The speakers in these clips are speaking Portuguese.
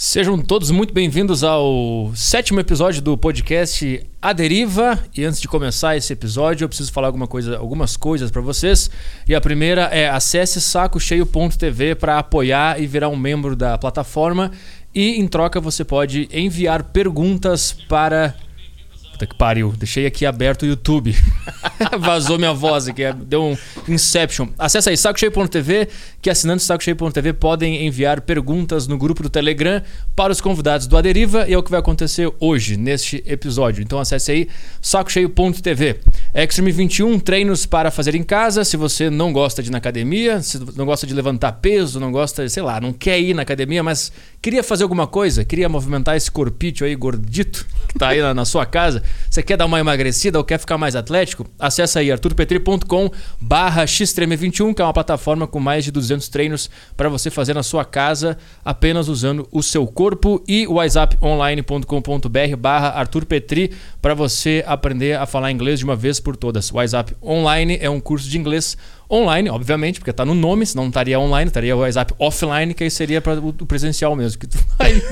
Sejam todos muito bem-vindos ao sétimo episódio do podcast A Deriva. E antes de começar esse episódio, eu preciso falar alguma coisa, algumas coisas para vocês. E a primeira é acesse sacocheio.tv para apoiar e virar um membro da plataforma. E em troca você pode enviar perguntas para Puta que pariu. Deixei aqui aberto o YouTube. Vazou minha voz aqui. Deu um Inception. Acesse aí sacocheio.tv, que assinantes sacocheio.tv podem enviar perguntas no grupo do Telegram para os convidados do Aderiva e é o que vai acontecer hoje, neste episódio. Então acesse aí sacocheio.tv. Extreme 21, treinos para fazer em casa. Se você não gosta de ir na academia, se não gosta de levantar peso, não gosta, sei lá, não quer ir na academia, mas queria fazer alguma coisa, queria movimentar esse corpite aí gordito que tá aí na, na sua casa, você quer dar uma emagrecida ou quer ficar mais atlético? Acesse aí arturpetri.com barra xtreme21, que é uma plataforma com mais de 200 treinos para você fazer na sua casa, apenas usando o seu corpo e whatsapponline.com.br barra para você aprender a falar inglês de uma vez por todas. WhatsApp Online é um curso de inglês online, obviamente, porque está no nome, senão não estaria online, estaria o WhatsApp offline, que aí seria para o presencial mesmo. Que tu vai...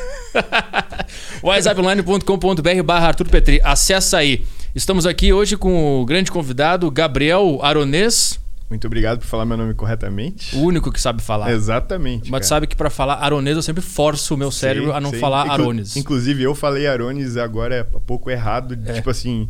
whatsapponline.com.br barra Arthur Petri. Acessa aí. Estamos aqui hoje com o grande convidado Gabriel Aronês. Muito obrigado por falar meu nome corretamente. O único que sabe falar. Exatamente. Mas tu sabe que para falar Aronês eu sempre forço o meu cérebro a não sim. falar Inclu Arones. Inclusive eu falei Arones agora é pouco errado, é. tipo assim,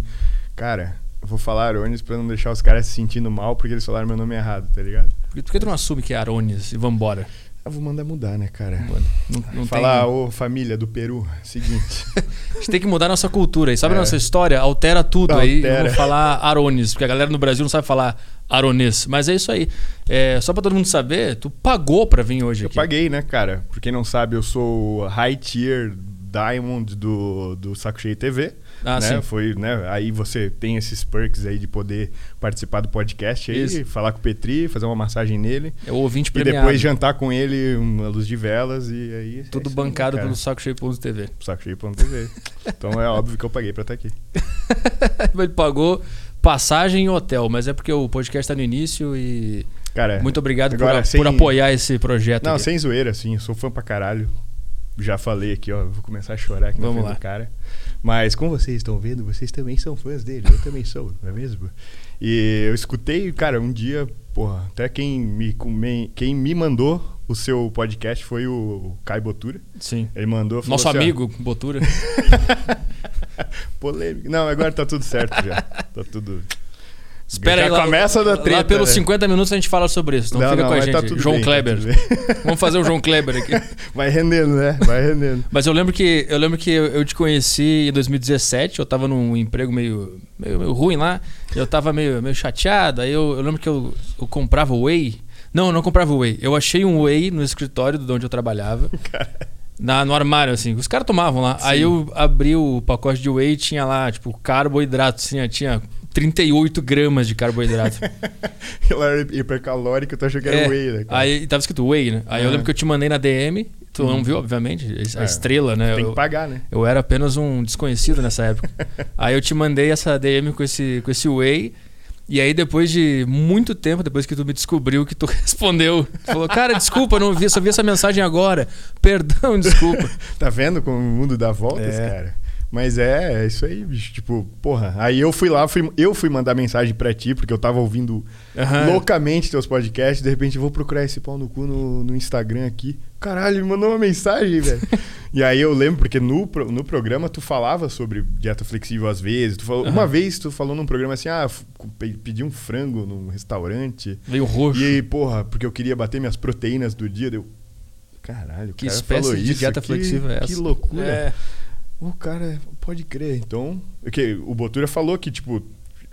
cara, eu vou falar Arones pra não deixar os caras se sentindo mal porque eles falaram meu nome errado, tá ligado? Por que tu não assume que é Arones e vambora? Eu vou mandar mudar, né, cara? Não, não Falar, tem... ô família do Peru, seguinte. a gente tem que mudar a nossa cultura. E sabe é. a nossa história? Altera tudo Altera. aí. Eu vou falar Arones, porque a galera no Brasil não sabe falar Arones. Mas é isso aí. É, só pra todo mundo saber, tu pagou pra vir hoje eu aqui. Eu paguei, né, cara? Por quem não sabe, eu sou high tier Diamond do, do Saco Cheio TV. Ah, né? Foi, né? Aí você tem esses perks aí de poder participar do podcast aí, Isso. falar com o Petri, fazer uma massagem nele. É o ouvinte premiado. E depois jantar com ele uma luz de velas e aí... É Tudo é bancado aí, pelo Saco Cheio.tv. Saco Cheio.tv. então é óbvio que eu paguei pra estar aqui. Ele pagou passagem e hotel, mas é porque o podcast está no início e... Cara, muito obrigado agora, por, sem... por apoiar esse projeto. Não, aqui. sem zoeira, assim. Eu sou fã pra caralho. Já falei aqui, ó. Vou começar a chorar aqui Vamos lá. do cara. Mas como vocês estão vendo, vocês também são fãs dele. Eu também sou, não é mesmo? E eu escutei, cara, um dia, porra, até quem me, quem me mandou o seu podcast foi o Kai Botura. Sim. Ele mandou. Nosso assim, amigo ó, Botura. Polêmico. Não, agora tá tudo certo já. Tá tudo. Espera aí, lá, começa da treta, lá pelos né? 50 minutos a gente fala sobre isso. Então não, fica não, com a gente. Tá João bem, tá Kleber. Tá Vamos fazer o João Kleber aqui. Vai rendendo, né? Vai rendendo. Mas eu lembro que eu lembro que eu, te conheci em 2017. Eu tava num emprego meio, meio, meio ruim lá. Eu tava meio, meio chateado. Aí eu, eu lembro que eu, eu comprava whey. Não, eu não comprava whey. Eu achei um whey no escritório de onde eu trabalhava. Na, no armário, assim. Os caras tomavam lá. Sim. Aí eu abri o pacote de whey e tinha lá, tipo, carboidrato. Tinha, tinha 38 gramas de carboidrato. Ela era hipercalórica, eu tô achando que era é, whey, né? Cara? Aí tava escrito whey, né? Aí eu lembro que eu te mandei na DM, tu não uhum. viu, obviamente, a é, estrela, né? Tem eu, que pagar, né? Eu era apenas um desconhecido nessa época. aí eu te mandei essa DM com esse, com esse whey. E aí, depois de muito tempo, depois que tu me descobriu, que tu respondeu. Tu falou, cara, desculpa, não vi, só vi essa mensagem agora. Perdão, desculpa. tá vendo como o mundo dá voltas, é. cara? Mas é, é isso aí, bicho. Tipo, porra. Aí eu fui lá, fui, eu fui mandar mensagem pra ti, porque eu tava ouvindo uhum. loucamente teus podcasts. De repente eu vou procurar esse pau no cu no, no Instagram aqui. Caralho, me mandou uma mensagem, velho. e aí eu lembro, porque no, no programa tu falava sobre dieta flexível às vezes. Tu falou, uhum. Uma vez tu falou num programa assim, ah, pedi um frango num restaurante. Veio roxo. E aí, porra, porque eu queria bater minhas proteínas do dia. Deu, caralho, que espécie de isso, dieta que, flexível é essa? Que loucura. É. O cara pode crer. Então, que o Botura falou que tipo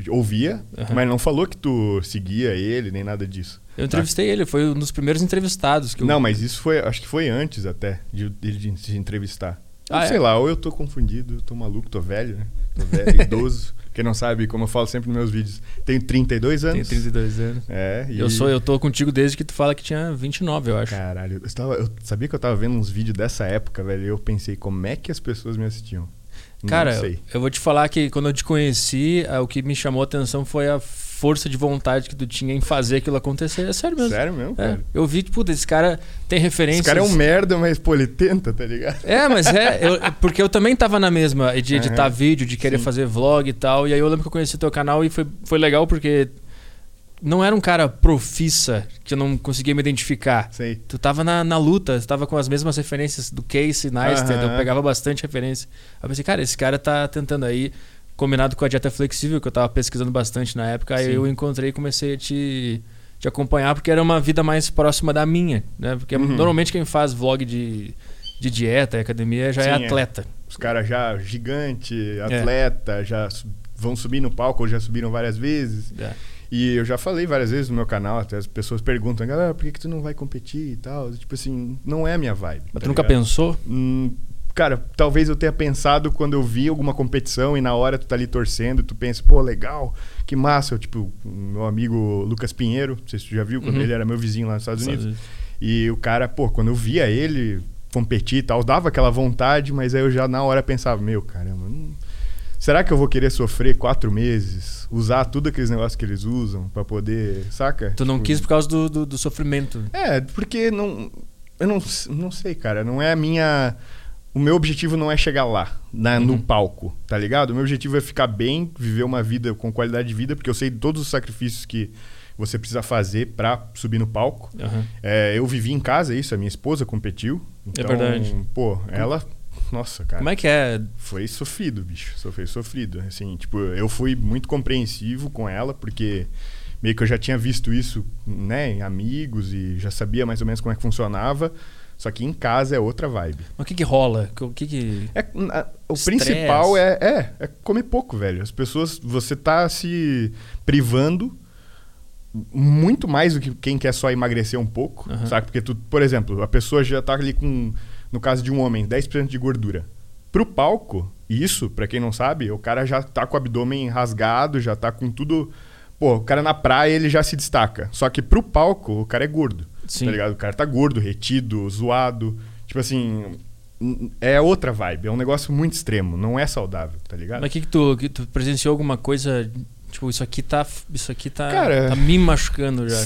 ouvia, uhum. mas não falou que tu seguia ele nem nada disso. Eu entrevistei ele, foi um dos primeiros entrevistados que eu... Não, mas isso foi, acho que foi antes até de de, de entrevistar. Ah, sei é? lá, ou eu tô confundido, eu tô maluco, tô velho, né? Tô velho, idoso. Quem não sabe, como eu falo sempre nos meus vídeos, tenho 32 anos. Tenho 32 anos. É, e... eu sou, eu tô contigo desde que tu fala que tinha 29, eu acho. Caralho, eu, estava, eu sabia que eu tava vendo uns vídeos dessa época, velho, e eu pensei, como é que as pessoas me assistiam? Cara, eu vou te falar que quando eu te conheci, o que me chamou a atenção foi a força de vontade que tu tinha em fazer aquilo acontecer. É sério mesmo. Sério mesmo, é. Eu vi, tipo, esse cara tem referências. Esse cara é um merda, mas, pô, ele tenta, tá ligado? É, mas é. Eu, porque eu também tava na mesma de editar uhum. vídeo, de querer Sim. fazer vlog e tal. E aí eu lembro que eu conheci teu canal e foi, foi legal porque não era um cara profissa que eu não conseguia me identificar. Sei. Tu tava na, na luta, tu tava com as mesmas referências do Casey Neistat, uhum. eu pegava bastante referência. Aí eu pensei, cara, esse cara tá tentando aí, combinado com a dieta flexível, que eu tava pesquisando bastante na época, aí Sim. eu encontrei e comecei a te, te acompanhar, porque era uma vida mais próxima da minha, né? Porque uhum. normalmente quem faz vlog de, de dieta e academia já é Sim, é atleta. É. Os caras já gigante, é. atleta, é. já vão subir no palco ou já subiram várias vezes. É. E eu já falei várias vezes no meu canal, até as pessoas perguntam, galera, por que, que tu não vai competir e tal? Tipo assim, não é a minha vibe. Mas tá tu nunca pensou? Hum, cara, talvez eu tenha pensado quando eu vi alguma competição e na hora tu tá ali torcendo, tu pensa, pô, legal, que massa. Eu, tipo, meu amigo Lucas Pinheiro, não sei se tu já viu, quando uhum. ele era meu vizinho lá nos Estados Unidos. Unidos. E o cara, pô, quando eu via ele competir e tal, dava aquela vontade, mas aí eu já na hora pensava, meu, caramba, não Será que eu vou querer sofrer quatro meses? Usar tudo aqueles negócios que eles usam para poder. Saca? Tu não tipo... quis por causa do, do, do, sofrimento. É, porque não. Eu não, não sei, cara. Não é a minha. O meu objetivo não é chegar lá, na, uhum. no palco, tá ligado? O meu objetivo é ficar bem, viver uma vida com qualidade de vida, porque eu sei de todos os sacrifícios que você precisa fazer para subir no palco. Uhum. É, eu vivi em casa, isso, a minha esposa competiu. É então, é verdade. Pô, ela nossa, cara. Como é que é? Foi sofrido, bicho. Foi sofrido. Assim, tipo, eu fui muito compreensivo com ela, porque meio que eu já tinha visto isso, né, em amigos e já sabia mais ou menos como é que funcionava. Só que em casa é outra vibe. Mas o que que rola? O que que... É, o Stress. principal é, é, é comer pouco, velho. As pessoas... Você tá se privando muito mais do que quem quer só emagrecer um pouco, uhum. sabe? Porque tu, por exemplo, a pessoa já tá ali com no caso de um homem, 10% de gordura. Pro palco, isso, para quem não sabe, o cara já tá com o abdômen rasgado, já tá com tudo. Pô, o cara na praia ele já se destaca. Só que pro palco, o cara é gordo. Sim. Tá ligado? O cara tá gordo, retido, zoado. Tipo assim, é outra vibe, é um negócio muito extremo, não é saudável, tá ligado? Mas que, que tu, que tu presenciou alguma coisa, tipo, isso aqui tá, isso aqui tá, Cara, tá me machucando já.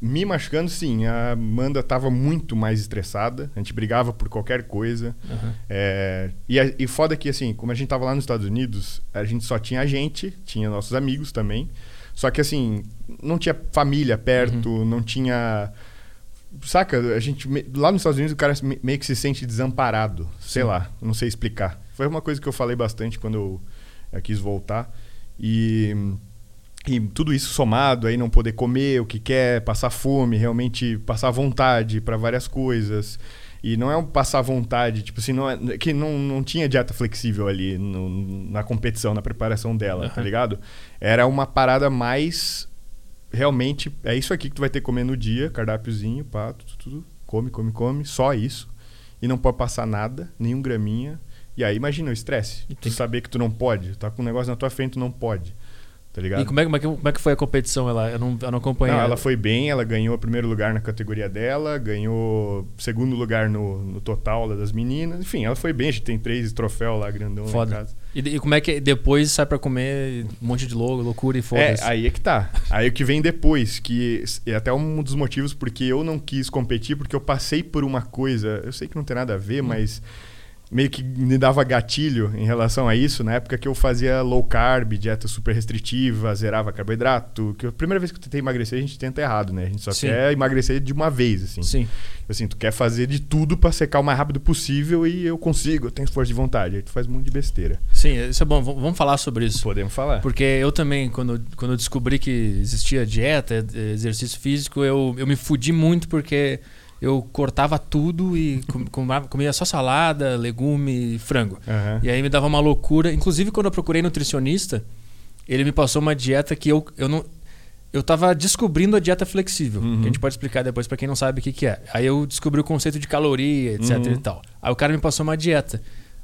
Me machucando, sim. A Amanda estava muito mais estressada. A gente brigava por qualquer coisa. Uhum. É, e, e foda que, assim, como a gente estava lá nos Estados Unidos, a gente só tinha a gente, tinha nossos amigos também. Só que, assim, não tinha família perto, uhum. não tinha. Saca? A gente. Lá nos Estados Unidos, o cara meio que se sente desamparado. Sei sim. lá, não sei explicar. Foi uma coisa que eu falei bastante quando eu, eu quis voltar. E e tudo isso somado, aí não poder comer o que quer, passar fome, realmente passar vontade para várias coisas. E não é um passar vontade, tipo assim, não é, que não, não tinha dieta flexível ali no, na competição, na preparação dela, uhum. tá ligado? Era uma parada mais. Realmente, é isso aqui que tu vai ter que comer no dia, cardápiozinho, pá, tudo, tudo, come, come, come, só isso. E não pode passar nada, nenhum graminha. E aí imagina o estresse. Tu saber que tu não pode, tá com um negócio na tua frente, tu não pode tá ligado? E como é, como é, que, como é que foi a competição? Ela, eu, não, eu não acompanhei. Não, ela foi bem, ela ganhou o primeiro lugar na categoria dela, ganhou segundo lugar no, no total das meninas. Enfim, ela foi bem, a gente tem três troféus lá grandão Foda. lá em casa. E, e, como é que depois sai para comer um monte de logo, loucura e foda É, aí é que tá. Aí o que vem depois, que é até um dos motivos porque eu não quis competir, porque eu passei por uma coisa, eu sei que não tem nada a ver, hum. mas meio que me dava gatilho em relação a isso, na época que eu fazia low carb, dieta super restritiva, zerava carboidrato, que a primeira vez que eu tentei emagrecer, a gente tenta errado, né? A gente só Sim. quer emagrecer de uma vez, assim. Sim. Assim, tu quer fazer de tudo para secar o mais rápido possível e eu consigo, eu tenho força de vontade. Aí tu faz um monte de besteira. Sim, isso é bom. Vamos falar sobre isso. Podemos falar. Porque eu também, quando, quando eu descobri que existia dieta, exercício físico, eu, eu me fudi muito porque eu cortava tudo e comia só salada, legume e frango. Uhum. E aí me dava uma loucura. Inclusive, quando eu procurei nutricionista, ele me passou uma dieta que eu, eu não. Eu tava descobrindo a dieta flexível, uhum. que a gente pode explicar depois para quem não sabe o que, que é. Aí eu descobri o conceito de caloria, etc uhum. e tal. Aí o cara me passou uma dieta.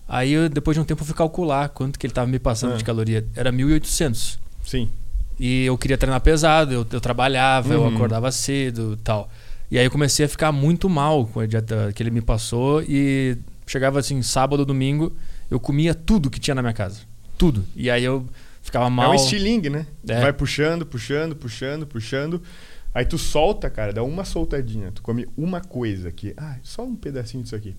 Aí eu, depois de um tempo eu fui calcular quanto que ele tava me passando uhum. de caloria. Era 1.800. Sim. E eu queria treinar pesado, eu, eu trabalhava, eu uhum. acordava cedo tal. E aí eu comecei a ficar muito mal com a dieta que ele me passou e chegava assim, sábado, domingo, eu comia tudo que tinha na minha casa. Tudo. E aí eu ficava mal. É um estilingue, né? É. Vai puxando, puxando, puxando, puxando. Aí tu solta, cara, dá uma soltadinha. Tu come uma coisa aqui. Ah, só um pedacinho disso aqui.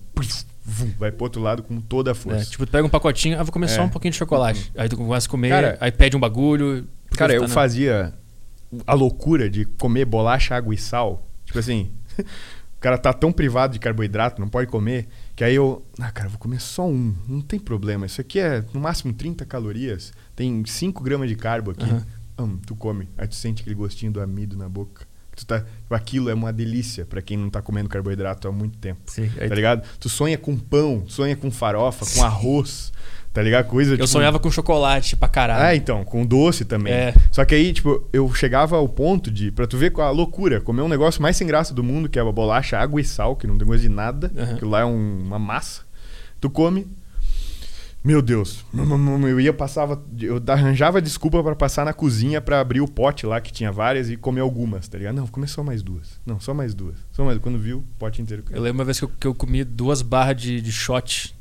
Vai pro outro lado com toda a força. É, tipo, tu pega um pacotinho, ah, vou comer é. só um pouquinho de chocolate. Uhum. Aí tu começa a comer, cara, aí pede um bagulho. Cara, eu tá fazia a loucura de comer bolacha, água e sal. Tipo assim, o cara tá tão privado de carboidrato, não pode comer, que aí eu, ah, cara, vou comer só um, não tem problema. Isso aqui é no máximo 30 calorias, tem 5 gramas de carbo aqui. Uhum. Hum, tu come, aí tu sente aquele gostinho do amido na boca. Tu tá, tipo, aquilo é uma delícia para quem não tá comendo carboidrato há muito tempo. Sim, tá ligado? Tu sonha com pão, sonha com farofa, com arroz. Tá ligado? Coisa, eu tipo... sonhava com chocolate pra caralho. Ah, então, com doce também. É. Só que aí, tipo, eu chegava ao ponto de, pra tu ver a loucura, comer um negócio mais sem graça do mundo, que é a bolacha, água e sal, que não tem gosto de nada. Uhum. Aquilo lá é um, uma massa. Tu come, meu Deus, eu ia passava, eu arranjava desculpa para passar na cozinha para abrir o pote lá que tinha várias e comer algumas, tá ligado? Não, comer só mais duas. Não, só mais duas. Só mais quando viu, o pote inteiro. Eu lembro uma vez que eu, que eu comi duas barras de, de shot.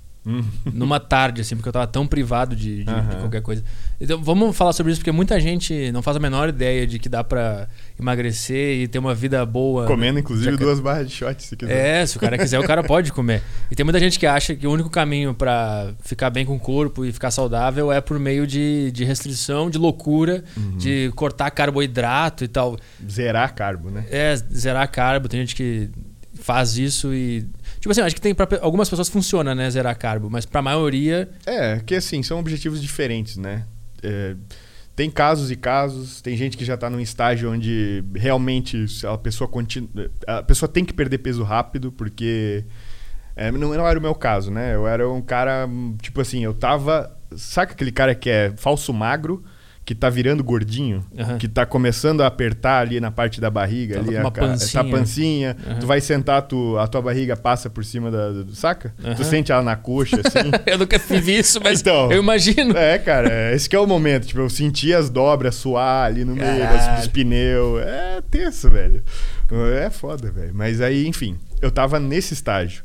Numa tarde, assim, porque eu tava tão privado de, de, uhum. de, qualquer coisa. Então, vamos falar sobre isso, porque muita gente não faz a menor ideia de que dá para emagrecer e ter uma vida boa. Comendo, inclusive, Já duas barras de shot, se quiser. É, se o cara quiser, o cara pode comer. E tem muita gente que acha que o único caminho para ficar bem com o corpo e ficar saudável é por meio de, de restrição, de loucura, uhum. de cortar carboidrato e tal. Zerar carbo, né? É, zerar carbo. Tem gente que faz isso e Tipo assim, acho que tem para algumas pessoas funciona, né, zerar carbo, mas para a maioria. É, que assim, são objetivos diferentes, né? É, tem casos e casos, tem gente que já está num estágio onde realmente a pessoa continua. A pessoa tem que perder peso rápido, porque. É, não, não era o meu caso, né? Eu era um cara, tipo assim, eu tava. Sabe aquele cara que é falso magro? Que tá virando gordinho, uhum. que tá começando a apertar ali na parte da barriga, ali, uma a, pancinha. Tá pancinha, uhum. tu vai sentar, tu, a tua barriga passa por cima da, do, saca? Uhum. Tu sente ela na coxa, assim. eu nunca fiz isso, mas então, eu imagino. É, cara, é, esse que é o momento, tipo, eu senti as dobras suar ali no meio dos, pneus, é tenso, velho. É foda, velho. Mas aí, enfim, eu tava nesse estágio.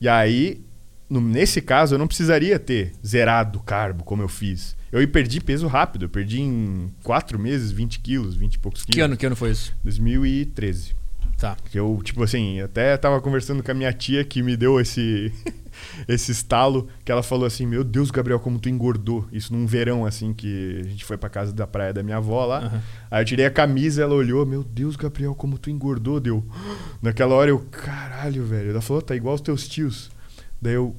E aí, no, nesse caso, eu não precisaria ter zerado carbo, como eu fiz. Eu perdi peso rápido. Eu perdi em quatro meses 20 quilos, 20 e poucos quilos. Que ano, que ano foi isso? 2013. Tá. Que eu, tipo assim, até tava conversando com a minha tia que me deu esse, esse estalo, que ela falou assim: Meu Deus, Gabriel, como tu engordou. Isso num verão, assim, que a gente foi pra casa da praia da minha avó lá. Uhum. Aí eu tirei a camisa, ela olhou: Meu Deus, Gabriel, como tu engordou. Deu. Naquela hora eu, caralho, velho. Ela falou: Tá igual os teus tios. Daí eu,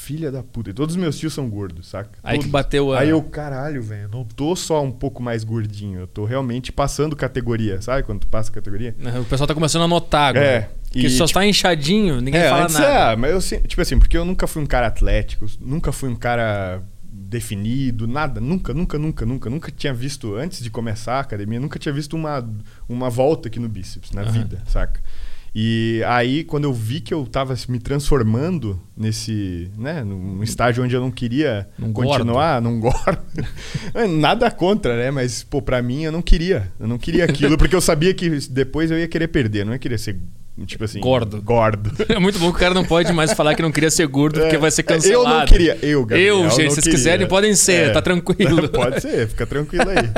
filha da puta. E todos os meus tios são gordos, saca? Aí todos. que bateu a. Aí eu, caralho, velho, não tô só um pouco mais gordinho, eu tô realmente passando categoria, sabe? Quando tu passa categoria. O pessoal tá começando a notar agora. É. Porque e, só tipo, tá inchadinho, ninguém é, fala antes, nada. É, mas eu, tipo assim, porque eu nunca fui um cara atlético, nunca fui um cara definido, nada, nunca, nunca, nunca, nunca, nunca tinha visto, antes de começar a academia, nunca tinha visto uma, uma volta aqui no bíceps, na uhum. vida, saca? E aí, quando eu vi que eu estava me transformando nesse, né, num estágio onde eu não queria não continuar, não gordo. Nada contra, né? Mas, pô, pra mim eu não queria. Eu não queria aquilo, porque eu sabia que depois eu ia querer perder, não ia querer ser Tipo assim. Gordo. Gordo. É muito bom que o cara não pode mais falar que não queria ser gordo porque é, vai ser cancelado. Eu não queria. Eu, Gabriel, Eu, gente, se vocês quiserem, podem ser, é, tá tranquilo. Pode ser, fica tranquilo aí.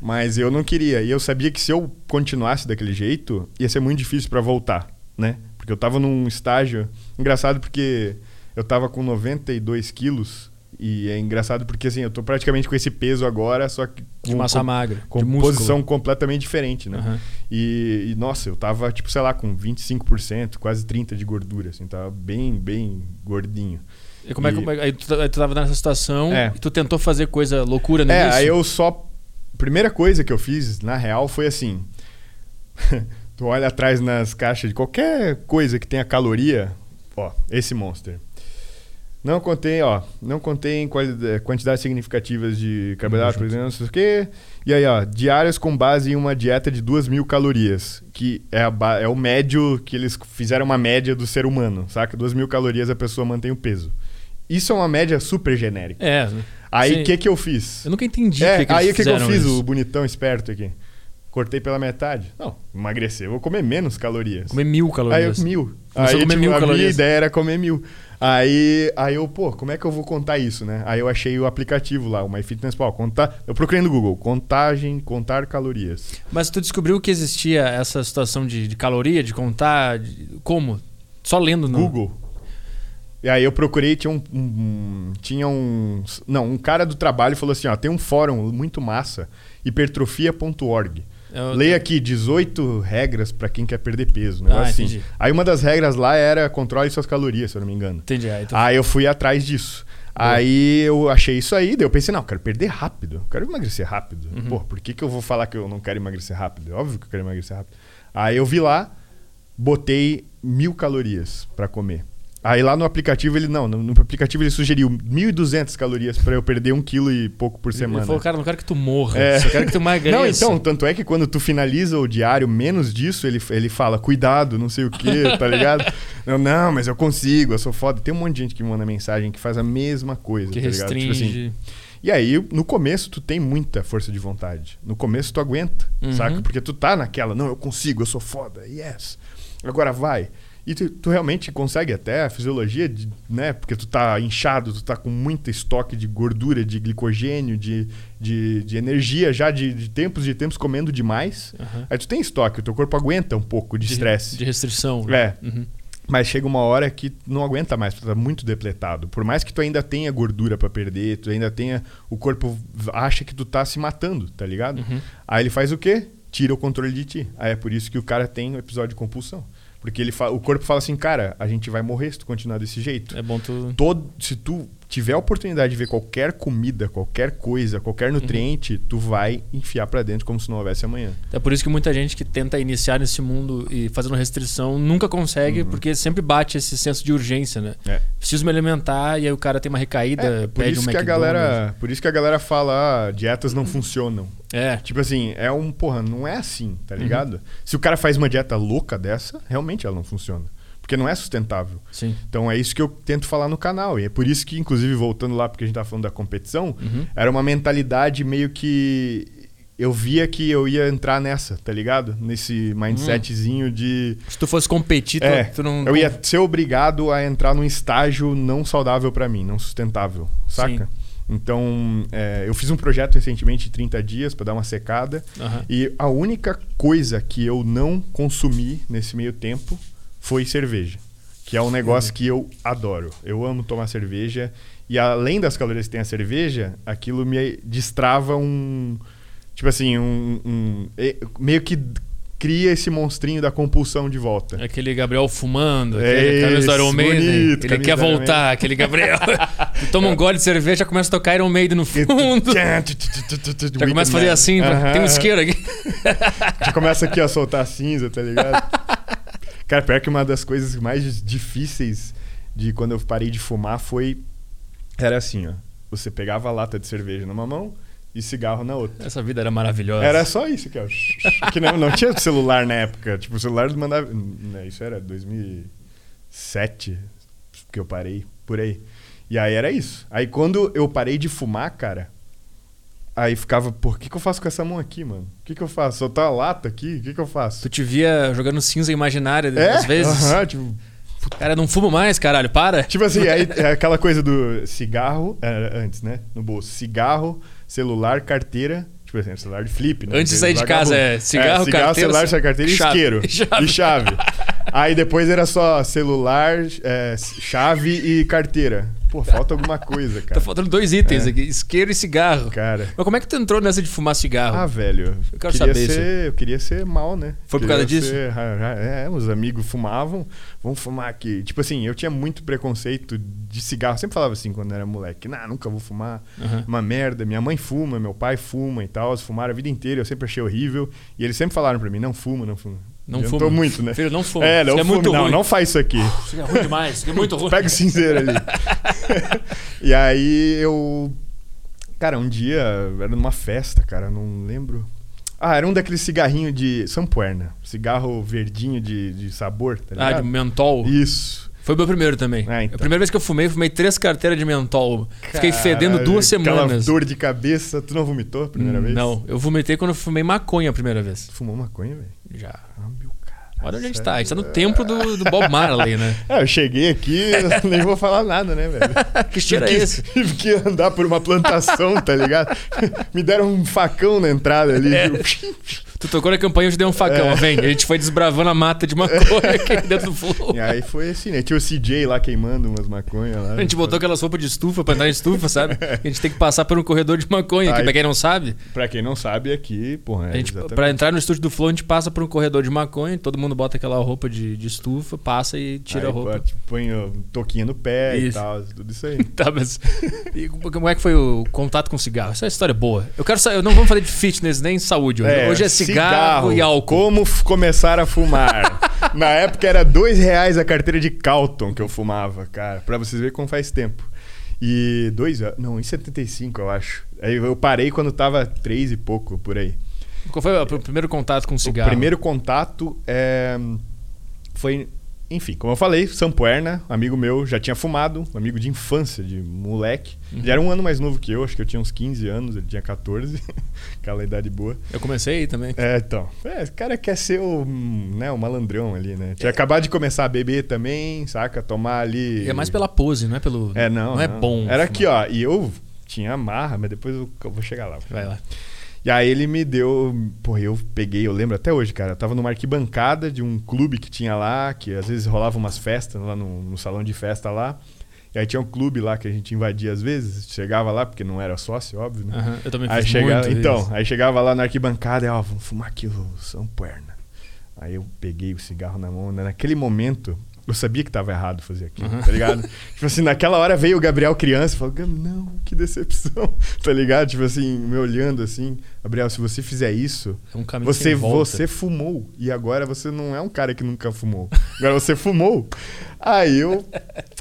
Mas eu não queria. E eu sabia que se eu continuasse daquele jeito, ia ser muito difícil para voltar, né? Porque eu tava num estágio. Engraçado porque eu tava com 92 quilos e é engraçado porque assim, eu tô praticamente com esse peso agora, só que com, de massa com, magra, com de posição completamente diferente, né? Uhum. E, e, nossa, eu tava tipo, sei lá, com 25%, quase 30 de gordura, assim, tava bem, bem gordinho. E como é que aí tu, aí tu tava nessa situação é. e tu tentou fazer coisa loucura nisso? É, aí eu só primeira coisa que eu fiz, na real, foi assim. tu olha atrás nas caixas de qualquer coisa que tenha caloria, ó, esse monster. Não contém, ó, não contém quantidades significativas de carboidrato, por exemplo, não sei o quê. E aí, ó, diárias com base em uma dieta de 2 mil calorias, que é, a, é o médio que eles fizeram uma média do ser humano, saca? 2 mil calorias a pessoa mantém o peso. Isso é uma média super genérica. É. Aí o que que eu fiz? Eu nunca entendi. É, que aí o que, que eu fiz, isso. o bonitão esperto aqui? Cortei pela metade. Não, emagrecer, vou comer menos calorias. Comer mil calorias. Aí eu, mil. Aí, tipo, mil a calorias. minha ideia era comer mil. Aí, aí eu, pô, como é que eu vou contar isso, né? Aí eu achei o aplicativo lá, o MyFitnessPal, contar, eu procurei no Google, contagem, contar calorias. Mas tu descobriu que existia essa situação de, de caloria, de contar, de, como? Só lendo no Google. E aí eu procurei, tinha um, um, tinha um, não, um cara do trabalho falou assim, ó, tem um fórum muito massa, hipertrofia.org. Eu... Leia aqui 18 regras para quem quer perder peso. Né? Ah, assim. Entendi. Aí uma das regras lá era controle suas calorias, se eu não me engano. Entendi. Aí, tô... aí eu fui atrás disso. Aí eu achei isso aí, daí eu pensei, não, eu quero perder rápido, eu quero emagrecer rápido. Uhum. Pô, por que, que eu vou falar que eu não quero emagrecer rápido? É óbvio que eu quero emagrecer rápido. Aí eu vi lá, botei mil calorias para comer. Aí lá no aplicativo ele não, no, no aplicativo ele sugeriu 1.200 calorias para eu perder um quilo e pouco por semana. Ele falou, cara, não quero que tu morra, é. só quero que tu emagreça. Não, então, tanto é que quando tu finaliza o diário menos disso, ele, ele fala, cuidado, não sei o que, tá ligado? não, não, mas eu consigo, eu sou foda. Tem um monte de gente que manda mensagem que faz a mesma coisa, que tá restringe. Tipo assim, e aí, no começo, tu tem muita força de vontade. No começo, tu aguenta, uhum. saca? Porque tu tá naquela, não, eu consigo, eu sou foda, yes. Agora vai. E tu, tu, realmente consegue até a fisiologia, de, né? Porque tu tá inchado, tu tá com muito estoque de gordura, de glicogênio, de, de, de energia já de, de, tempos de tempos comendo demais. Uhum. Aí tu tem estoque, o teu corpo aguenta um pouco de estresse. De, restrição. Né? É. Uhum. Mas chega uma hora que não aguenta mais, tu tá muito depletado. Por mais que tu ainda tenha gordura para perder, tu ainda tenha. O corpo acha que tu tá se matando, tá ligado? Uhum. Aí ele faz o quê? Tira o controle de ti. Aí é por isso que o cara tem o episódio de compulsão. Porque ele fala, o corpo fala assim, cara, a gente vai morrer se tu continuar desse jeito. É bom tu. Todo, se tu tiver a oportunidade de ver qualquer comida, qualquer coisa, qualquer nutriente, uhum. tu vai enfiar para dentro como se não houvesse amanhã. É por isso que muita gente que tenta iniciar nesse mundo e fazendo restrição nunca consegue, uhum. porque sempre bate esse senso de urgência, né? É. Preciso me alimentar e aí o cara tem uma recaída, é, por isso um que a galera, por isso que a galera fala, ah, dietas não funcionam. É. Tipo assim, é um, porra, não é assim, tá ligado? Uhum. Se o cara faz uma dieta louca dessa, realmente ela não funciona. Porque não é sustentável. Sim. Então é isso que eu tento falar no canal. E é por isso que, inclusive, voltando lá, porque a gente tá falando da competição, uhum. era uma mentalidade meio que. Eu via que eu ia entrar nessa, tá ligado? Nesse mindsetzinho de. Se tu fosse competir, tu, é, tu não. Eu ia ser obrigado a entrar num estágio não saudável para mim, não sustentável, saca? Sim. Então, é, eu fiz um projeto recentemente de 30 dias para dar uma secada. Uhum. E a única coisa que eu não consumi nesse meio tempo foi cerveja. Que é um negócio que eu adoro. Eu amo tomar cerveja. E além das calorias que tem a cerveja, aquilo me destrava um. Tipo assim, um. um meio que cria esse monstrinho da compulsão de volta. Aquele Gabriel fumando, aquele camisa do Iron Maiden. Bonito, ele quer voltar, aquele Gabriel. toma um gole de cerveja, começa a tocar Iron Maiden no fundo. já começa a fazer assim, tem um isqueiro aqui. já começa aqui a soltar cinza, tá ligado? Cara, pior que uma das coisas mais difíceis de quando eu parei de fumar foi. Era assim, ó. Você pegava a lata de cerveja numa mão e cigarro na outra. Essa vida era maravilhosa. Era só isso que, ó. que não, não tinha celular na época. Tipo, o celular mandava. Né, isso era 2007 que eu parei, por aí. E aí era isso. Aí quando eu parei de fumar, cara, Aí ficava, pô, o que, que eu faço com essa mão aqui, mano? O que, que eu faço? Soltar a lata aqui? O que, que eu faço? Tu te via jogando cinza imaginária é? às vezes? Aham, tipo. Cara, não fumo mais, caralho, para. Tipo assim, aí, é aquela coisa do cigarro, é, antes, né? No bolso. Cigarro, celular, carteira. Tipo assim, celular de flip, né? Antes de sair de casa, é cigarro, é, cigarro carteira, celular, carteira e isqueiro. Chave. E chave. aí depois era só celular, é, chave e carteira. Pô, falta alguma coisa, cara. tá faltando dois itens é. aqui: isqueiro e cigarro. Cara. Mas como é que tu entrou nessa de fumar cigarro? Ah, velho. Eu quero saber ser, isso. Eu queria ser mal, né? Foi por causa disso? Ser, é, os amigos fumavam, vamos fumar aqui. Tipo assim, eu tinha muito preconceito de cigarro. sempre falava assim quando era moleque: nah, nunca vou fumar. Uhum. Uma merda. Minha mãe fuma, meu pai fuma e tal. Eles fumaram a vida inteira, eu sempre achei horrível. E eles sempre falaram pra mim: não fuma, não fuma. Não fuma. muito, né? Filho, não fuma. É, não, é muito não, ruim. não faz isso aqui. Isso é ruim demais, isso é muito ruim. Pega o cinzeiro ali. e aí eu. Cara, um dia era numa festa, cara, não lembro. Ah, era um daqueles cigarrinhos de Sampuerna. Cigarro verdinho de, de sabor, tá ligado? Ah, de mentol? Isso. Foi o meu primeiro também. Ah, então. A primeira vez que eu fumei, fumei três carteiras de mentol. Fiquei fedendo duas semanas. dor de cabeça. Tu não vomitou a primeira hum, vez? Não, eu vomitei quando eu fumei maconha a primeira vez. Fumou maconha, velho? Já. Ah, cara. Olha onde a gente tá. A gente tá no templo do, do Bob Marley, né? É, eu cheguei aqui, nem vou falar nada, né, velho? que cheiro é esse? Tive que andar por uma plantação, tá ligado? Me deram um facão na entrada ali. É. Tu tocou na campanha, eu te dei um facão, é. vem. A gente foi desbravando a mata de maconha aqui dentro do flow. E aí foi assim, né? Tinha o CJ lá queimando umas maconhas lá. A gente botou aquelas roupas de estufa pra entrar em estufa, sabe? A gente tem que passar por um corredor de maconha, aí, que pra quem não sabe. Pra quem não sabe, aqui, porra. É a gente, pra entrar no estúdio do Flow, a gente passa por um corredor de maconha, todo mundo bota aquela roupa de, de estufa, passa e tira aí, a roupa. Põe o toquinho no pé isso. e tal, tudo isso aí. tá, mas. E como é que foi o contato com cigarro? Essa é uma história boa. Eu quero saber, eu não vamos falar de fitness nem saúde. É, hoje é cigarro, cigarro e álcool. Como começar a fumar. Na época era dois reais a carteira de Calton que eu fumava, cara. Pra vocês verem como faz tempo. E dois, não, em 75 eu acho. Aí eu parei quando tava três e pouco por aí. Qual foi o primeiro contato com cigarro? O primeiro contato é... foi enfim, como eu falei, Sampuerna, amigo meu, já tinha fumado, amigo de infância, de moleque. Uhum. Ele era um ano mais novo que eu, acho que eu tinha uns 15 anos, ele tinha 14, aquela idade boa. Eu comecei aí também. É, então. É, o cara quer ser o, né, o malandrão ali, né? Tinha é. acabado de começar a beber também, saca? Tomar ali. E é mais pela pose, não é pelo. É, não. Não, é não. é bom. Era fumar. aqui, ó, e eu tinha marra, mas depois eu vou chegar lá. Vai lá. E aí ele me deu. Pô, eu peguei, eu lembro até hoje, cara. Eu tava numa arquibancada de um clube que tinha lá, que às vezes rolava umas festas lá no, no salão de festa lá. E aí tinha um clube lá que a gente invadia às vezes, chegava lá, porque não era sócio, óbvio, né? Uhum, eu também aí fiz chegava, muito Então, isso. aí chegava lá na arquibancada e, ó, vamos fumar aqui o São Perna. Aí eu peguei o cigarro na mão, né? naquele momento eu sabia que tava errado fazer aquilo, uhum. tá ligado? tipo assim, naquela hora veio o Gabriel criança e falou: Não, que decepção, tá ligado? Tipo assim, me olhando assim, Gabriel, se você fizer isso, é um você, você fumou. E agora você não é um cara que nunca fumou. Agora você fumou. Aí eu.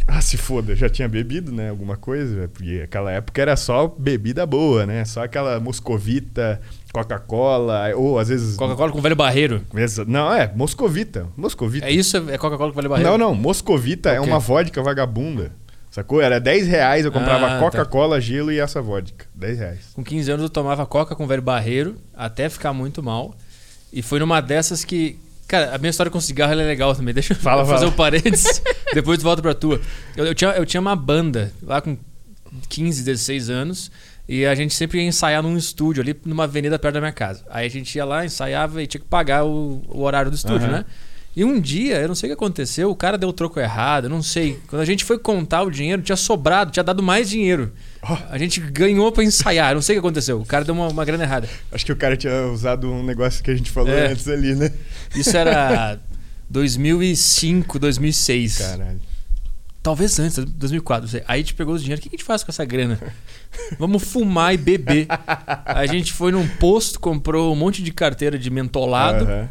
Ah, se foda, já tinha bebido, né? Alguma coisa. Porque aquela época era só bebida boa, né? Só aquela moscovita Coca-Cola, ou às vezes. Coca-Cola com velho barreiro. Não, é, Moscovita. Moscovita. É isso? É Coca-Cola com velho barreiro? Não, não. Moscovita okay. é uma vodka vagabunda. Sacou? Era 10 reais, eu comprava ah, tá. Coca-Cola, tá. gelo e essa vodka. 10 reais. Com 15 anos eu tomava Coca com velho barreiro, até ficar muito mal. E foi numa dessas que. Cara, a minha história com cigarro é legal também. Deixa eu fala, fazer fala. um parênteses. depois volta pra tua. Eu, eu, tinha, eu tinha uma banda lá com 15, 16 anos. E a gente sempre ia ensaiar num estúdio ali numa avenida perto da minha casa. Aí a gente ia lá, ensaiava e tinha que pagar o, o horário do estúdio, uhum. né? E um dia, eu não sei o que aconteceu, o cara deu o troco errado, eu não sei. Quando a gente foi contar o dinheiro, tinha sobrado, tinha dado mais dinheiro. Oh. A gente ganhou para ensaiar, eu não sei o que aconteceu. O cara deu uma, uma grana errada. Acho que o cara tinha usado um negócio que a gente falou é. antes ali, né? Isso era 2005, 2006. Caralho. Talvez antes, 2004. Aí a gente pegou os dinheiro. O que a gente faz com essa grana? Vamos fumar e beber. A gente foi num posto, comprou um monte de carteira de mentolado. Uhum.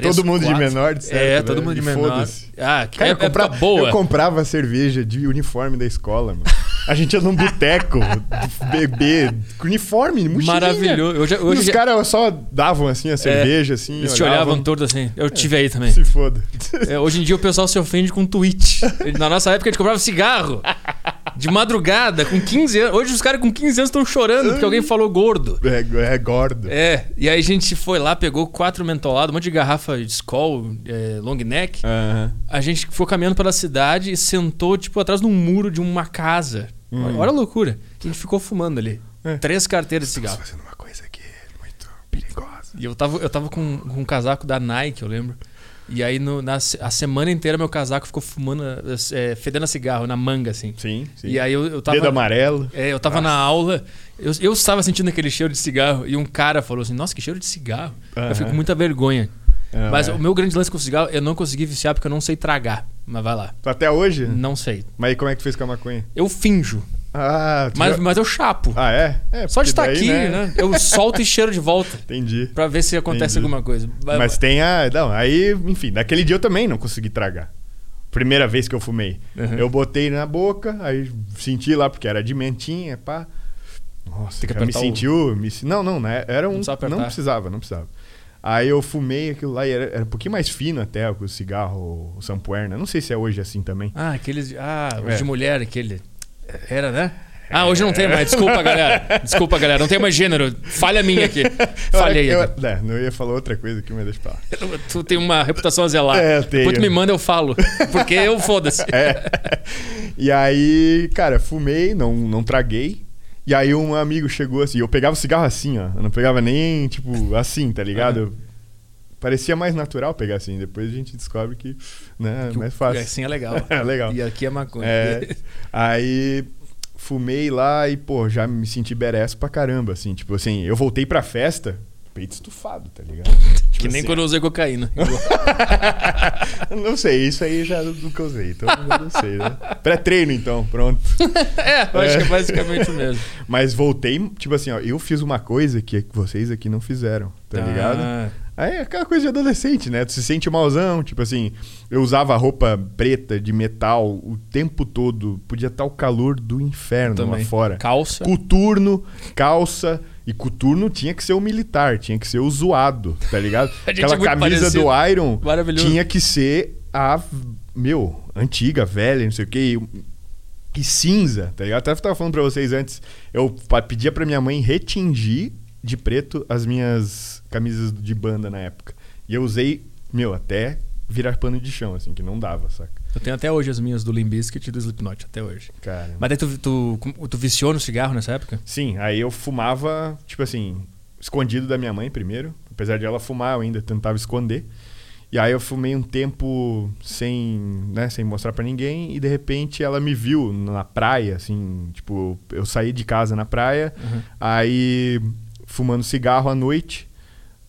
Três, todo mundo quatro. de menor, de certo, É, todo né? mundo de menor. Ah, que Cara, é, eu, comprava, boa. eu comprava cerveja de uniforme da escola, mano. A gente ia num boteco beber com uniforme, mochilinha. Maravilhoso. Hoje, hoje e os caras só davam assim a cerveja, é, assim. Eles te olhavam todo assim. Eu tive aí também. Se foda. É, hoje em dia o pessoal se ofende com tweet. Na nossa época a gente comprava cigarro. De madrugada, com 15 anos. Hoje os caras com 15 anos estão chorando porque alguém falou gordo. É, é gordo. É. E aí a gente foi lá, pegou quatro mentolados, um monte de garrafa de Skol, é, long neck. Uhum. A gente foi caminhando pela cidade e sentou, tipo, atrás de um muro de uma casa. Hum. Olha a loucura. A gente ficou fumando ali. É. Três carteiras de cigarro. fazendo uma coisa aqui muito perigosa. E eu tava, eu tava com, com um casaco da Nike, eu lembro. E aí, no, na, a semana inteira, meu casaco ficou fumando, é, fedendo a cigarro, na manga, assim. Sim, sim. E aí eu, eu tava. Dedo amarelo. É, eu tava Nossa. na aula, eu, eu estava sentindo aquele cheiro de cigarro, e um cara falou assim: Nossa, que cheiro de cigarro. Eu fico com muita vergonha. Não, Mas é. o meu grande lance com o cigarro, eu não consegui viciar porque eu não sei tragar. Mas vai lá. Até hoje? Não sei. Mas aí como é que tu fez com a maconha? Eu finjo. Ah, mas, já... mas eu chapo. Ah, é? é Só de estar aqui, né? né? Eu solto e cheiro de volta. Entendi. Pra ver se acontece Entendi. alguma coisa. Mas tem a. Não, aí, enfim, naquele dia eu também não consegui tragar. Primeira vez que eu fumei. Uhum. Eu botei na boca, aí senti lá, porque era de mentinha, pá. Nossa, cara, me sentiu. Me... Não, não, né? Era um. Não, não precisava, não precisava. Aí eu fumei aquilo lá e era, era um pouquinho mais fino até o cigarro, o Sampuerna. Não sei se é hoje assim também. Ah, aqueles. Ah, os é. de mulher, aquele. Era, né? Ah, hoje não tem mais. Desculpa, galera. Desculpa, galera. Não tem mais gênero. Falha minha aqui. Falhei. Eu, eu, é, não ia falar outra coisa aqui, mas deixa pra lá. Tu tem uma reputação a zelar. É, tenho. Depois tu me manda, eu falo. Porque eu foda-se. É. E aí, cara, fumei, não, não traguei. E aí um amigo chegou assim, eu pegava o cigarro assim, ó. Eu não pegava nem, tipo, assim, tá ligado? Uhum. Parecia mais natural pegar assim. Depois a gente descobre que né, é mais fácil. Assim é legal. é legal. E aqui é maconha. É, aí fumei lá e, pô, já me senti bereço pra caramba, assim. Tipo assim, eu voltei pra festa, peito estufado, tá ligado? Tipo que nem assim, quando eu usei cocaína. não sei, isso aí já nunca usei, então não sei, né? Pré-treino, então, pronto. é, eu acho é. que é basicamente o mesmo. Mas voltei, tipo assim, ó, eu fiz uma coisa que vocês aqui não fizeram, tá ah. ligado? Aí é aquela coisa de adolescente, né? Tu se sente malzão, tipo assim, eu usava roupa preta de metal o tempo todo, podia estar o calor do inferno lá fora. Calça. Coturno, calça. E coturno tinha que ser o militar, tinha que ser o zoado, tá ligado? Aquela é camisa parecido. do Iron tinha que ser a, meu, antiga, velha, não sei o quê. E, e cinza, tá ligado? Até eu tava falando pra vocês antes, eu pedia pra minha mãe retingir de preto as minhas camisas de banda na época. E eu usei, meu, até virar pano de chão, assim, que não dava, saca? Eu tenho até hoje as minhas do Limbiskit e do Slipknot, até hoje. Cara. Mas daí tu, tu, tu viciou no cigarro nessa época? Sim, aí eu fumava, tipo assim, escondido da minha mãe primeiro. Apesar de ela fumar, eu ainda tentava esconder. E aí eu fumei um tempo sem, né, sem mostrar para ninguém e de repente ela me viu na praia, assim, tipo, eu saí de casa na praia, uhum. aí fumando cigarro à noite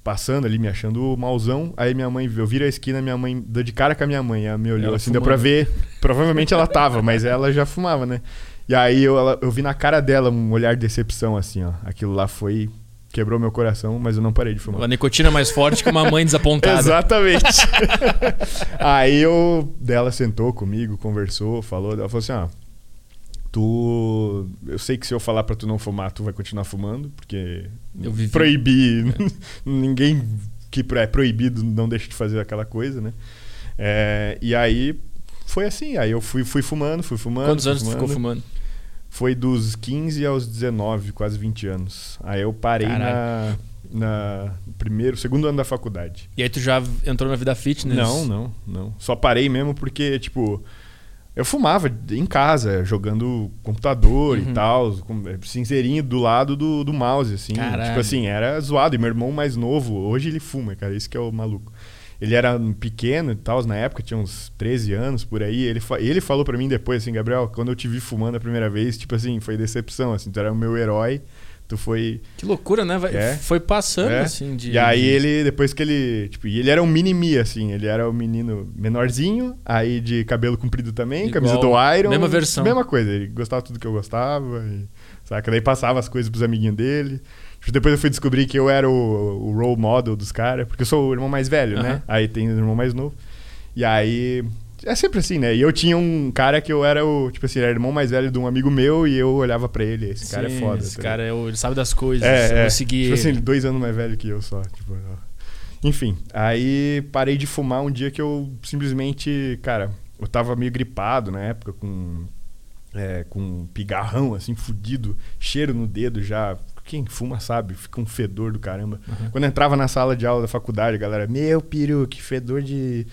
passando ali, me achando malzão. Aí minha mãe, eu viro a esquina, minha mãe deu de cara com a minha mãe. Ela me olhou ela assim, fumando. deu pra ver. Provavelmente ela tava, mas ela já fumava, né? E aí eu, ela, eu vi na cara dela um olhar de decepção, assim, ó. Aquilo lá foi. Quebrou meu coração, mas eu não parei de fumar. A nicotina mais forte que uma mãe desapontada. Exatamente. aí eu. Dela sentou comigo, conversou, falou. Ela falou assim: ó tu. Eu sei que se eu falar para tu não fumar, tu vai continuar fumando, porque eu vivi... proibir. É. Ninguém que é proibido não deixa de fazer aquela coisa, né? É, e aí foi assim. Aí eu fui, fui fumando, fui fumando. Quantos fui anos fumando. tu ficou fumando? Foi dos 15 aos 19, quase 20 anos. Aí eu parei Caralho. na, na primeiro, segundo ano da faculdade. E aí tu já entrou na vida fitness? Não, não, não. Só parei mesmo porque, tipo, eu fumava em casa, jogando computador uhum. e tal, cinzeirinho do lado do, do mouse, assim. Caralho. Tipo assim, era zoado. E meu irmão mais novo, hoje ele fuma, cara, isso que é o maluco. Ele era pequeno e tal, na época, tinha uns 13 anos por aí. Ele, ele falou para mim depois, assim, Gabriel, quando eu te vi fumando a primeira vez, tipo assim, foi decepção, assim, tu era o meu herói tu foi. Que loucura, né? É. Foi passando, é. assim, de. E aí ele, depois que ele. Tipo, e ele era um mini-me, assim. Ele era o um menino menorzinho, aí de cabelo comprido também, Igual, camisa do Iron. Mesma versão. Mesma coisa. Ele gostava tudo que eu gostava. E, saca? Daí passava as coisas pros amiguinhos dele. Depois eu fui descobrir que eu era o, o role model dos caras, porque eu sou o irmão mais velho, né? Aí tem o irmão mais novo. E aí é sempre assim, né? E eu tinha um cara que eu era o, tipo assim, era irmão mais velho de um amigo meu e eu olhava para ele. Esse Sim, cara é foda. Esse tá cara, é, ele sabe das coisas. É, eu é. segui tipo assim, dois anos mais velho que eu só. Tipo, enfim, aí parei de fumar um dia que eu simplesmente, cara, eu tava meio gripado na época, com, é, com um pigarrão, assim, fudido, cheiro no dedo já. Quem fuma sabe, fica um fedor do caramba. Uhum. Quando entrava na sala de aula da faculdade, a galera, meu peru, que fedor de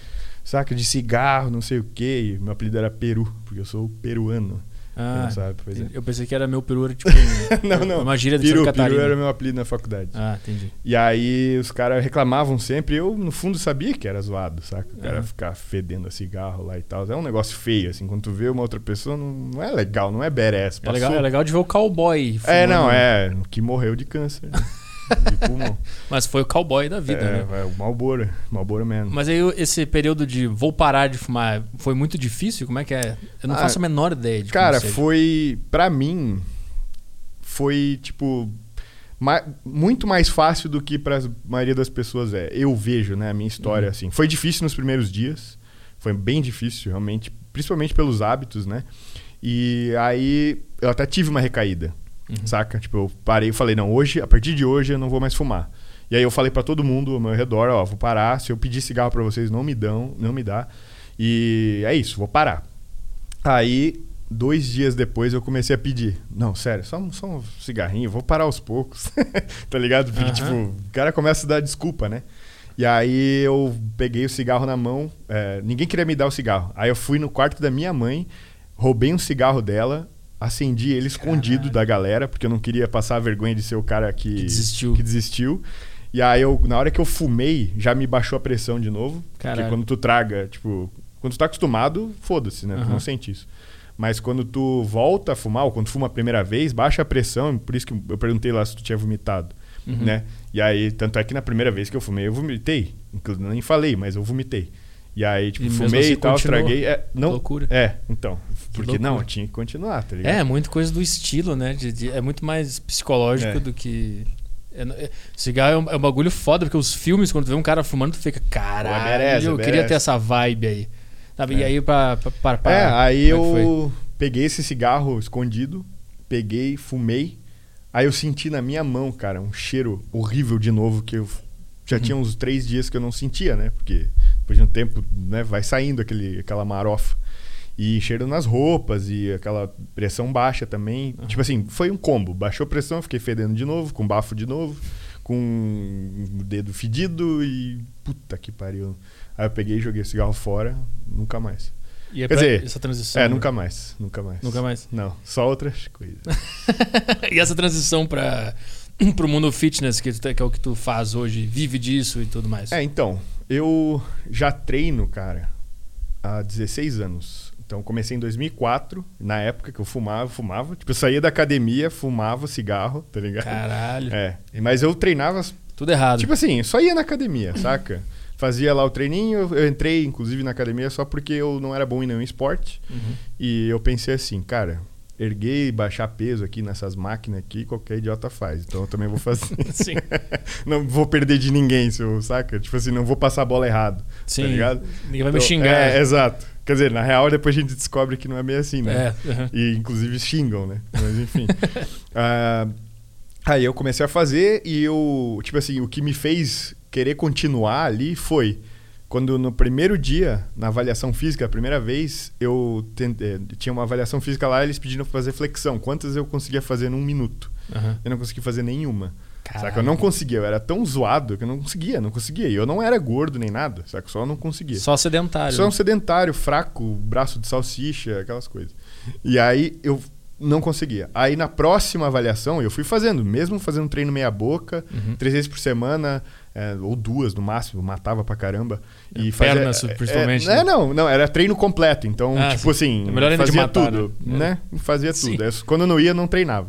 saca de cigarro, não sei o quê. E meu apelido era Peru, porque eu sou peruano. Ah, sabe, é. eu pensei que era meu peru, era tipo. não, não. Uma gíria de peru, Catarina. Peru era meu apelido na faculdade. Ah, entendi. E aí os caras reclamavam sempre. Eu, no fundo, sabia que era zoado, saca? O cara uhum. ficar fedendo a cigarro lá e tal. É um negócio feio, assim. Quando tu vê uma outra pessoa, não, não é legal, não é badass. É legal, é legal de ver o cowboy. É, não, é. Que morreu de câncer. Né? de pulmão. Mas foi o cowboy da vida, é, né? É, o Malboro, Malboro mesmo. Mas aí esse período de vou parar de fumar foi muito difícil? Como é que é? Eu não ah, faço a menor ideia de Cara, foi. para mim, foi tipo. muito mais fácil do que para a maioria das pessoas é. Eu vejo, né, a minha história uhum. assim. Foi difícil nos primeiros dias, foi bem difícil, realmente, principalmente pelos hábitos, né? E aí eu até tive uma recaída. Uhum. Saca? Tipo, eu parei e falei, não, hoje, a partir de hoje eu não vou mais fumar. E aí eu falei para todo mundo ao meu redor, ó, vou parar, se eu pedir cigarro para vocês não me dão, não me dá. E é isso, vou parar. Aí dois dias depois eu comecei a pedir. Não, sério, só, só um cigarrinho, vou parar aos poucos. tá ligado? Porque, tipo, o cara começa a dar desculpa, né? E aí eu peguei o cigarro na mão, é, ninguém queria me dar o cigarro. Aí eu fui no quarto da minha mãe, roubei um cigarro dela, acendi ele escondido Caralho. da galera, porque eu não queria passar a vergonha de ser o cara que, que desistiu. Que desistiu. E aí eu, na hora que eu fumei, já me baixou a pressão de novo. Caralho. Porque quando tu traga, tipo, quando tu tá acostumado, foda-se, né? Uhum. Tu não sente isso. Mas quando tu volta a fumar, ou quando tu fuma a primeira vez, baixa a pressão, por isso que eu perguntei lá se tu tinha vomitado, uhum. né? E aí, tanto é que na primeira vez que eu fumei, eu vomitei. Nem falei, mas eu vomitei. E aí, tipo, e fumei assim e tal, estraguei. É, não, loucura. É, então. Porque não, tinha que continuar, tá ligado? É, é muito coisa do estilo, né? De, de, é muito mais psicológico é. do que. É, é, cigarro é um, é um, bagulho foda, porque os filmes, quando tu vê um cara fumando, tu fica, caralho, merece, eu merece. queria ter essa vibe aí. Sabe? E é. aí, pra, pra, pra, É, aí eu peguei esse cigarro escondido, peguei, fumei. Aí eu senti na minha mão, cara, um cheiro horrível de novo, que eu já uhum. tinha uns três dias que eu não sentia, né? Porque depois de um tempo, né, vai saindo aquele, aquela marofa. E cheiro nas roupas e aquela pressão baixa também. Uhum. Tipo assim, foi um combo. Baixou pressão, fiquei fedendo de novo, com bafo de novo, com o dedo fedido e. Puta que pariu. Aí eu peguei e joguei o cigarro fora, nunca mais. E é Quer dizer, essa transição. É, né? nunca mais, nunca mais. Nunca mais. Não, só outras coisas. e essa transição para pro mundo fitness, que, que é o que tu faz hoje, vive disso e tudo mais? É, então, eu já treino, cara, há 16 anos. Então, comecei em 2004, na época que eu fumava, fumava. Tipo, eu saía da academia, fumava cigarro, tá ligado? Caralho. É, mas eu treinava... Tudo errado. Tipo assim, só ia na academia, saca? Fazia lá o treininho, eu entrei, inclusive, na academia só porque eu não era bom em nenhum esporte. Uhum. E eu pensei assim, cara, erguer e baixar peso aqui nessas máquinas aqui, qualquer idiota faz. Então eu também vou fazer. Sim. não vou perder de ninguém, saca? Tipo assim, não vou passar a bola errado. Tá Sim. Tá ligado? Ninguém vai então, me xingar. É, exato. Quer dizer, na real, depois a gente descobre que não é meio assim, né? É, uhum. E inclusive xingam, né? Mas enfim. uh, aí eu comecei a fazer e eu, tipo assim, o que me fez querer continuar ali foi quando no primeiro dia, na avaliação física, a primeira vez, eu tentei, tinha uma avaliação física lá, eles pediram fazer flexão. Quantas eu conseguia fazer num minuto? Uhum. Eu não consegui fazer nenhuma. Saca? Eu não conseguia, eu era tão zoado que eu não conseguia, não conseguia. E eu não era gordo nem nada, saca? Só não conseguia. Só sedentário. Só né? um sedentário, fraco, braço de salsicha, aquelas coisas. E aí eu não conseguia. Aí na próxima avaliação eu fui fazendo, mesmo fazendo treino meia boca, uhum. três vezes por semana, é, ou duas no máximo, matava pra caramba. E fazia, Pernas, é, principalmente. É, né? Não, não, era treino completo. Então, ah, tipo sim. assim, é melhor fazia matar, tudo, né? né? Fazia sim. tudo. Quando não ia, não treinava.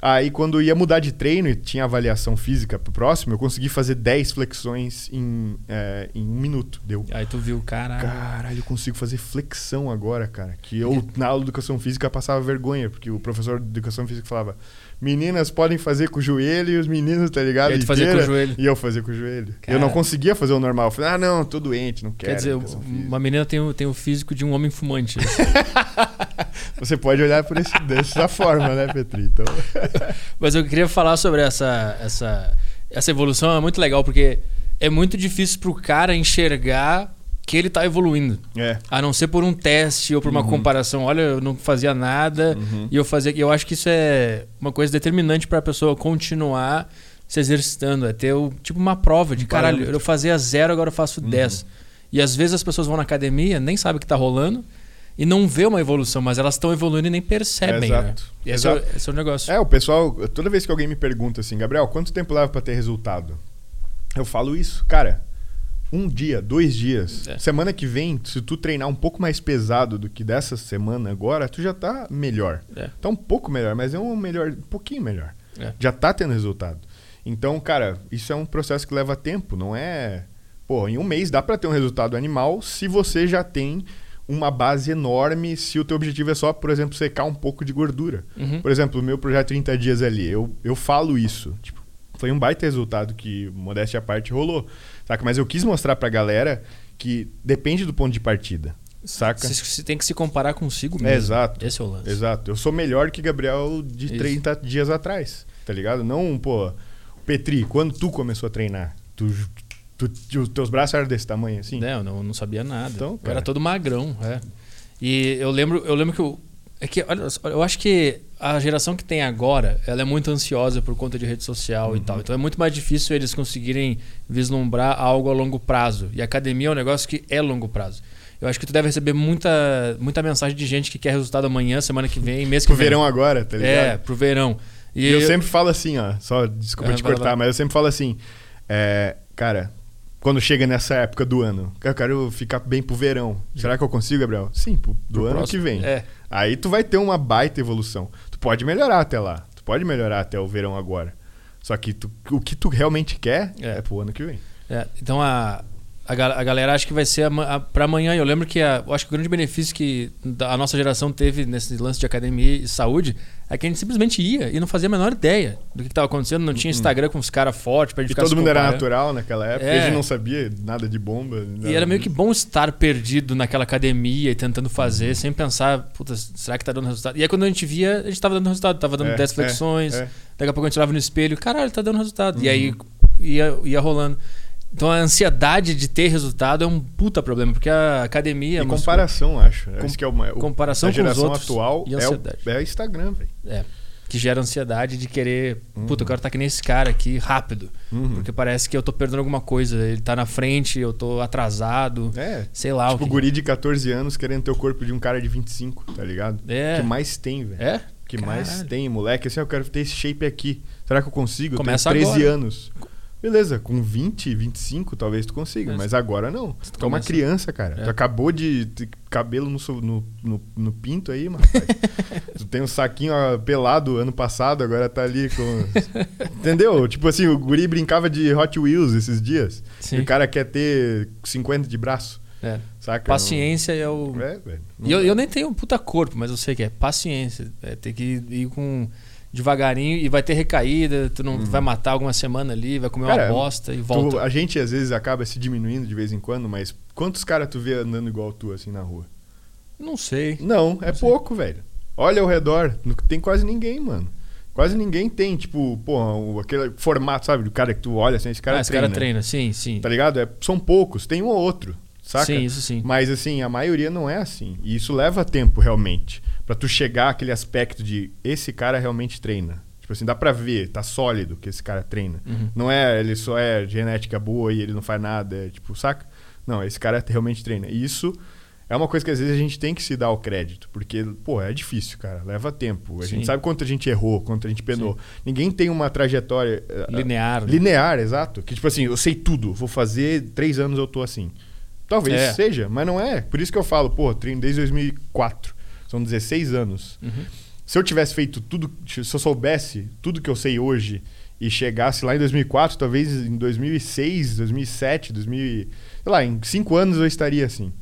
Aí, quando ia mudar de treino e tinha avaliação física pro próximo, eu consegui fazer 10 flexões em, é, em um minuto. Deu. Aí tu viu, caralho. Caralho, eu consigo fazer flexão agora, cara. Que eu, na aula de educação física, passava vergonha, porque o professor de educação física falava: meninas podem fazer com o joelho e os meninos, tá ligado? E, fazia com o joelho. e eu fazia com o joelho. Cara. Eu não conseguia fazer o normal. Eu falei, ah, não, tô doente, não quero. Quer dizer, uma menina tem o, tem o físico de um homem fumante. Você pode olhar por esse, dessa forma, né, Petri? Então... Mas eu queria falar sobre essa, essa, essa evolução, é muito legal, porque é muito difícil pro cara enxergar que ele está evoluindo. É. A não ser por um teste ou por uma uhum. comparação. Olha, eu não fazia nada uhum. e eu fazia. Eu acho que isso é uma coisa determinante para a pessoa continuar se exercitando. É ter o, tipo uma prova de um caralho, eu fazia zero, agora eu faço uhum. 10. E às vezes as pessoas vão na academia, nem sabem o que está rolando e não vê uma evolução, mas elas estão evoluindo e nem percebem. É, exato. Né? Exato. É, esse é o negócio. É, o pessoal, toda vez que alguém me pergunta assim, Gabriel, quanto tempo leva para ter resultado? Eu falo isso, cara um dia, dois dias. É. Semana que vem, se tu treinar um pouco mais pesado do que dessa semana agora, tu já tá melhor. É. Tá um pouco melhor, mas é um melhor, um pouquinho melhor. É. Já tá tendo resultado. Então, cara, isso é um processo que leva tempo, não é. Pô, em um mês dá para ter um resultado animal se você já tem uma base enorme se o teu objetivo é só, por exemplo, secar um pouco de gordura. Uhum. Por exemplo, o meu projeto 30 dias ali, eu, eu falo isso. Tipo, foi um baita resultado que, modéstia à parte, rolou. Saca? Mas eu quis mostrar pra galera que depende do ponto de partida. Saca? Você tem que se comparar consigo mesmo. É, exato. Esse é o lance. Exato. Eu sou melhor que Gabriel de Isso. 30 dias atrás. Tá ligado? Não, pô. Petri, quando tu começou a treinar, tu, tu, tu, os teus braços eram desse tamanho assim? Não, não, não sabia nada. Então, eu era todo magrão, é. E eu lembro, eu lembro que eu, É que, olha, eu acho que a geração que tem agora, ela é muito ansiosa por conta de rede social uhum. e tal. Então é muito mais difícil eles conseguirem vislumbrar algo a longo prazo. E academia é um negócio que é longo prazo. Eu acho que tu deve receber muita, muita mensagem de gente que quer resultado amanhã, semana que vem, mês que pro vem. Pro verão agora, tá ligado? É, pro verão. E, eu, eu, sempre falo assim, ó, só desculpa é, te cortar, mas eu sempre falo assim, é, cara, quando chega nessa época do ano, eu quero ficar bem pro verão. Será que eu consigo, Gabriel? Sim, pro, do pro ano próximo. que vem. É. Aí tu vai ter uma baita evolução. Tu pode melhorar até lá. Tu pode melhorar até o verão agora. Só que tu, o que tu realmente quer é, é pro ano que vem. É, então a, a, a galera acha que vai ser para amanhã. Eu lembro que a, eu acho que o grande benefício que a nossa geração teve nesse lance de academia e saúde é que a gente simplesmente ia e não fazia a menor ideia do que estava acontecendo. Não tinha uhum. Instagram com os caras fortes pra gente e ficar todo mundo era natural naquela época. É. A gente não sabia nada de bomba. E era meio que bom estar perdido naquela academia e tentando fazer, uhum. sem pensar, puta, será que tá dando resultado? E aí quando a gente via, a gente tava dando resultado. Tava dando é, 10 é, flexões. É, Daqui a pouco a gente olhava no espelho, caralho, tá dando resultado. Uhum. E aí ia, ia rolando. Então a ansiedade de ter resultado é um puta problema, porque a academia. E comparação, acho. Com, que é uma, comparação a geração com os outros atual e ansiedade. é o, é Instagram, velho. É. Que gera ansiedade de querer. Uhum. Puta, eu quero estar que nem esse cara aqui rápido. Uhum. Porque parece que eu tô perdendo alguma coisa. Ele tá na frente, eu tô atrasado. É. Sei lá. Tipo, o que... guri de 14 anos querendo ter o corpo de um cara de 25, tá ligado? É. O que mais tem, velho. É? O que Caralho. mais tem, moleque. Assim, eu quero ter esse shape aqui. Será que eu consigo? Começa eu tenho 13 agora. anos. Beleza, com 20, 25 talvez tu consiga, mas agora não. Tu é uma criança, cara. É. Tu acabou de ter cabelo no, no, no, no pinto aí, mano. tu tem um saquinho pelado ano passado, agora tá ali com. Entendeu? Tipo assim, o guri brincava de Hot Wheels esses dias. Sim. E o cara quer ter 50 de braço. É. Saca? Paciência é o. É, velho. E eu, eu nem tenho um puta corpo, mas eu sei que é paciência. É ter que ir com devagarinho e vai ter recaída, tu não uhum. vai matar alguma semana ali, vai comer Cara, uma bosta e volta. Tu, a gente às vezes acaba se diminuindo de vez em quando, mas quantos caras tu vê andando igual tu assim na rua? Não sei. Não, é não pouco, sei. velho. Olha ao redor, não tem quase ninguém, mano. Quase ninguém tem, tipo, pô, aquele formato, sabe? Do cara que tu olha assim, esse cara ah, esse treina. cara treina, sim, sim. Tá ligado? É, são poucos, tem um ou outro, saca? Sim, isso sim. Mas assim, a maioria não é assim. E isso leva tempo, realmente. Para tu chegar àquele aspecto de esse cara realmente treina. Tipo assim, dá pra ver, tá sólido que esse cara treina. Uhum. Não é, ele só é genética boa e ele não faz nada, é tipo, saca? Não, esse cara realmente treina. E isso é uma coisa que às vezes a gente tem que se dar o crédito, porque, pô, é difícil, cara, leva tempo. A Sim. gente sabe quanto a gente errou, quanto a gente penou. Sim. Ninguém tem uma trajetória... Eh, linear. Né? Linear, exato. Que tipo assim, eu sei tudo, vou fazer, três anos eu tô assim. Talvez é. seja, mas não é. Por isso que eu falo, pô, treino desde 2004. São 16 anos. Uhum. Se eu tivesse feito tudo, se eu soubesse tudo que eu sei hoje e chegasse lá em 2004, talvez em 2006, 2007, 2000, sei lá, em cinco anos eu estaria assim,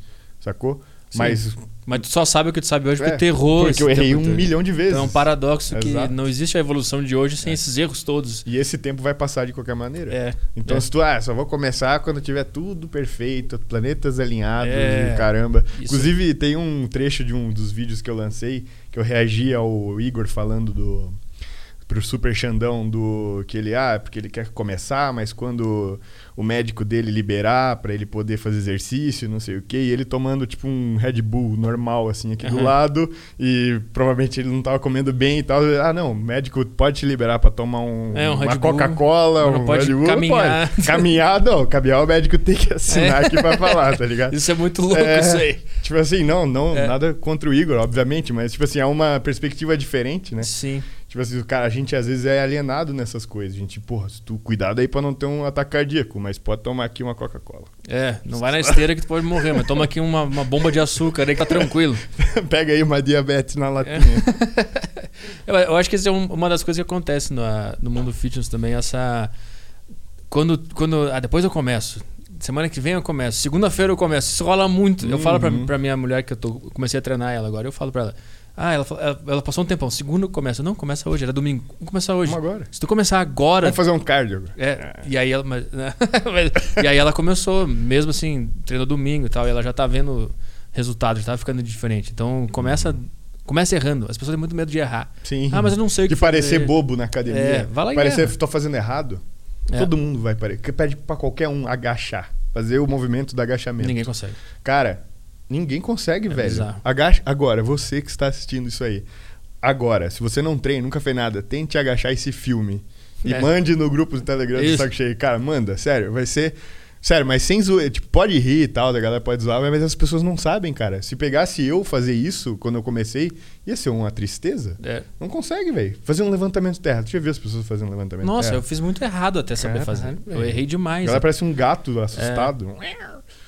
sacou? Sim. Mas mas tu só sabe o que tu sabe hoje porque é, tu errou. Porque eu errei um milhão de vezes. Então é um paradoxo que não existe a evolução de hoje sem é. esses erros todos. E esse tempo vai passar de qualquer maneira. É. Então é. se tu, ah, só vou começar quando tiver tudo perfeito, planetas alinhados é. caramba. Isso. Inclusive tem um trecho de um dos vídeos que eu lancei que eu reagi ao Igor falando do pro Super Xandão do que ele ah, porque ele quer começar, mas quando o médico dele liberar para ele poder fazer exercício, não sei o que, e ele tomando tipo um Red Bull normal assim aqui uhum. do lado e provavelmente ele não tava comendo bem e tal. Ah, não, o médico pode te liberar para tomar um, é, um uma Coca-Cola, um pode Red Bull, caminhar. Pode. Caminhar, não, caminhar o médico tem que assinar é. aqui para falar, tá ligado? Isso é muito louco é, isso aí. Tipo assim, não, não, é. nada contra o Igor, obviamente, mas tipo assim, é uma perspectiva diferente, né? Sim. Tipo assim, cara, a gente às vezes é alienado nessas coisas. A gente, porra, se tu cuidado aí pra não ter um ataque cardíaco, mas pode tomar aqui uma Coca-Cola. É, não vai na esteira que tu pode morrer, mas toma aqui uma, uma bomba de açúcar aí que tá tranquilo. Pega aí uma diabetes na latinha. É. Eu acho que essa é uma das coisas que acontece no, no mundo fitness também, essa. Quando. quando ah, depois eu começo. Semana que vem eu começo. Segunda-feira eu começo. Isso rola muito. Uhum. Eu falo pra, uhum. pra minha mulher que eu tô, comecei a treinar ela agora. Eu falo pra ela ah, ela, ela, ela, passou um tempão. Segundo começa. Não, começa hoje. Era domingo. Vamos começar hoje. Vamos agora. Se tu começar agora. Vamos fazer um cardio. É. é. E aí ela. Mas, e aí ela começou, mesmo assim, treinou domingo e tal. E ela já tá vendo resultados, já tá ficando diferente. Então começa. Começa errando. As pessoas têm muito medo de errar. Sim. Ah, mas eu não sei o que De parecer fazer. bobo na academia. É, vai lá e Parecer que tô fazendo errado. É. Todo mundo vai parecer. Pede pra qualquer um agachar. Fazer o movimento do agachamento. Ninguém consegue. Cara, Ninguém consegue, é velho. Agacha... Agora, você que está assistindo isso aí. Agora, se você não treina, nunca fez nada, tente agachar esse filme. E é. mande no grupo do Telegram do Saco Cheio. Cara, manda, sério, vai ser. Sério, mas sem zoar. Tipo, pode rir e tal, da galera pode zoar, mas as pessoas não sabem, cara. Se pegasse eu fazer isso quando eu comecei, ia ser uma tristeza. É. Não consegue, velho. Fazer um levantamento de terra. Deixa eu ver as pessoas fazendo um levantamento Nossa, de terra. eu fiz muito errado até saber fazer. Eu errei demais. Ela parece um gato assustado. É.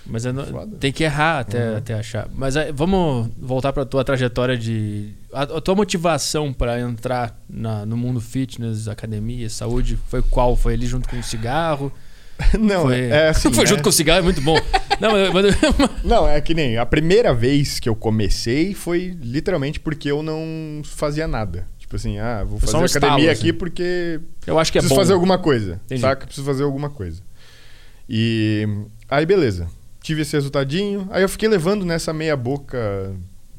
Mas não, tem que errar até, uhum. até achar. Mas é, vamos voltar para tua trajetória de. A, a tua motivação para entrar na, no mundo fitness, academia, saúde, foi qual? Foi ali junto com o cigarro? Não, foi, é assim. foi junto é... com o cigarro, é muito bom. não, mas... não, é que nem a primeira vez que eu comecei foi literalmente porque eu não fazia nada. Tipo assim, ah, vou fazer um academia estalo, aqui assim. porque. Eu acho que é preciso bom. fazer alguma coisa. Entendi. Saca? Preciso fazer alguma coisa. E aí, beleza tive esse resultadinho. Aí eu fiquei levando nessa meia boca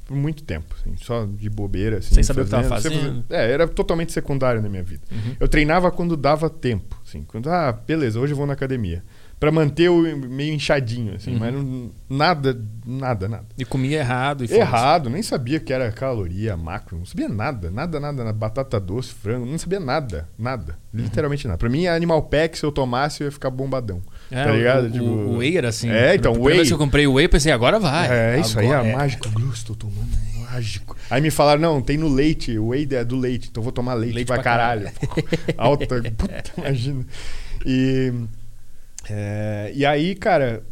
por muito tempo, assim, só de bobeira. Assim, Sem saber fazendo, o que estava fazendo? É, era totalmente secundário na minha vida. Uhum. Eu treinava quando dava tempo. Assim, quando, ah, beleza, hoje eu vou na academia para manter o meio inchadinho, assim, uhum. mas não, nada, nada, nada. E comia errado. E errado, nem sabia que era caloria, macro, não sabia nada, nada, nada, batata doce, frango, não sabia nada, nada, uhum. literalmente nada. Para mim, Animal Pack, se eu tomasse, eu ia ficar bombadão. É, tá ligado? O, tipo... o, whey era assim. É, então, o whey. vez que eu comprei o whey, pensei, agora vai. É, isso agora, aí é, é mágico. Tô tomando mágico. Aí me falaram, não, tem no leite, o whey é do leite, então vou tomar leite, leite pra, pra caralho. caralho. Alta, puta, imagina. E é, e aí, cara,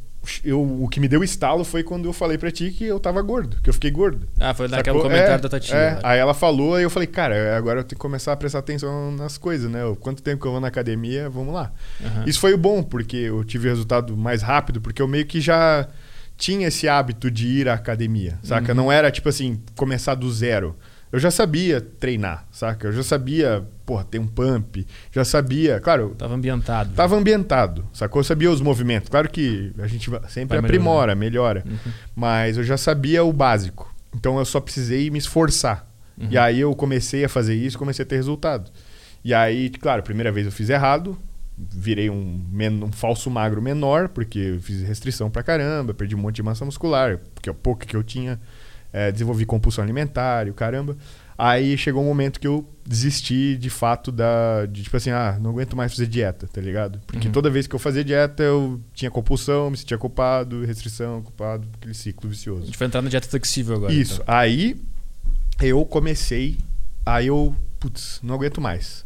eu, o que me deu estalo foi quando eu falei pra ti que eu tava gordo, que eu fiquei gordo. Ah, foi naquele comentário é, da Tati. É. Aí ela falou, e eu falei, cara, agora eu tenho que começar a prestar atenção nas coisas, né? Quanto tempo que eu vou na academia, vamos lá. Uhum. Isso foi bom, porque eu tive resultado mais rápido, porque eu meio que já tinha esse hábito de ir à academia, saca? Uhum. Não era tipo assim, começar do zero eu já sabia treinar, saca? Eu já sabia, porra, ter um pump, já sabia, claro. Tava ambientado. Tava já. ambientado, sacou? Eu sabia os movimentos. Claro que a gente sempre Vai aprimora, melhora. Uhum. Mas eu já sabia o básico. Então eu só precisei me esforçar. Uhum. E aí eu comecei a fazer isso, comecei a ter resultado. E aí, claro, primeira vez eu fiz errado, virei um, um falso magro menor, porque eu fiz restrição pra caramba, perdi um monte de massa muscular, porque é o pouco que eu tinha é, desenvolvi compulsão alimentar e o caramba. Aí chegou um momento que eu desisti de fato da. De, tipo assim, ah, não aguento mais fazer dieta, tá ligado? Porque uhum. toda vez que eu fazia dieta, eu tinha compulsão, me sentia culpado, restrição, culpado, aquele ciclo vicioso. A gente vai entrar na dieta flexível agora. Isso. Então. Aí eu comecei. Aí eu, putz, não aguento mais.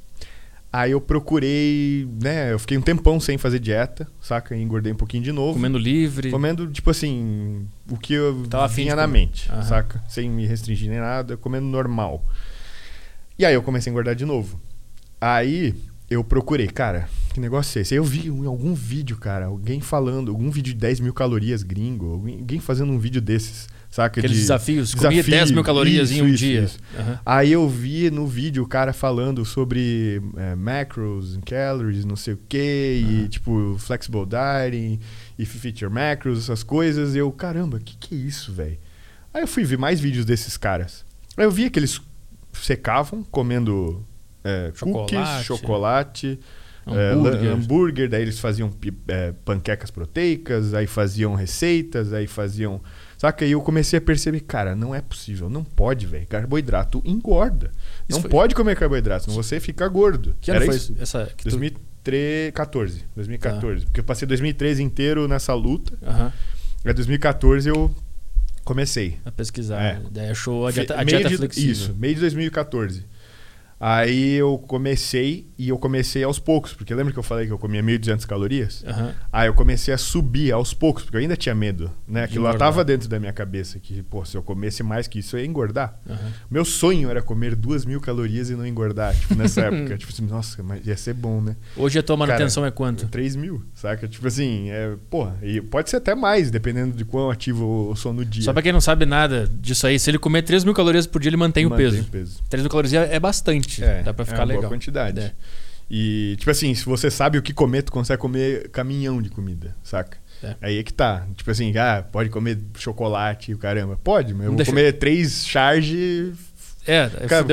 Aí eu procurei, né? Eu fiquei um tempão sem fazer dieta, saca? engordei um pouquinho de novo. Comendo livre. Comendo, tipo assim, o que eu Tava vinha na mente, uhum. saca? Sem me restringir nem nada, comendo normal. E aí eu comecei a engordar de novo. Aí eu procurei, cara, que negócio é esse? Aí eu vi em algum vídeo, cara, alguém falando, algum vídeo de 10 mil calorias gringo, alguém fazendo um vídeo desses. Saca? Aqueles de desafios. Desafio, Comia 10 mil calorias isso, em um isso, dia. Isso. Uhum. Aí eu vi no vídeo o cara falando sobre é, macros, calories, não sei o quê, uhum. e tipo, flexible dieting, e feature macros, essas coisas. E eu, caramba, o que, que é isso, velho? Aí eu fui ver mais vídeos desses caras. Aí eu via que eles secavam comendo é, chocolate. cookies, chocolate. Hambúrguer. É, hambúrguer, daí eles faziam é, panquecas proteicas, aí faziam receitas, aí faziam Saca? E eu comecei a perceber, cara, não é possível, não pode, velho. Carboidrato engorda. Isso não foi... pode comer carboidrato, senão você fica gordo. Que ano Era foi isso? essa? Que 2014. 2014. Porque eu passei 2013 inteiro nessa luta. Uhum. Aí 2014 eu comecei. A pesquisar. É. Daí achou a dieta, a dieta de, flexível. Isso, meio de 2014. Aí eu comecei e eu comecei aos poucos, porque lembra que eu falei que eu comia 1.200 calorias? Uhum. Aí eu comecei a subir aos poucos, porque eu ainda tinha medo, né? Aquilo lá tava dentro da minha cabeça, que, pô, se eu comesse mais que isso, eu ia engordar. Uhum. Meu sonho era comer 2.000 calorias e não engordar, tipo, nessa época. tipo assim, nossa, mas ia ser bom, né? Hoje a tua manutenção Cara, é quanto? 3 mil, saca? Tipo assim, é, porra, e pode ser até mais, dependendo de quão ativo eu sou no dia. Só pra quem não sabe nada disso aí, se ele comer 3 mil calorias por dia, ele mantém, mantém o peso. peso. 3 mil calorias é bastante. É, Dá pra ficar é uma legal. Boa quantidade. É. E, tipo assim, se você sabe o que comer, tu consegue comer caminhão de comida, saca? É. Aí é que tá. Tipo assim, ah, pode comer chocolate e o caramba. Pode, mas eu vou Deixa... comer três charge. É,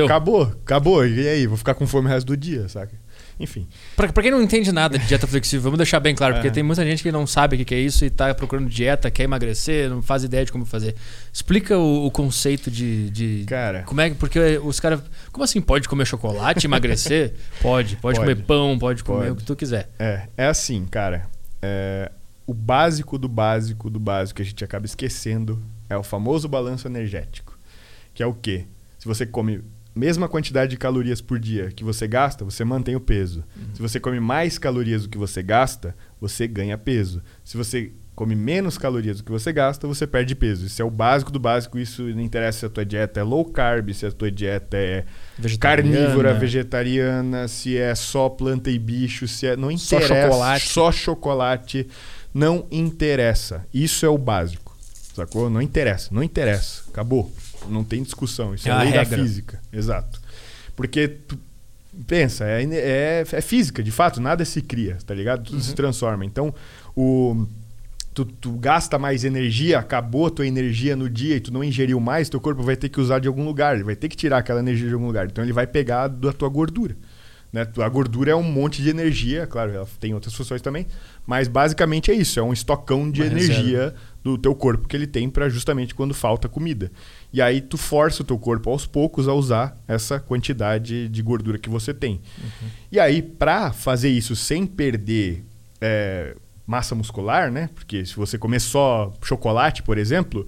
acabou, acabou. E aí, vou ficar com fome o resto do dia, saca? Enfim. Pra, pra, quem não entende nada de dieta flexível, vamos deixar bem claro, porque tem muita gente que não sabe o que é isso e tá procurando dieta, quer emagrecer, não faz ideia de como fazer. Explica o, o conceito de, de. Cara. Como é Porque os caras. Como assim? Pode comer chocolate e emagrecer? pode, pode. Pode comer pão, pode comer pode. o que tu quiser. É, é assim, cara. É, o básico do básico do básico que a gente acaba esquecendo é o famoso balanço energético. Que é o quê? Se você come mesma quantidade de calorias por dia que você gasta, você mantém o peso. Uhum. Se você come mais calorias do que você gasta, você ganha peso. Se você come menos calorias do que você gasta, você perde peso. Isso é o básico do básico. Isso não interessa se a tua dieta é low carb, se a tua dieta é carnívora, vegetariana, se é só planta e bicho, se é não interessa. Só chocolate. Só chocolate. Não interessa. Isso é o básico. Sacou? Não interessa. Não interessa. Acabou. Não tem discussão. Isso é, é a lei regra. da física. Exato. Porque tu pensa, é, é, é, física, de fato, nada se cria, tá ligado? Tudo uhum. se transforma. Então, o tu, tu gasta mais energia, acabou a tua energia no dia e tu não ingeriu mais, teu corpo vai ter que usar de algum lugar, ele vai ter que tirar aquela energia de algum lugar. Então ele vai pegar da tua gordura. Né? A gordura é um monte de energia, claro, ela tem outras funções também, mas basicamente é isso, é um estocão de Uma energia reserva. do teu corpo que ele tem para justamente quando falta comida. E aí tu força o teu corpo aos poucos a usar essa quantidade de gordura que você tem. Uhum. E aí, para fazer isso sem perder é, massa muscular, né? Porque se você comer só chocolate, por exemplo,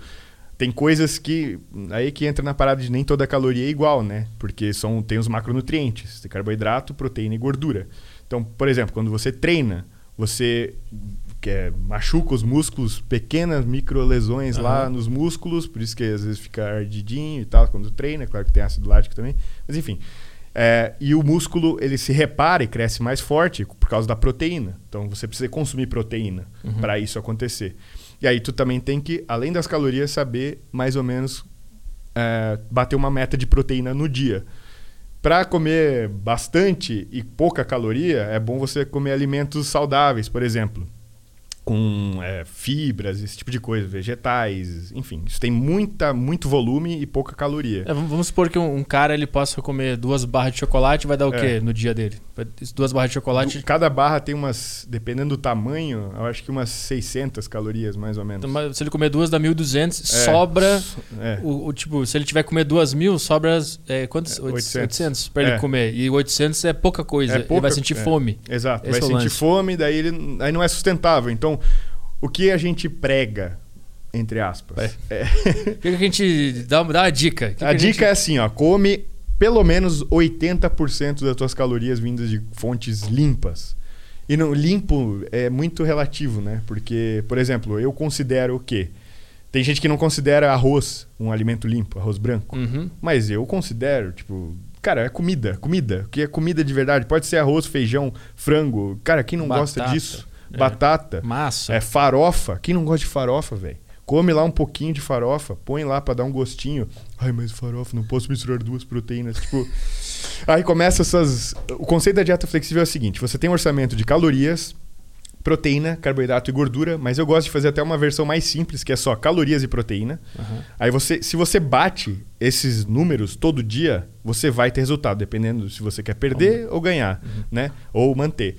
tem coisas que aí que entra na parada de nem toda caloria é igual, né? Porque são tem os macronutrientes, tem carboidrato, proteína e gordura. Então, por exemplo, quando você treina, você é, machuca os músculos, pequenas micro lesões uhum. lá nos músculos, por isso que às vezes fica ardidinho e tal quando treina, claro que tem ácido lático também, mas enfim, é, e o músculo ele se repara e cresce mais forte por causa da proteína. Então você precisa consumir proteína uhum. para isso acontecer. E aí tu também tem que, além das calorias, saber mais ou menos é, bater uma meta de proteína no dia. Para comer bastante e pouca caloria, é bom você comer alimentos saudáveis, por exemplo com é, fibras, esse tipo de coisa, vegetais, enfim. Isso tem muita, muito volume e pouca caloria. É, vamos supor que um, um, cara ele possa comer duas barras de chocolate, vai dar o é. quê no dia dele? Duas barras de chocolate. Cada barra tem umas, dependendo do tamanho, eu acho que umas 600 calorias mais ou menos. Então, se ele comer duas dá 1.200, é. sobra é. o, o, tipo, se ele tiver comer duas mil, sobra é, quantos? 800, 800 para ele comer. E 800 é pouca coisa. Pouca, ele vai sentir fome. Exato, Esse vai sentir lance. fome, daí ele aí não é sustentável. Então o que a gente prega, entre aspas? É. O que a gente dá, dá uma dica? a, a dica gente... é assim, ó, come pelo menos 80% das tuas calorias vindas de fontes limpas. E não, limpo é muito relativo, né? Porque, por exemplo, eu considero o quê? Tem gente que não considera arroz um alimento limpo, arroz branco. Uhum. Mas eu considero, tipo, cara, é comida, comida. O que é comida de verdade? Pode ser arroz, feijão, frango. Cara, quem não Batata. gosta disso? É. batata. Massa. É farofa. Quem não gosta de farofa, velho? Come lá um pouquinho de farofa, põe lá para dar um gostinho. Ai, mas farofa, não posso misturar duas proteínas. Tipo. Aí começa essas. O conceito da dieta flexível é o seguinte: você tem um orçamento de calorias, proteína, carboidrato e gordura, mas eu gosto de fazer até uma versão mais simples, que é só calorias e proteína. Uhum. Aí você, se você bate esses números todo dia, você vai ter resultado, dependendo se você quer perder uhum. ou ganhar, uhum. né? Ou manter.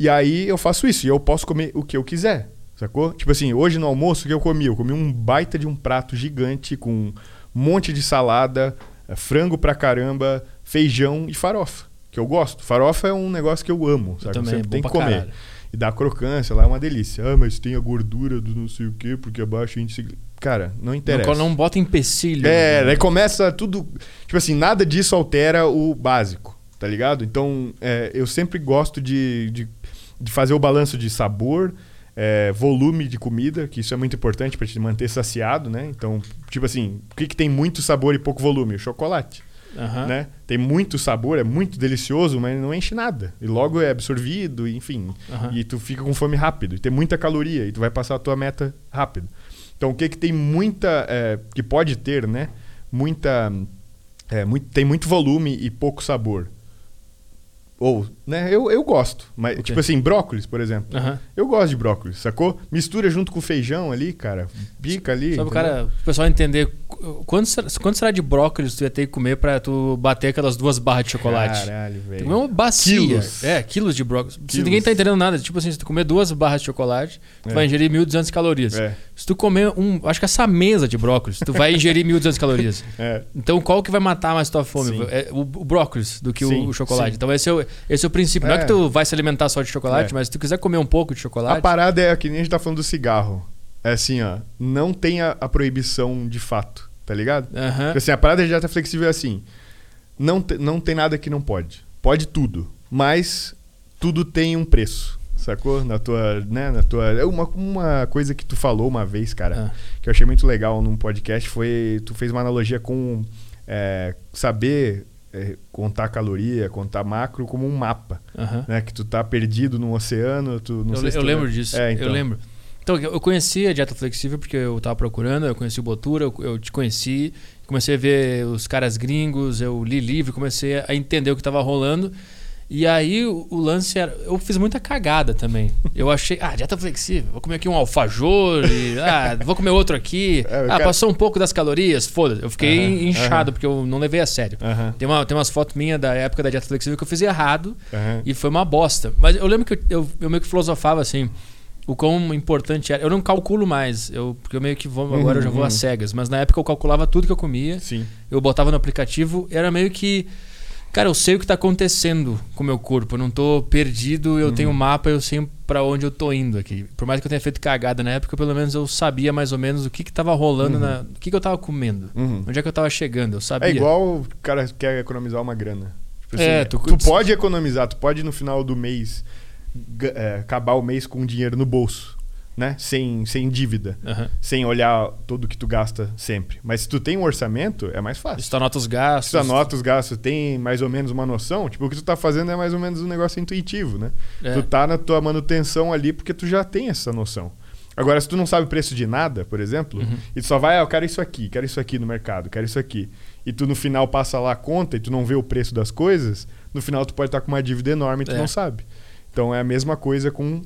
E aí eu faço isso. E eu posso comer o que eu quiser. Sacou? Tipo assim, hoje no almoço, o que eu comi? Eu comi um baita de um prato gigante com um monte de salada, eh, frango pra caramba, feijão e farofa. Que eu gosto. Farofa é um negócio que eu amo. Sabe? Eu Sempre tem que comer. Caralho. E dá crocância lá, é uma delícia. Ah, mas tem a gordura do não sei o quê, porque abaixo a gente. Cara, não interessa. Não, não bota empecilho. É, né? aí começa tudo. Tipo assim, nada disso altera o básico, tá ligado? Então, é, eu sempre gosto de, de de fazer o balanço de sabor, é, volume de comida, que isso é muito importante para te manter saciado, né? Então, tipo assim, o que, que tem muito sabor e pouco volume? O chocolate. Uhum. Né? Tem muito sabor, é muito delicioso, mas não enche nada. E logo é absorvido, enfim. Uhum. E tu fica com fome rápido. E tem muita caloria, e tu vai passar a tua meta rápido. Então, o que, que tem muita. É, que pode ter, né? Muita. É, muito, tem muito volume e pouco sabor ou, né, eu, eu gosto. Mas, okay. tipo assim, brócolis, por exemplo. Uhum. Eu gosto de brócolis, sacou? Mistura junto com feijão ali, cara. Pica ali. Só pro cara, o pessoal entender quanto, quanto será de brócolis tu ia ter que comer pra tu bater aquelas duas barras de chocolate? Caralho, velho. Uma bacia. Quilos. É, quilos de brócolis. Quilos. Se ninguém tá entendendo nada, tipo assim, se tu comer duas barras de chocolate, tu é. vai ingerir 1.200 calorias. É. Se tu comer um, acho que essa mesa de brócolis, tu vai ingerir 1.200 calorias. É. Então qual que vai matar mais tua fome? É o, o brócolis do que o, o, chocolate. Sim. Então esse é o, esse é o princípio. Não é que tu vai se alimentar só de chocolate, é. mas se tu quiser comer um pouco de chocolate. A parada é que nem a gente tá falando do cigarro. É assim, ó. Não tem a, a proibição de fato, tá ligado? Uhum. Porque assim, a parada de dieta flexível é assim. Não, te, não tem nada que não pode. Pode tudo. Mas tudo tem um preço. Sacou? Na tua, né, na tua, é uma, uma coisa que tu falou uma vez, cara, ah. que eu achei muito legal num podcast foi tu fez uma analogia com é, saber é, contar caloria, contar macro como um mapa. Uhum. Né? Que tu tá perdido no oceano, tu não eu, sei Eu tu lembro é... disso. É, então. Eu lembro. Então, eu conheci a dieta flexível porque eu tava procurando, eu conheci o Botura, eu, eu te conheci, comecei a ver os caras gringos, eu li livro, comecei a entender o que tava rolando. E aí o, o, lance era. Eu fiz muita cagada também. Eu achei, ah, dieta flexível, vou comer aqui um alfajor, e, ah, vou comer outro aqui. É, ah, quero... passou um pouco das calorias, foda-se. Eu fiquei uhum, inchado uhum. porque eu não levei a sério. Uhum. Tem, uma, tem umas fotos minhas da época da dieta flexível que eu fiz errado e foi uma bosta. Mas eu lembro que eu, eu, eu meio que filosofava assim o quão importante era. Eu não calculo mais, eu, porque eu meio que vou, agora eu já vou às uhum. cegas, mas na época eu calculava tudo que eu comia. Sim. Eu botava no aplicativo, era meio que Cara, eu sei o que está acontecendo com o meu corpo. Eu não estou perdido, eu uhum. tenho um mapa, eu sei para onde eu estou indo aqui. Por mais que eu tenha feito cagada na época, pelo menos eu sabia mais ou menos o que estava rolando, uhum. na, o que, que eu estava comendo, uhum. onde é que eu estava chegando. Eu sabia. É igual o cara quer economizar uma grana. Tipo assim, é, tu, tu pode economizar, tu pode no final do mês é, acabar o mês com dinheiro no bolso né? Sem, sem dívida, uhum. sem olhar tudo que tu gasta sempre. Mas se tu tem um orçamento, é mais fácil. Se tu anota os gastos. Se tu anota os gastos, tem mais ou menos uma noção, tipo, o que tu tá fazendo é mais ou menos um negócio intuitivo, né? É. Tu tá na tua manutenção ali porque tu já tem essa noção. Agora, se tu não sabe o preço de nada, por exemplo, uhum. e tu só vai, ah, eu quero isso aqui, quero isso aqui no mercado, quero isso aqui, e tu no final passa lá a conta e tu não vê o preço das coisas, no final tu pode estar com uma dívida enorme e tu é. não sabe. Então é a mesma coisa com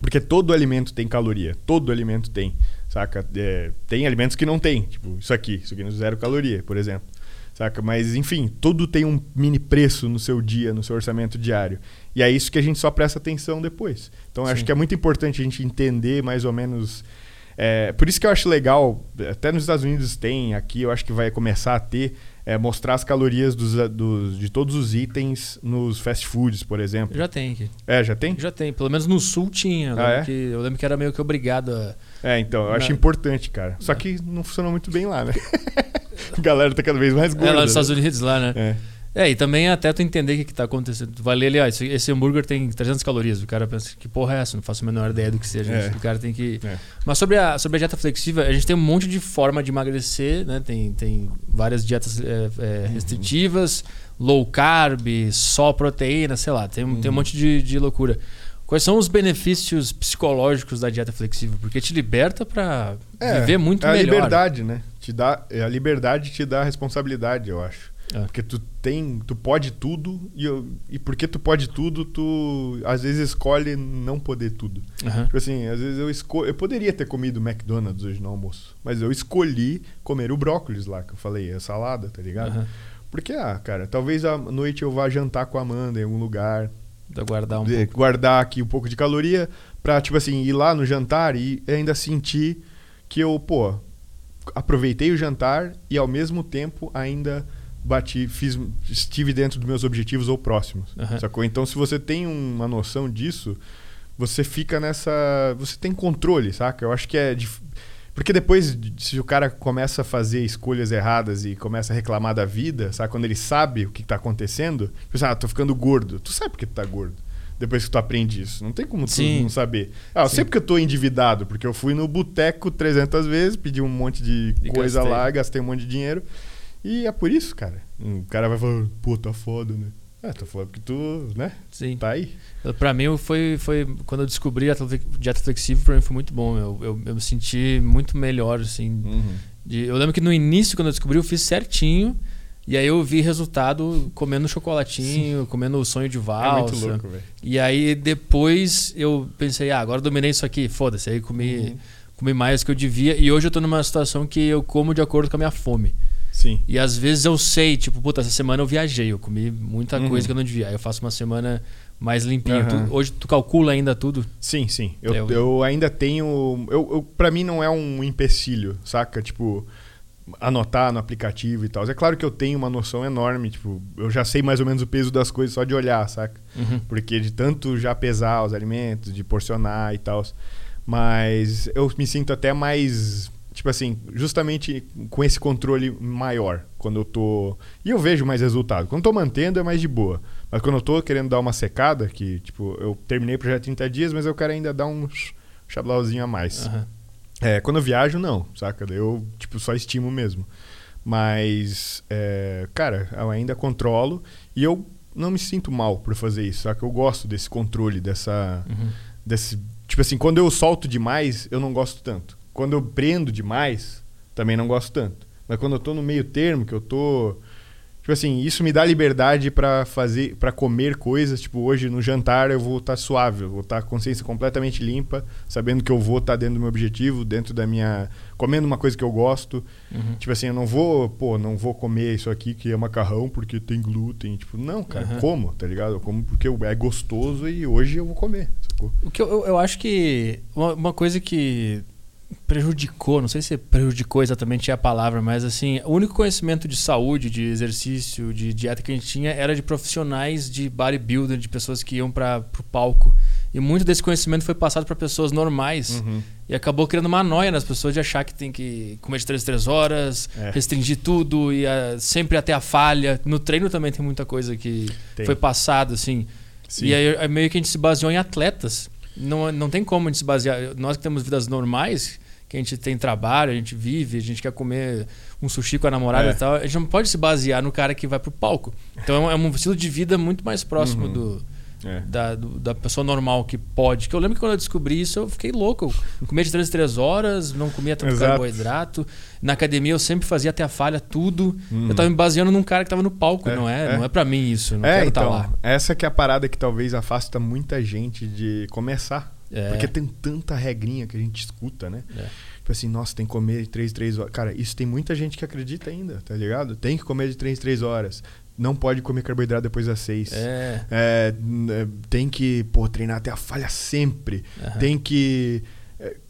porque todo alimento tem caloria. Todo alimento tem. Saca? É, tem alimentos que não tem. Tipo, isso aqui. Isso aqui não zero caloria, por exemplo. Saca? Mas, enfim, tudo tem um mini preço no seu dia, no seu orçamento diário. E é isso que a gente só presta atenção depois. Então, acho que é muito importante a gente entender mais ou menos. É, por isso que eu acho legal, até nos Estados Unidos tem, aqui eu acho que vai começar a ter é, mostrar as calorias dos, dos, de todos os itens nos fast foods, por exemplo. Já tem aqui. É, já tem? Já tem. Pelo menos no sul tinha. Eu, ah, lembro, é? que, eu lembro que era meio que obrigado a. É, então, eu Na... acho importante, cara. Só que não funcionou muito bem lá, né? a galera tá cada vez mais gorda. É, lá nos Estados Unidos, lá, né? É. É, e também até tu entender o que, que tá acontecendo. Tu vai ler ali, ó, esse, esse, hambúrguer tem 300 calorias. O cara pensa, que porra é essa? Não faço a menor ideia do que seja. É. O cara tem que... É. Mas sobre a, sobre a dieta flexível, a gente tem um monte de forma de emagrecer, né? Tem, tem várias dietas é, é uhum. restritivas, uhum. low carb, só proteína, sei lá. Tem, uhum. tem um uhum. monte de, de loucura. Quais são os benefícios psicológicos da dieta flexível? Porque te liberta para é, viver muito é melhor. A liberdade, né? Te dá, a liberdade te dá a responsabilidade, eu acho. É. Porque tu tem, tu pode tudo e, e porque tu pode tudo, tu às vezes escolhe não poder tudo. Uhum. Tipo assim, às vezes eu escolho, eu poderia ter comido McDonald's hoje no almoço, mas eu escolhi comer o brócolis lá que eu falei, a salada, tá ligado? Uhum. Porque ah, cara, talvez à noite eu vá jantar com a Amanda em algum lugar, da guardar um de, pouco. guardar aqui um pouco de caloria para tipo assim, ir lá no jantar e ainda sentir que eu, pô, aproveitei o jantar e ao mesmo tempo ainda bati, fiz, estive dentro dos meus objetivos ou próximos. Uhum. Sacou? Então, se você tem uma noção disso, você fica nessa. Você tem controle, saca? Eu acho que é. Dif... Porque depois, se o cara começa a fazer escolhas erradas e começa a reclamar da vida, sabe? Quando ele sabe o que está acontecendo, pensa, ah, tô ficando gordo. Tu sabe por que tu tá gordo? Depois que tu aprende isso. Não tem como tu Sim. não saber. Ah, eu Sim. sei porque eu tô endividado, porque eu fui no boteco 300 vezes, pedi um monte de e coisa gastei. lá, gastei um monte de dinheiro. E é por isso, cara. O cara vai falar, pô, tá foda, né? É, tá foda porque tu, né? Sim. Tá aí. Pra mim, foi, foi quando eu descobri dieta flexível, pra mim foi muito bom. Eu, eu, eu me senti muito melhor, assim. Uhum. De, eu lembro que no início, quando eu descobri, eu fiz certinho. E aí eu vi resultado comendo chocolatinho, Sim. comendo o sonho de valsa. É muito louco, velho. E aí depois eu pensei, ah, agora dominei isso aqui, foda-se. Aí comi, uhum. comi mais do que eu devia. E hoje eu tô numa situação que eu como de acordo com a minha fome. Sim. E às vezes eu sei, tipo, puta, essa semana eu viajei, eu comi muita uhum. coisa que eu não devia. Aí eu faço uma semana mais limpinho. Uhum. Tu, hoje tu calcula ainda tudo? Sim, sim. Eu, eu... eu ainda tenho. Eu, eu, pra mim não é um empecilho, saca? Tipo, anotar no aplicativo e tal. É claro que eu tenho uma noção enorme, tipo, eu já sei mais ou menos o peso das coisas só de olhar, saca? Uhum. Porque de tanto já pesar os alimentos, de porcionar e tal. Mas eu me sinto até mais tipo assim, justamente com esse controle maior, quando eu tô. E eu vejo mais resultado. Quando eu tô mantendo é mais de boa. Mas quando eu tô querendo dar uma secada, que, tipo, eu terminei o projeto 30 dias, mas eu quero ainda dar um chablauzinho a mais. Uhum. É, quando eu viajo, não, saca? Eu, tipo, só estimo mesmo. Mas, é, cara, eu ainda controlo e eu não me sinto mal por fazer isso, saca? Eu gosto desse controle, dessa. Uhum. Desse, tipo assim, quando eu solto demais, eu não gosto tanto. Quando eu prendo demais, também não gosto tanto. Mas quando eu tô no meio termo, que eu tô Tipo assim, isso me dá liberdade para fazer, para comer coisas. Tipo, hoje no jantar eu vou estar tá suave, eu vou estar tá com a consciência completamente limpa, sabendo que eu vou estar tá dentro do meu objetivo, dentro da minha. comendo uma coisa que eu gosto. Uhum. Tipo assim, eu não vou, pô, não vou comer isso aqui que é macarrão porque tem glúten. Tipo, não, cara, uhum. como, tá ligado? Eu como porque é gostoso e hoje eu vou comer. Sacou? O que eu, eu, eu acho que. Uma, uma coisa que prejudicou, não sei se prejudicou exatamente a palavra, mas assim, o único conhecimento de saúde, de exercício, de dieta que a gente tinha era de profissionais de bodybuilder, de pessoas que iam para o palco. E muito desse conhecimento foi passado para pessoas normais. Uhum. E acabou criando uma noia nas pessoas de achar que tem que comer de 3 3 horas, é. restringir tudo e a, sempre até a falha. No treino também tem muita coisa que tem. foi passado, assim. Sim. E aí meio que a gente se baseou em atletas. Não, não tem como a gente se basear. Nós que temos vidas normais, que a gente tem trabalho, a gente vive, a gente quer comer um sushi com a namorada é. e tal, a gente não pode se basear no cara que vai pro palco. Então é um estilo de vida muito mais próximo uhum. do, é. da, da pessoa normal que pode. Que eu lembro que quando eu descobri isso, eu fiquei louco. Eu comia de 3 em 3 horas, não comia tanto Exato. carboidrato. Na academia eu sempre fazia até a falha tudo. Uhum. Eu tava me baseando num cara que tava no palco, é, não é? é. Não é para mim isso. Não é, quero tá então, lá. Essa que é a parada que talvez afasta muita gente de começar é. Porque tem tanta regrinha que a gente escuta, né? É. Tipo assim, nossa, tem que comer de 3, 3 horas. Cara, isso tem muita gente que acredita ainda, tá ligado? Tem que comer de 3, 3 horas. Não pode comer carboidrato depois das 6. É. é. tem que, pô, treinar até a falha sempre. Uhum. Tem que é,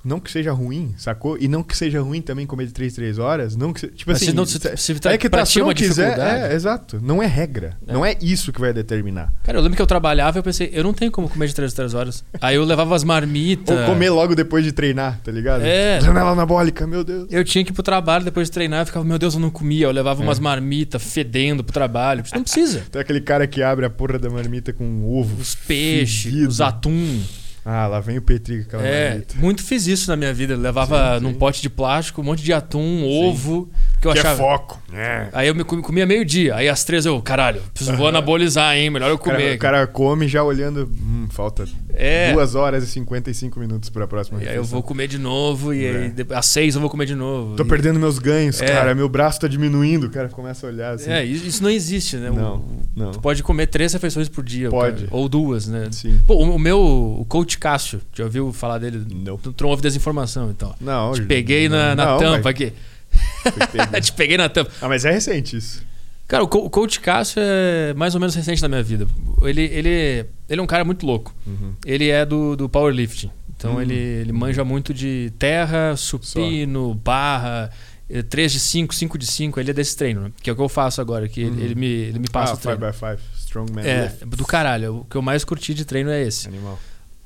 não que seja ruim, sacou? E não que seja ruim também comer de 3 3 horas, não que tipo Mas assim, se não, se, se tá, é que tá, se não quiser, é, exato, não é regra, é. não é isso que vai determinar. Cara, eu lembro que eu trabalhava e eu pensei, eu não tenho como comer de 3 3 horas. Aí eu levava as marmitas. Ou comer logo depois de treinar, tá ligado? É. Janela anabólica, meu Deus. Eu tinha que ir pro trabalho depois de treinar, eu ficava, meu Deus, eu não comia, eu levava é. umas marmitas fedendo pro trabalho. Não precisa. Tem aquele cara que abre a porra da marmita com ovo. Os peixes, os atum. Ah, lá vem o Petri com É, muito fiz isso na minha vida. Eu levava sim, sim. num pote de plástico um monte de atum, ovo. Que, eu que é achava... é foco. É. Aí eu me comia meio-dia. Aí às três eu, caralho, preciso vou anabolizar, hein? Melhor eu comer. O cara, o cara come já olhando. Hum, falta é. duas horas e 55 minutos para a próxima E aí eu vou comer de novo. E é. aí às seis eu vou comer de novo. Tô e... perdendo meus ganhos, é. cara. Meu braço tá diminuindo. O cara começa a olhar assim. É, isso não existe, né? Não, não. Tu pode comer três refeições por dia. Pode. Ou duas, né? Sim. Pô, o, meu, o coach Cássio, já ouviu falar dele? Não. Tu, tu não ouve desinformação, então. Não. Te peguei na, na não, tampa mas... aqui. Te peguei na tampa. Ah, mas é recente isso. Cara, o, Coach Cássio é mais ou menos recente na minha vida. Ele, ele, ele é um cara muito louco. Uhum. Ele é do, do powerlifting. Então uhum. ele, ele manja muito de terra, supino, Só. barra, 3 de 5, 5 de 5. Ele é desse treino, né? que é o que eu faço agora. Que uhum. ele, ele, me, ele me passa ah, o treino. 5x5, Strongman É, do caralho. O que eu mais curti de treino é esse. Animal.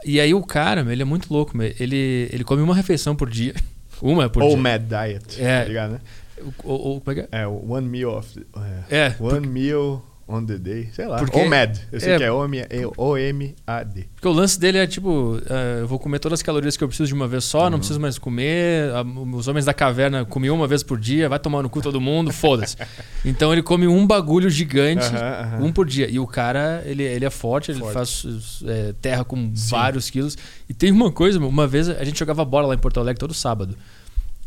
E aí o cara, ele é muito louco. Ele, ele come uma refeição por dia. Uma por Ou dia. Mad Diet, é. tá ligado, né? O, o, como é que é? É, one meal of... É. é one porque... meal on the day, sei lá. Porque, OMAD. Eu sei é, que é O-M-A-D. Porque o lance dele é tipo, uh, eu vou comer todas as calorias que eu preciso de uma vez só, uhum. não preciso mais comer. Os homens da caverna comiam uma vez por dia, vai tomar no cu todo mundo, foda-se. Então ele come um bagulho gigante, uhum, uhum. um por dia. E o cara, ele, ele é forte, ele faz é, terra com Sim. vários quilos. E tem uma coisa, uma vez a gente jogava bola lá em Porto Alegre todo sábado.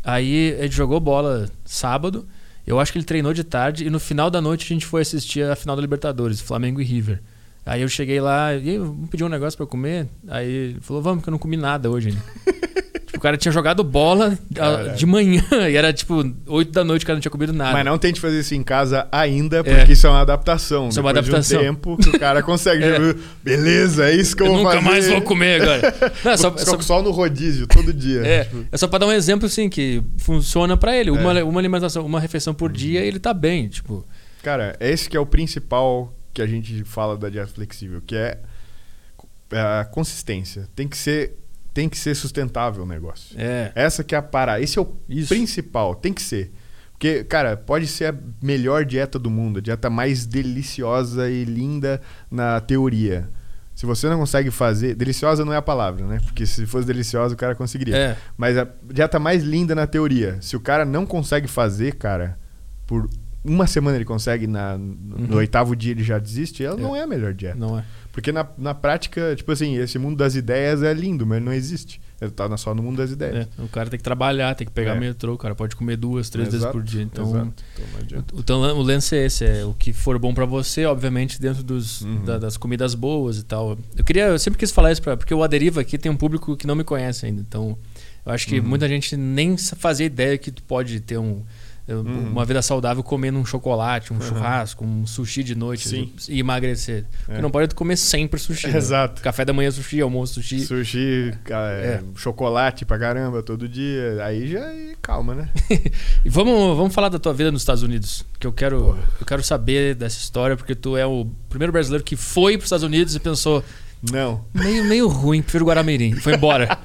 Aí a gente jogou bola sábado. Eu acho que ele treinou de tarde e no final da noite a gente foi assistir a final da Libertadores, Flamengo e River. Aí eu cheguei lá e vamos pedir um negócio para comer. Aí ele falou, vamos, que eu não comi nada hoje. o cara tinha jogado bola Caralho. de manhã e era tipo 8 da noite, o cara não tinha comido nada. Mas não tente fazer isso em casa ainda, é. porque é. isso é uma adaptação. Isso é uma adaptação. De um tempo que o cara consegue. é. Beleza, é isso que eu, eu vou nunca fazer. mais vou comer agora. Não, é só, é só, só no rodízio, todo dia. É, tipo. é só pra dar um exemplo assim, que funciona para ele. Uma, uma alimentação, uma refeição por dia, ele tá bem, tipo... Cara, esse que é o principal que a gente fala da dieta flexível, que é, é a consistência. Tem que ser tem que ser sustentável o negócio. É. Essa que é a parada. Esse é o Isso. principal. Tem que ser. Porque, cara, pode ser a melhor dieta do mundo, a dieta mais deliciosa e linda na teoria. Se você não consegue fazer. Deliciosa não é a palavra, né? Porque se fosse deliciosa, o cara conseguiria. É. Mas a dieta mais linda na teoria. Se o cara não consegue fazer, cara, por uma semana ele consegue, na, no uhum. oitavo dia ele já desiste, ela é. não é a melhor dieta. Não é. Porque na, na prática, tipo assim, esse mundo das ideias é lindo, mas não existe. Ele tá só no mundo das ideias. É, o cara tem que trabalhar, tem que pegar é. metrô, o cara pode comer duas, três exato, vezes por dia. Então, então, então o, o, lance é esse, é o que for bom para você, obviamente, dentro dos, uhum. da, das comidas boas e tal. Eu queria, eu sempre quis falar isso pra, porque o Aderiva aqui tem um público que não me conhece ainda. Então, eu acho que uhum. muita gente nem fazia ideia que tu pode ter um Uhum. Uma vida saudável comendo um chocolate, um uhum. churrasco, um sushi de noite Sim. e emagrecer. É. não pode comer sempre sushi. Né? Exato. Café da manhã sushi, almoço sushi. Sushi, é, chocolate pra caramba todo dia. Aí já calma, né? e vamos, vamos falar da tua vida nos Estados Unidos. Que eu quero, eu quero saber dessa história, porque tu é o primeiro brasileiro que foi para os Estados Unidos e pensou não. Meio, meio ruim, prefiro Guaramirim. Foi embora.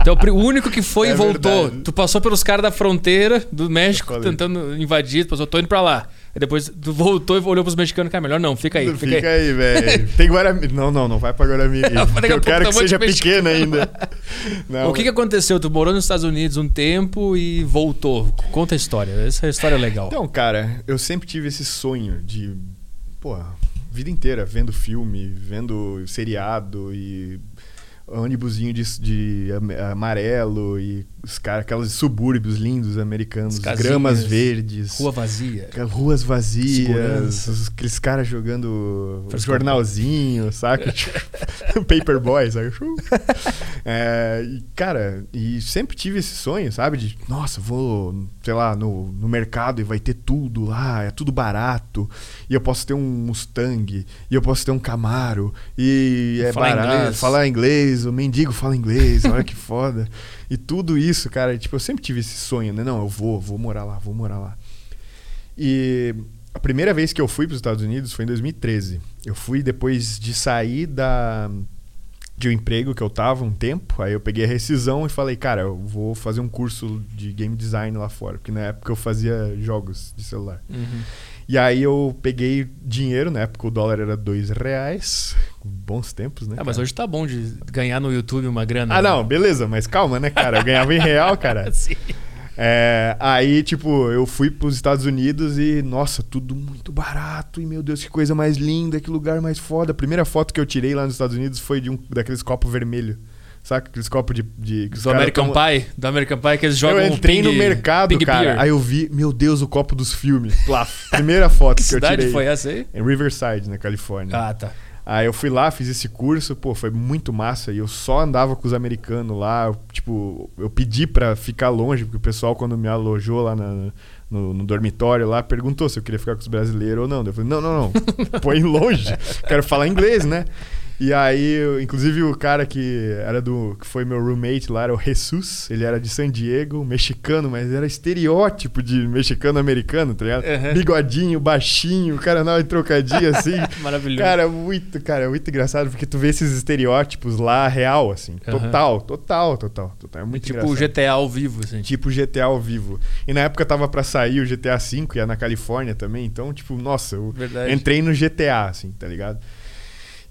Então, o único que foi é e voltou. Verdade. Tu passou pelos caras da fronteira do México tentando invadir, tu passou, tô indo pra lá. Aí depois tu voltou e olhou pros mexicanos, cara, melhor não, fica aí. Fica, fica aí, aí velho. Tem Guaramirim. Não, não, não vai pra Guaramirim. eu, eu quero que seja pequeno ainda. Não, o que, que aconteceu? Tu morou nos Estados Unidos um tempo e voltou. Conta a história. Essa história é legal. Então, cara, eu sempre tive esse sonho de. Pô, vida inteira vendo filme, vendo seriado e ônibusinho de, de amarelo e os cara, aqueles subúrbios lindos americanos, casinhas, gramas verdes. Rua vazia. Ruas vazias, os, aqueles caras jogando jornalzinho, saca? Paperboy, saca? é, e, cara, e sempre tive esse sonho, sabe? De, nossa, vou, sei lá, no, no mercado e vai ter tudo lá, é tudo barato. E eu posso ter um Mustang, e eu posso ter um Camaro, e é falar barato. Inglês. Falar inglês, o mendigo fala inglês, olha que foda. E tudo isso, cara, tipo, eu sempre tive esse sonho, né? Não, eu vou, vou morar lá, vou morar lá. E a primeira vez que eu fui para os Estados Unidos foi em 2013. Eu fui depois de sair da de um emprego que eu tava um tempo, aí eu peguei a rescisão e falei, cara, eu vou fazer um curso de game design lá fora, porque na época eu fazia jogos de celular. Uhum. E aí eu peguei dinheiro, na época o dólar era dois reais, bons tempos, né? Ah, mas hoje tá bom de ganhar no YouTube uma grana. Ah, né? não, beleza, mas calma, né, cara? Eu ganhava em real, cara. Sim. É, aí, tipo, eu fui para os Estados Unidos e, nossa, tudo muito barato. E, meu Deus, que coisa mais linda, que lugar mais foda. A primeira foto que eu tirei lá nos Estados Unidos foi de um daqueles copos vermelhos. Saca? Aqueles copos de. de do American tão... Pie? Do American Pie que eles jogam. Eu entrei ping, no mercado, cara. Beer. Aí eu vi, meu Deus, o copo dos filmes. Lá, primeira foto que, que eu tirei. cidade foi essa aí? Em Riverside, na Califórnia. Ah, tá. Aí eu fui lá, fiz esse curso, pô, foi muito massa. E eu só andava com os americanos lá. Eu, tipo, eu pedi pra ficar longe, porque o pessoal, quando me alojou lá na, no, no, dormitório lá, perguntou se eu queria ficar com os brasileiros ou não. Eu falei, não, não, não. Põe longe. Quero falar inglês, né? E aí, inclusive o cara que era do. que foi meu roommate lá era o Jesus. Ele era de San Diego, mexicano, mas era estereótipo de mexicano americano, tá ligado? Uhum. Bigodinho, baixinho, o cara não trocadinho assim. Maravilhoso. Cara, muito, cara, muito engraçado, porque tu vê esses estereótipos lá real, assim. Uhum. Total, total, total, total. É muito tipo engraçado. GTA ao vivo, assim. Tipo GTA ao vivo. E na época tava para sair o GTA V, ia na Califórnia também, então, tipo, nossa, eu Verdade. entrei no GTA, assim, tá ligado?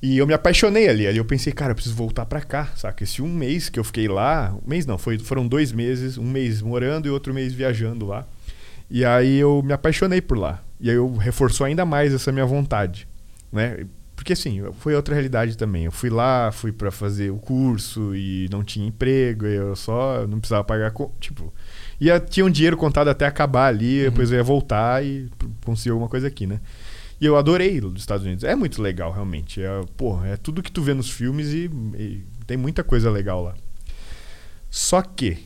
E eu me apaixonei ali. Ali eu pensei, cara, eu preciso voltar para cá, saca? Esse um mês que eu fiquei lá, um mês não, foi, foram dois meses, um mês morando e outro mês viajando lá. E aí eu me apaixonei por lá. E aí eu reforçou ainda mais essa minha vontade, né? Porque assim, foi outra realidade também. Eu fui lá, fui para fazer o curso e não tinha emprego, eu só não precisava pagar. Tipo, ia, tinha um dinheiro contado até acabar ali, uhum. depois eu ia voltar e conseguir alguma coisa aqui, né? E eu adorei os Estados Unidos. É muito legal, realmente. É, porra, é tudo que tu vê nos filmes e, e tem muita coisa legal lá. Só que,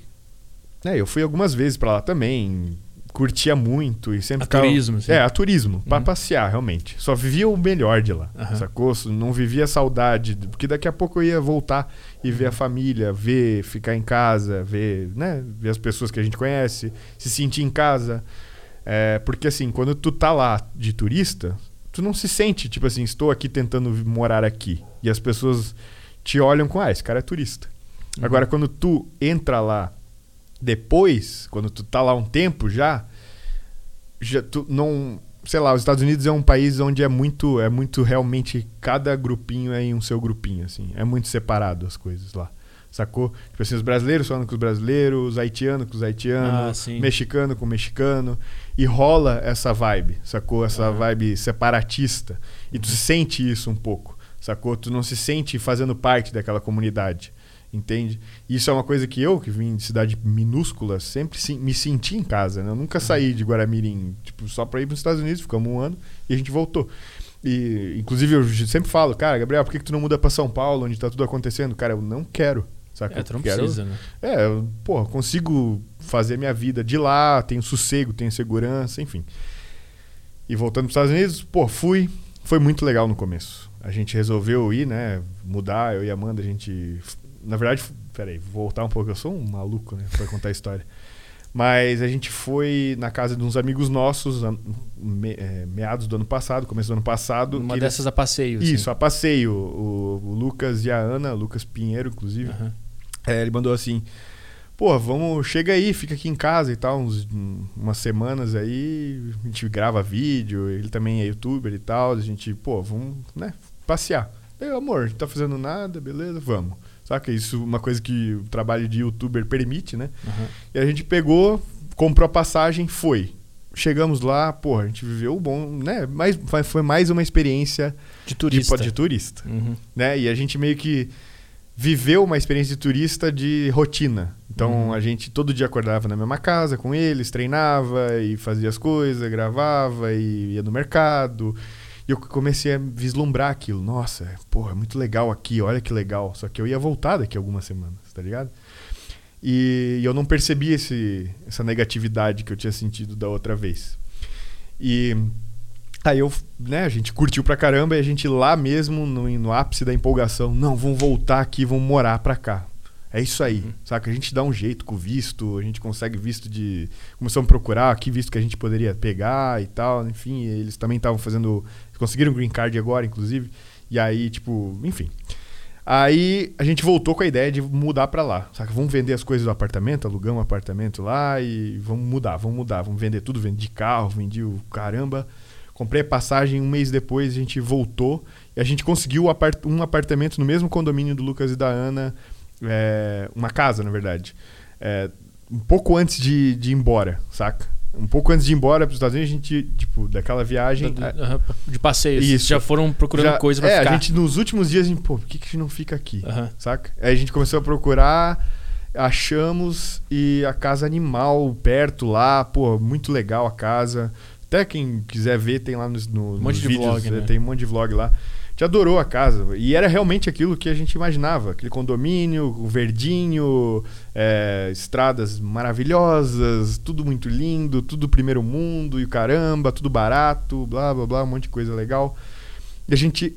né, eu fui algumas vezes para lá também, curtia muito e sempre a ficava... turismo, sim. É, a turismo, uhum. para passear, realmente. Só vivia o melhor de lá, uhum. sacou? Não vivia saudade, porque daqui a pouco eu ia voltar e ver a uhum. família, ver, ficar em casa, ver, né, ver as pessoas que a gente conhece, se sentir em casa. É, porque assim, quando tu tá lá de turista, tu não se sente, tipo assim, estou aqui tentando morar aqui. E as pessoas te olham com, ah, esse cara é turista. Uhum. Agora, quando tu entra lá depois, quando tu tá lá um tempo já, já tu não, sei lá, os Estados Unidos é um país onde é muito, é muito realmente cada grupinho é em um seu grupinho assim, é muito separado as coisas lá. Sacou? Tipo assim, os brasileiros falando com os brasileiros, os haitianos com os haitianos, ah, mexicano com mexicano. E rola essa vibe, sacou? Essa vibe separatista. E tu sente isso um pouco, sacou? Tu não se sente fazendo parte daquela comunidade entende? Isso é uma coisa que eu, que vim de cidade minúscula, sempre me senti em casa. Né? Eu nunca saí de Guaramirim tipo, só para ir para os Estados Unidos, ficamos um ano e a gente voltou. E, inclusive, eu sempre falo, cara, Gabriel, por que, que tu não muda para São Paulo, onde está tudo acontecendo? Cara, eu não quero. Saca? É, tu não quero, precisa, né? É, porra, consigo fazer minha vida de lá, tenho sossego, tenho segurança, enfim. E voltando para os Estados Unidos, pô, fui. Foi muito legal no começo. A gente resolveu ir, né? Mudar, eu e a Amanda, a gente na verdade, peraí, vou voltar um pouco. Eu sou um maluco, né? Pra contar a história. Mas a gente foi na casa de uns amigos nossos, me, é, meados do ano passado, começo do ano passado. Uma dessas eles... a passeio. Isso, a passeio. O, o, Lucas e a Ana, Lucas Pinheiro, inclusive. Uhum. É, ele mandou assim: pô, vamos, chega aí, fica aqui em casa e tal, uns, umas semanas aí, a gente grava vídeo, ele também é youtuber e tal, a gente, pô, vamos, né, passear. Eu, amor, a gente tá fazendo nada, beleza, vamos. Saca? Isso é uma coisa que o trabalho de youtuber permite, né? Uhum. E a gente pegou, comprou a passagem, foi. Chegamos lá, pô, a gente viveu bom, né? Mas foi mais uma experiência de turista. De, de turista uhum. né? E a gente meio que viveu uma experiência de turista de rotina. Então uhum. a gente todo dia acordava na mesma casa com eles, treinava e fazia as coisas, gravava e ia no mercado. E eu comecei a vislumbrar aquilo. Nossa, porra, é muito legal aqui, olha que legal. Só que eu ia voltar daqui a algumas semanas, tá ligado? E, e eu não percebi esse, essa negatividade que eu tinha sentido da outra vez. E aí eu, né, a gente curtiu pra caramba e a gente lá mesmo, no, no ápice da empolgação, não, vamos voltar aqui, vamos morar pra cá. É isso aí, uhum. saca? A gente dá um jeito com o visto, a gente consegue visto de. Começamos a procurar aqui visto que a gente poderia pegar e tal. Enfim, eles também estavam fazendo. Conseguiram green card agora, inclusive. E aí, tipo, enfim. Aí a gente voltou com a ideia de mudar para lá. Saca? Vamos vender as coisas do apartamento, alugamos um apartamento lá e vamos mudar, vamos mudar, vamos vender tudo, vendi carro, vendi o caramba. Comprei a passagem um mês depois, a gente voltou e a gente conseguiu um apartamento no mesmo condomínio do Lucas e da Ana é, uma casa, na verdade. É, um pouco antes de, de ir embora, saca? Um pouco antes de ir embora para os Estados Unidos, a gente, tipo, daquela viagem. de passeio. Isso. Já foram procurando já, coisa pra é, ficar. a gente, nos últimos dias, a gente, pô, por que, que a gente não fica aqui? Saca? Aí a gente começou a procurar, achamos e a casa animal perto lá, pô, muito legal a casa. Até quem quiser ver, tem lá nos, no, um nos vídeos, vlog, né? tem um monte de vlog lá gente adorou a casa. E era realmente aquilo que a gente imaginava: aquele condomínio, o verdinho, é, estradas maravilhosas, tudo muito lindo, tudo primeiro mundo e o caramba, tudo barato, blá blá blá, um monte de coisa legal. E a gente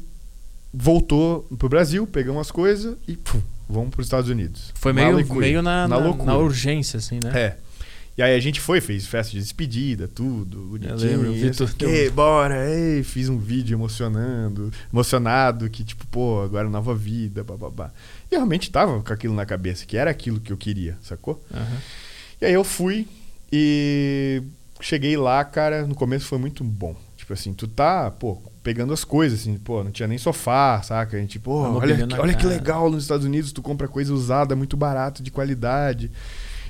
voltou pro Brasil, pegamos as coisas e pum, vamos para os Estados Unidos. Foi meio, meio na, na, na, na urgência, assim, né? É. E aí a gente foi, fez festa de despedida, tudo, bonitinho. Eu lembro, Vitor. Que, bora, ei, fiz um vídeo emocionando, emocionado, que tipo, pô, agora nova vida, bababá. E eu realmente tava com aquilo na cabeça, que era aquilo que eu queria, sacou? Uhum. E aí eu fui e cheguei lá, cara, no começo foi muito bom. Tipo assim, tu tá, pô, pegando as coisas, assim, pô, não tinha nem sofá, saca? A gente, pô, olha, olha que legal nos Estados Unidos, tu compra coisa usada, muito barato, de qualidade.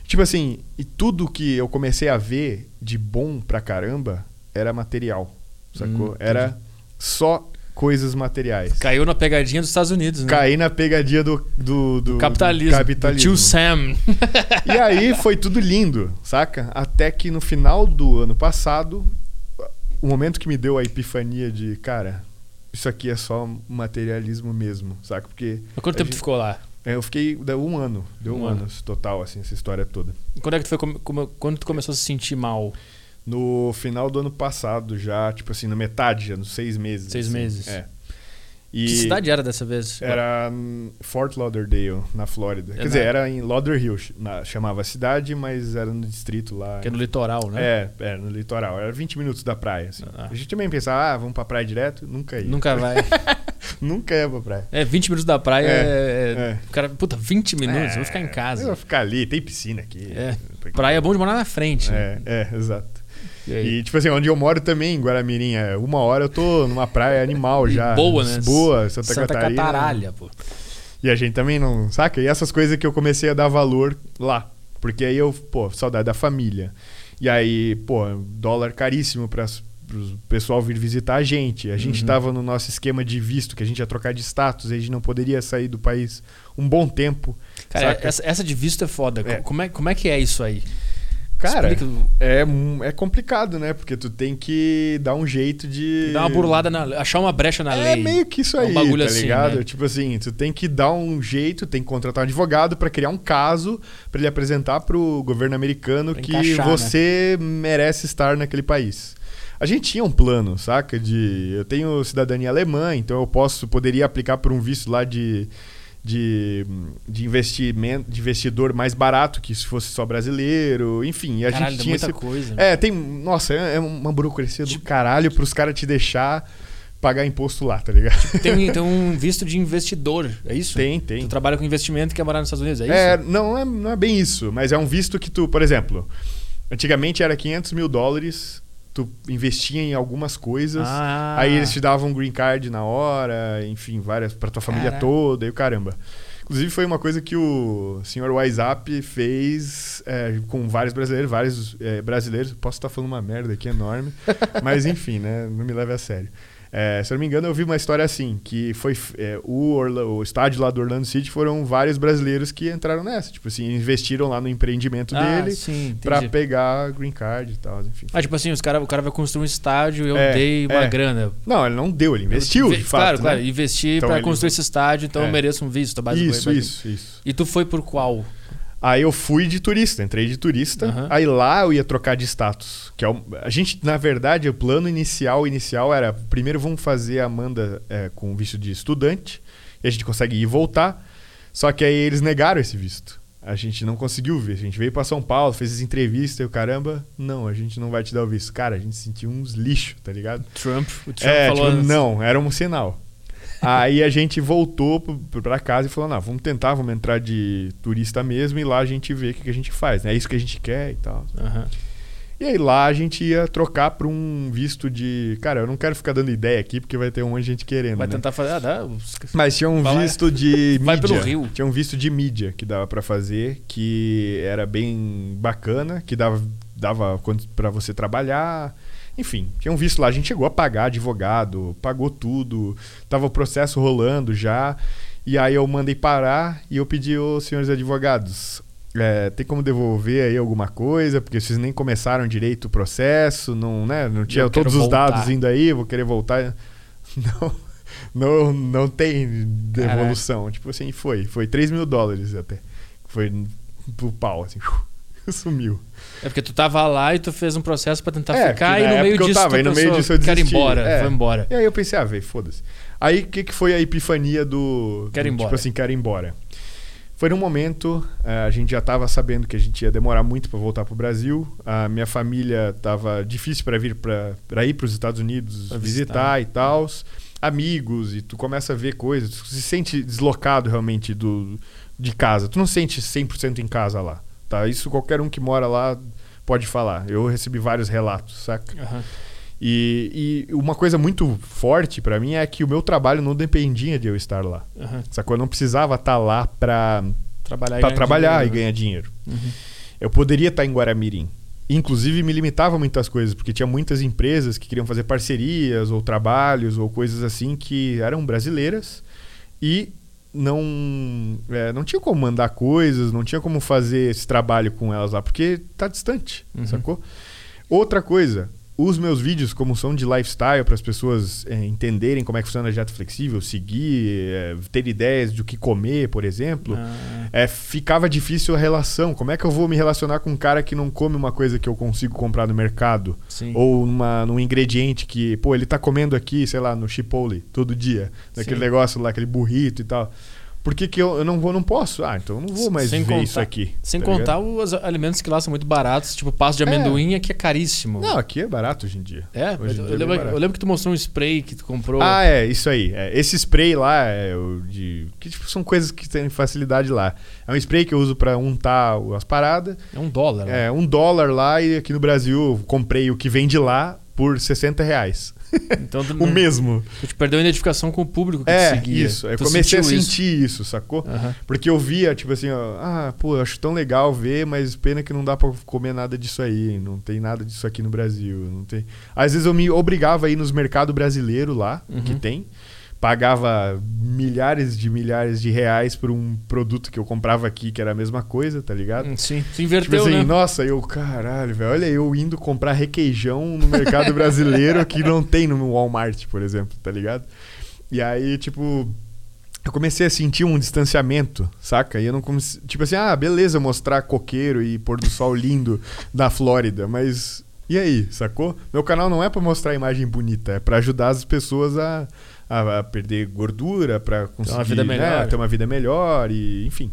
Tipo assim, e tudo que eu comecei a ver de bom pra caramba era material, sacou? Hum, era só coisas materiais. Caiu na pegadinha dos Estados Unidos, né? Caí na pegadinha do, do, do, do capitalismo. Capitalismo. Do tio Sam. e aí foi tudo lindo, saca? Até que no final do ano passado, o momento que me deu a epifania de, cara, isso aqui é só materialismo mesmo, saca? Porque. Mas quanto tempo gente... tu ficou lá? É, eu fiquei. Deu um ano. Deu um, um ano. ano total, assim, essa história toda. E quando é que tu foi. Como, quando tu começou a se sentir mal? No final do ano passado, já, tipo assim, na metade, já, nos seis meses. Seis assim. meses. É. E que cidade era dessa vez? Era Fort Lauderdale, na Flórida. É Quer dizer, era em Lauderhill, na, chamava a cidade, mas era no distrito lá. Que é no litoral, né? É, é, no litoral. Era 20 minutos da praia. Assim. Ah. A gente também pensava, ah, vamos pra praia direto? Nunca ia. Nunca vai. Nunca ia pra praia. É, 20 minutos da praia é. é, é. O cara, puta, 20 minutos, vou ficar em casa. Eu vou ficar ali, tem piscina aqui. É. Praia é bom de morar na frente. É, é, exato. E, e, tipo assim, onde eu moro também, em Guaramirim, é uma hora eu tô numa praia animal já. Boa, né? Boa, Santa, Santa Catarina. Cataralha, pô. E a gente também não. Saca? E essas coisas que eu comecei a dar valor lá. Porque aí eu, pô, saudade da família. E aí, pô, dólar caríssimo para o pessoal vir visitar a gente. A gente estava uhum. no nosso esquema de visto, que a gente ia trocar de status, a gente não poderia sair do país um bom tempo. Cara, essa, essa, de visto é foda. É. Como, é, como é que é isso aí? Cara, é, é complicado, né? Porque tu tem que dar um jeito de. Dar uma burlada, na, achar uma brecha na é lei. É meio que isso aí, um bagulho tá assim, ligado? Né? Tipo assim, tu tem que dar um jeito, tem que contratar um advogado para criar um caso para ele apresentar pro governo americano pra que encaixar, você né? merece estar naquele país. A gente tinha um plano, saca? De eu tenho cidadania alemã, então eu posso poderia aplicar por um visto lá de de, de investimento, de investidor mais barato que se fosse só brasileiro, enfim. A caralho, gente tinha muita esse... coisa. É, tem, nossa, é, é uma burocracia do tipo, caralho pros caras te deixar pagar imposto lá, tá ligado? Tipo, tem, tem um visto de investidor, é isso? Tem, tem. Tu trabalha com investimento e quer morar nos Estados Unidos, é isso? É, não é, não é bem isso, mas é um visto que tu, por exemplo, antigamente era 500 mil dólares tu investia em algumas coisas, ah. aí eles te davam um green card na hora, enfim, várias para tua família Caraca. toda e o caramba. Inclusive foi uma coisa que o senhor WhatsApp fez é, com vários brasileiros, vários é, brasileiros. Posso estar falando uma merda aqui enorme, mas enfim, né? Não me leve a sério. É, se eu não me engano, eu vi uma história assim, que foi é, o, Orla, o estádio lá do Orlando City foram vários brasileiros que entraram nessa. Tipo assim, investiram lá no empreendimento ah, dele para pegar green card e tal, enfim. Ah, tipo assim, os cara, o cara vai construir um estádio eu é, dei uma é. grana. Não, ele não deu, ele investiu, de fato. Claro, né? claro, investir então, para construir esse estádio, então eu é. mereço um visto. Basicamente. Isso, isso, isso. E tu foi por qual? Aí eu fui de turista, entrei de turista. Uhum. Aí lá eu ia trocar de status. Que é o, a gente, na verdade, o plano inicial inicial era: primeiro vamos fazer a Amanda é, com visto de estudante. E a gente consegue ir e voltar. Só que aí eles negaram esse visto. A gente não conseguiu ver. A gente veio para São Paulo, fez as entrevistas e o caramba, não, a gente não vai te dar o visto. Cara, a gente sentiu uns lixo, tá ligado? Trump, o Trump é, falou. Tipo, não, era um sinal. Aí a gente voltou para casa e falou: não, vamos tentar, vamos entrar de turista mesmo e lá a gente vê o que, a gente faz. Né? É isso que a gente quer e tal. Uhum. E aí lá a gente ia trocar para um visto de. Cara, eu não quero ficar dando ideia aqui porque vai ter um monte de gente querendo. Vai né? tentar fazer. Ah, dá. Mas tinha um visto de vai mídia. Pelo Rio. Tinha um visto de mídia que dava para fazer, que era bem bacana, que dava, dava para você trabalhar enfim, tinha um visto lá. A gente chegou a pagar advogado, pagou tudo, tava o processo rolando já. E aí eu mandei parar e eu pedi aos senhores advogados. É, tem como devolver aí alguma coisa? Porque vocês nem começaram direito o processo, não, né? não tinha todos os voltar. dados indo aí, vou querer voltar. Não, não, não tem devolução. Caraca. Tipo assim, foi. Foi 3 mil dólares até. Foi pro pau, assim. sumiu. É porque tu tava lá e tu fez um processo para tentar é, ficar e no meio disso tava, tu no meio disso eu quero ir embora, é. foi embora. E aí eu pensei, ah, velho, foda-se. Aí o que, que foi a epifania do, quero do embora. tipo assim, quero ir embora? Foi num momento, eh, a gente já estava sabendo que a gente ia demorar muito para voltar para o Brasil. A minha família estava difícil para vir para ir para os Estados Unidos pra visitar. visitar e tal. Amigos, e tu começa a ver coisas. Tu se sente deslocado realmente do, de casa. Tu não se sente 100% em casa lá. Tá? Isso qualquer um que mora lá pode falar. Eu recebi vários relatos, saca? Uhum. E, e, uma coisa muito forte para mim é que o meu trabalho não dependia de eu estar lá. Uhum. Sacou? Eu não precisava estar tá lá para trabalhar, pra trabalhar dinheiro, e ganhar dinheiro. Uhum. Eu poderia estar tá em Guaramirim. inclusive me limitava muitas coisas, porque tinha muitas empresas que queriam fazer parcerias ou trabalhos ou coisas assim que eram brasileiras e não é, não tinha como mandar coisas, não tinha como fazer esse trabalho com elas lá, porque tá distante, uhum. sacou? Outra coisa, os meus vídeos, como são de lifestyle, para as pessoas é, entenderem como é que funciona a dieta flexível, seguir, é, ter ideias do que comer, por exemplo, ah. é, ficava difícil a relação. Como é que eu vou me relacionar com um cara que não come uma coisa que eu consigo comprar no mercado? Sim. Ou numa, num ingrediente que, pô, ele tá comendo aqui, sei lá, no Chipotle todo dia, naquele Sim. negócio lá, aquele burrito e tal. Por que, que eu, eu não vou, não posso? Ah, então eu não vou mais sem ver contar, isso aqui. Sem tá contar ligado? os alimentos que lá são muito baratos, tipo pasto de é. amendoim é. aqui é caríssimo. Não, aqui é barato hoje em dia. É? Hoje eu, eu, lembro, eu, lembro, que tu mostrou um spray que tu comprou. Ah, é, isso aí. É, esse spray lá é de. Que tipo, são coisas que têm facilidade lá. É um spray que eu uso para untar as paradas. É um dólar. Né? É, um dólar lá e aqui no Brasil comprei o que vem de lá por 60 reais. Então, o mesmo. Tu te perdeu a identificação com o público que é, te seguia. Isso, eu tu comecei a sentir isso, isso sacou? Uhum. Porque eu via, tipo assim, ó, ah, pô, acho tão legal ver, mas pena que não dá pra comer nada disso aí. Não tem nada disso aqui no Brasil. Não tem... Às vezes eu me obrigava a ir nos mercados brasileiros lá, uhum. que tem pagava milhares de milhares de reais por um produto que eu comprava aqui, que era a mesma coisa, tá ligado? Hum, sim, se inverteu, tipo assim, né? Nossa, eu, caralho, velho, olha eu indo comprar requeijão no mercado brasileiro que não tem no Walmart, por exemplo, tá ligado? E aí, tipo, eu comecei a sentir um distanciamento, saca? E eu não comecei, tipo assim, ah, beleza, mostrar coqueiro e pôr do sol lindo da Flórida, mas e aí, sacou? Meu canal não é para mostrar imagem bonita, é para ajudar as pessoas a a, a perder gordura para conseguir ter uma vida né, melhor, né, ter uma vida melhor e enfim.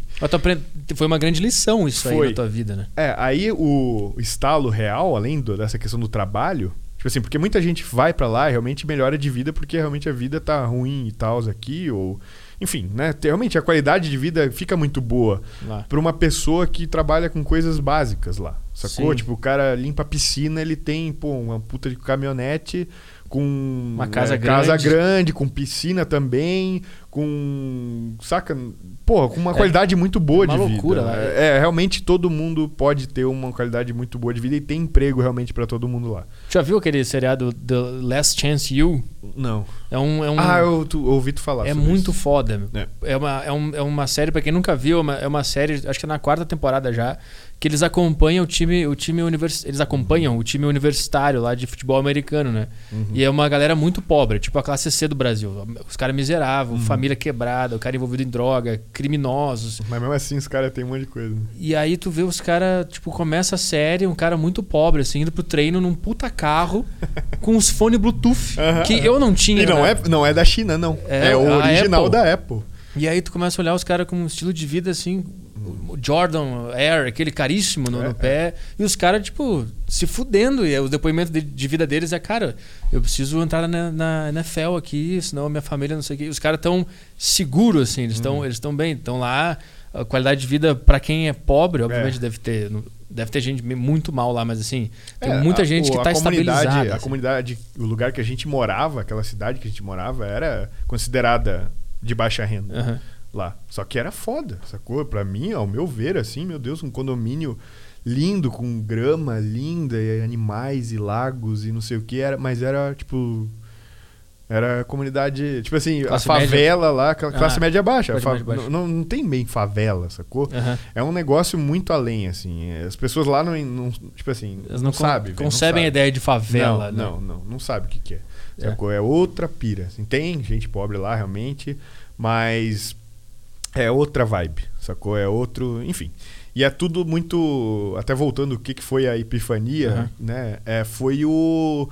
Foi uma grande lição isso Foi. aí na tua vida, né? É, aí o estalo real, além do, dessa questão do trabalho, tipo assim, porque muita gente vai para lá e realmente melhora de vida porque realmente a vida tá ruim e tal aqui ou enfim, né? Realmente a qualidade de vida fica muito boa para uma pessoa que trabalha com coisas básicas lá. Sacou? Sim. Tipo, o cara limpa a piscina, ele tem, pô, uma puta de caminhonete com uma casa, né, grande. casa grande, com piscina também, com. Saca? Pô, com uma é, qualidade muito boa é de loucura, vida. Né? É, realmente todo mundo pode ter uma qualidade muito boa de vida e tem emprego realmente para todo mundo lá. Já viu aquele seriado The Last Chance You? Não. É um. É um ah, eu tu, ouvi tu falar. É muito isso. foda. É. É, uma, é, um, é uma série, para quem nunca viu, é uma, é uma série, acho que é na quarta temporada já que eles acompanham o time, o time univers, eles acompanham o time universitário lá de futebol americano, né? Uhum. E é uma galera muito pobre, tipo a classe C do Brasil. Os caras miseráveis, uhum. família quebrada, o cara envolvido em droga, criminosos. Mas mesmo assim os caras têm um monte de coisa. E aí tu vê os caras, tipo, começa a série, um cara muito pobre, assim, indo pro treino num puta carro com os fones Bluetooth, uhum. que eu não tinha. E não, né? é, não é da China, não. É, é o original Apple. da Apple. E aí tu começa a olhar os caras com um estilo de vida assim, o Jordan Air, aquele caríssimo no, é, no pé, é. e os caras, tipo, se fudendo. E o depoimento de, de, vida deles é, cara, eu preciso entrar na, na NFL aqui, senão a minha família não sei o quê. Os caras estão seguros, assim, eles estão uhum. eles bem, estão lá. A qualidade de vida para quem é pobre, obviamente, é. deve ter. Deve ter gente muito mal lá, mas assim, tem é, muita gente a, que está estabilizada. A assim. comunidade, o lugar que a gente morava, aquela cidade que a gente morava, era considerada de baixa renda. Uhum lá. Só que era foda, sacou? Pra mim, ao meu ver, assim, meu Deus, um condomínio lindo, com grama linda, e animais e lagos e não sei o que, era, mas era tipo. Era comunidade. Tipo assim, classe a favela média. lá, classe ah, média baixa. Fa média baixa. Não, não tem bem favela, sacou? Uhum. É um negócio muito além, assim. As pessoas lá não. não tipo assim, Elas não, não sabem. Concebem a ideia de favela, não, né? Não, não, não sabe o que, que é. Sacou? É. é outra pira. Assim. Tem gente pobre lá, realmente, mas é outra vibe, sacou? É outro. Enfim. E é tudo muito. Até voltando o que, que foi a epifania, uhum. né? É, foi o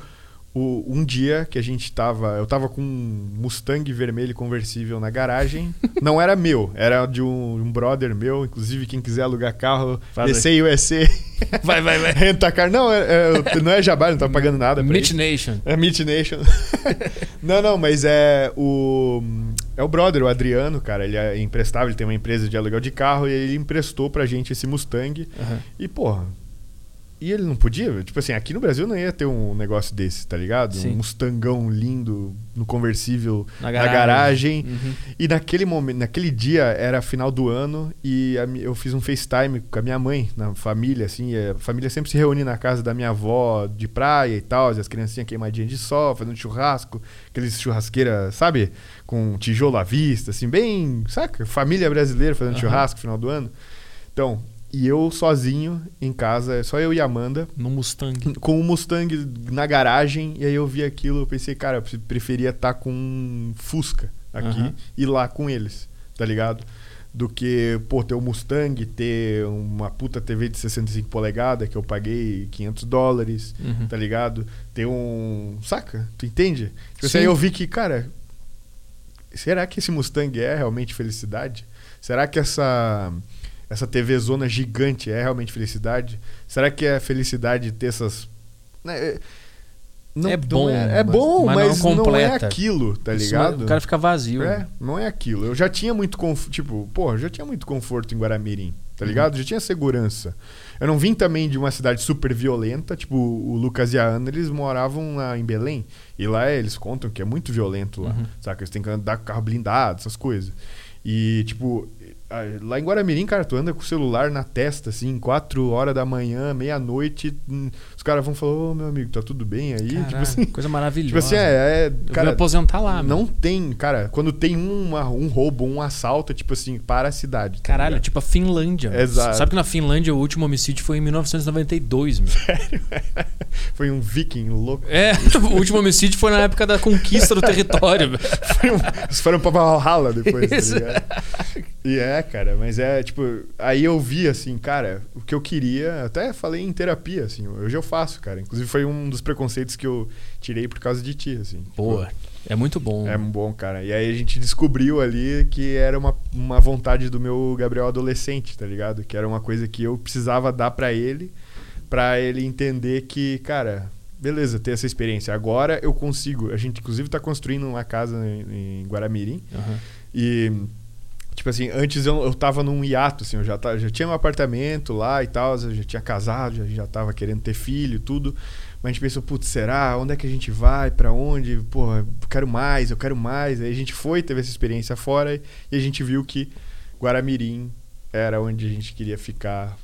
o, um dia que a gente tava. Eu tava com um Mustang vermelho conversível na garagem. Não era meu, era de um, um brother meu. Inclusive, quem quiser alugar carro, DC USA. Vai, vai, vai. Renta car. Não, é, é, não é jabá, não tá pagando nada. Meet Nation. É Meet Nation. não, não, mas é o. É o brother, o Adriano, cara. Ele é emprestável, ele tem uma empresa de aluguel de carro e ele emprestou pra gente esse Mustang. Uhum. E, porra, e ele não podia? Tipo assim, aqui no Brasil não ia ter um negócio desse, tá ligado? Sim. Um Mustangão lindo no conversível na garagem. Na garagem. Uhum. E naquele momento, naquele dia era final do ano e a, eu fiz um FaceTime com a minha mãe, na família, assim. a família sempre se reunia na casa da minha avó de praia e tal, e as criancinhas queimadinhas de sol, fazendo churrasco, aqueles churrasqueira, sabe? Com tijolo à vista, assim, bem, saca? Família brasileira fazendo uhum. churrasco no final do ano. Então, e eu sozinho em casa, só eu e Amanda. No Mustang. Com o Mustang na garagem. E aí eu vi aquilo, eu pensei, cara, eu preferia estar tá com um Fusca aqui uhum. e lá com eles, tá ligado? Do que, pô, ter um Mustang, ter uma puta TV de 65 polegadas que eu paguei 500 dólares, uhum. tá ligado? Ter um. Saca? Tu entende? Tipo assim, aí eu vi que, cara, será que esse Mustang é realmente felicidade? Será que essa essa TV zona gigante é realmente felicidade? Será que é felicidade ter essas. Né? É, não, é bom, é, é, bom, mas, mas não, não, é aquilo, tá ligado? o cara fica vazio. É, não é aquilo. Eu já tinha muito conforto, tipo, pô, já tinha muito conforto em Guaramirim, tá ligado? Uhum. Já tinha segurança. Eu não vim também de uma cidade super violenta, tipo, o Lucas e a Ana, eles moravam lá em Belém, e lá eles contam que é muito violento lá, uhum. saca? Eles têm que andar com carro blindado, essas coisas. E, tipo, lá em Guaramirim, cara, tu anda com o celular na testa, assim, 4 horas da manhã, meia-noite, hum, os caras vão falar, ô meu amigo, tá tudo bem aí? Caraca, tipo assim. Coisa maravilhosa. Tipo assim, é. é cara, Eu aposentar lá, Não meu. tem, cara, quando tem um, um roubo, um assalto, é tipo assim, para a cidade. Tá Caralho, tipo a Finlândia. Exato. Sabe que na Finlândia o último homicídio foi em 1992, meu. Sério? foi um viking louco. É, o último homicídio foi na época da conquista do território. um, eles foram pra Valhalla depois, tá ligado? E é, cara, mas é tipo, aí eu vi assim, cara, o que eu queria, até falei em terapia, assim, hoje eu faço, cara. Inclusive foi um dos preconceitos que eu tirei por causa de ti, assim. Boa. Tipo, é muito bom. É bom, cara. E aí a gente descobriu ali que era uma, uma vontade do meu Gabriel adolescente, tá ligado? Que era uma coisa que eu precisava dar para ele, para ele entender que, cara, beleza, ter essa experiência. Agora eu consigo. A gente, inclusive, tá construindo uma casa em, em Guaramirim. Uhum. E Tipo assim, antes eu, eu tava num hiato, assim, eu já, tava, já tinha um apartamento lá e tal, eu já tinha casado, já, já tava querendo ter filho e tudo. Mas a gente pensou, putz, será? Onde é que a gente vai? para onde? Porra, eu quero mais, eu quero mais. Aí a gente foi, teve essa experiência fora e a gente viu que Guaramirim era onde a gente queria ficar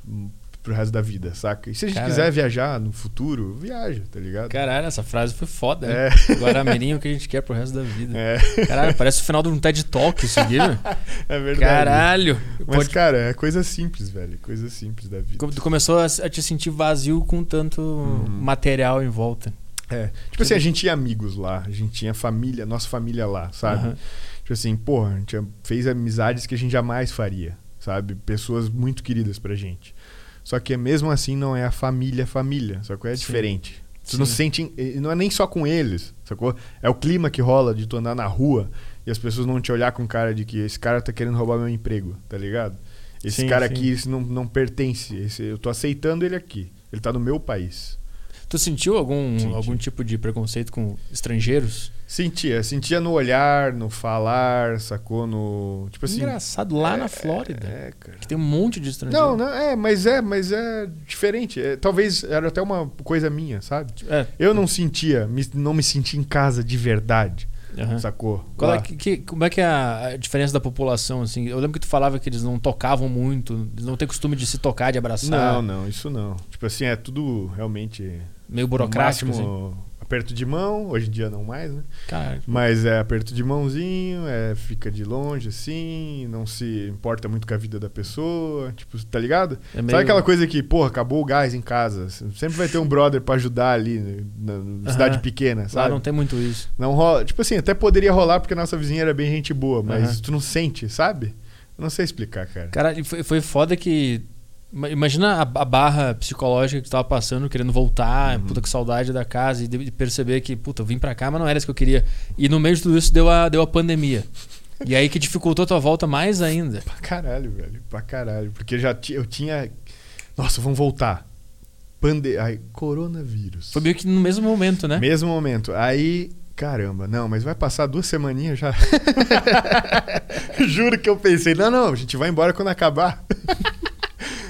pro resto da vida, saca? E se a gente Caralho. quiser viajar no futuro, viaja, tá ligado? Caralho, essa frase foi foda, né? É. Guaramirim é o que a gente quer pro resto da vida. É. Caralho, parece o final de um TED Talk isso aqui, né? É verdade. Caralho. Mas, Pode... cara, é coisa simples, velho. Coisa simples da vida. Tu começou a te sentir vazio com tanto uhum. material em volta. É. Tipo assim, a gente tinha amigos lá, a gente tinha família, nossa família lá, sabe? Uhum. Tipo assim, porra, a gente fez amizades que a gente jamais faria, sabe? Pessoas muito queridas pra gente. Só que mesmo assim não é a família família, só que é Sim. diferente. Tu Sim. não sente, não é nem só com eles, sacou? É o clima que rola de tu andar na rua e as pessoas não te olhar com cara de que esse cara tá querendo roubar meu emprego, tá ligado? Esse sim, cara sim. aqui esse não, não pertence, esse, eu tô aceitando ele aqui. Ele tá no meu país. Tu sentiu algum, algum tipo de preconceito com estrangeiros? Sentia, sentia no olhar, no falar, sacou? No. Tipo assim. Engraçado, lá é, na Flórida. É, cara. Que tem um monte de estrangeiros. Não, não, é, mas é, mas é diferente. É, talvez era até uma coisa minha, sabe? É. Eu não sentia, me, não me sentia em casa de verdade. Uhum. Sacou? Qual é, que, como é que é a diferença da população? Assim? Eu lembro que tu falava que eles não tocavam muito, eles não têm costume de se tocar, de abraçar. Não, não, isso não. Tipo assim, é tudo realmente. Meio burocrático. Máximo, assim aperto de mão, hoje em dia não mais, né? Mas é aperto de mãozinho, é, fica de longe assim, não se importa muito com a vida da pessoa, tipo, tá ligado? É meio... Sabe aquela coisa que, porra, acabou o gás em casa, sempre vai ter um brother para ajudar ali né, na, na cidade pequena, sabe? Lá não tem muito isso. Não rola, tipo assim, até poderia rolar porque a nossa vizinha era bem gente boa, mas tu não sente, sabe? Eu não sei explicar, cara. Cara, foi, foi foda que Imagina a, a, barra psicológica que tu tava passando, querendo voltar, uhum. puta que saudade da casa, e de, perceber que, puta, eu vim pra cá, mas não era isso que eu queria. E no meio de tudo isso deu a, deu a pandemia. e aí que dificultou a tua volta mais ainda. Pra caralho, velho. Pra caralho. Porque já eu tinha. Nossa, vamos voltar. Pande... Ai, coronavírus. Foi meio que no mesmo momento, né? Mesmo momento. Aí Caramba, não, mas vai passar duas semaninhas já. Juro que eu pensei, não, não, a gente vai embora quando acabar.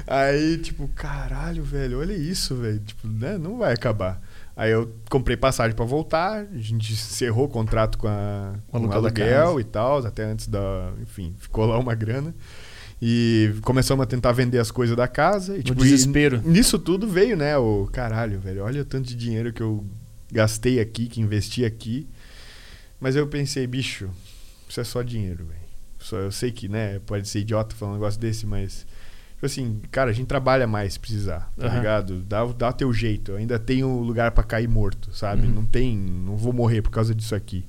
Aí, tipo, caralho, velho, olha isso, velho. Tipo, né? Não vai acabar. Aí eu comprei passagem para voltar, a gente encerrou o contrato com, a, com o aluguel e tal, até antes da. Enfim, ficou lá uma grana. E começamos a tentar vender as coisas da casa. E, tipo, desespero. E nisso tudo veio, né? O caralho, velho. Olha o tanto de dinheiro que eu gastei aqui, que investi aqui. Mas eu pensei, bicho, isso é só dinheiro, velho. Eu sei que, né, pode ser idiota falar um negócio desse, mas. Tipo assim, cara, a gente trabalha mais se precisar, tá uhum. ligado? Dá, dá teu jeito. Eu ainda tenho lugar para cair morto, sabe? Uhum. Não tem. Não vou morrer por causa disso aqui.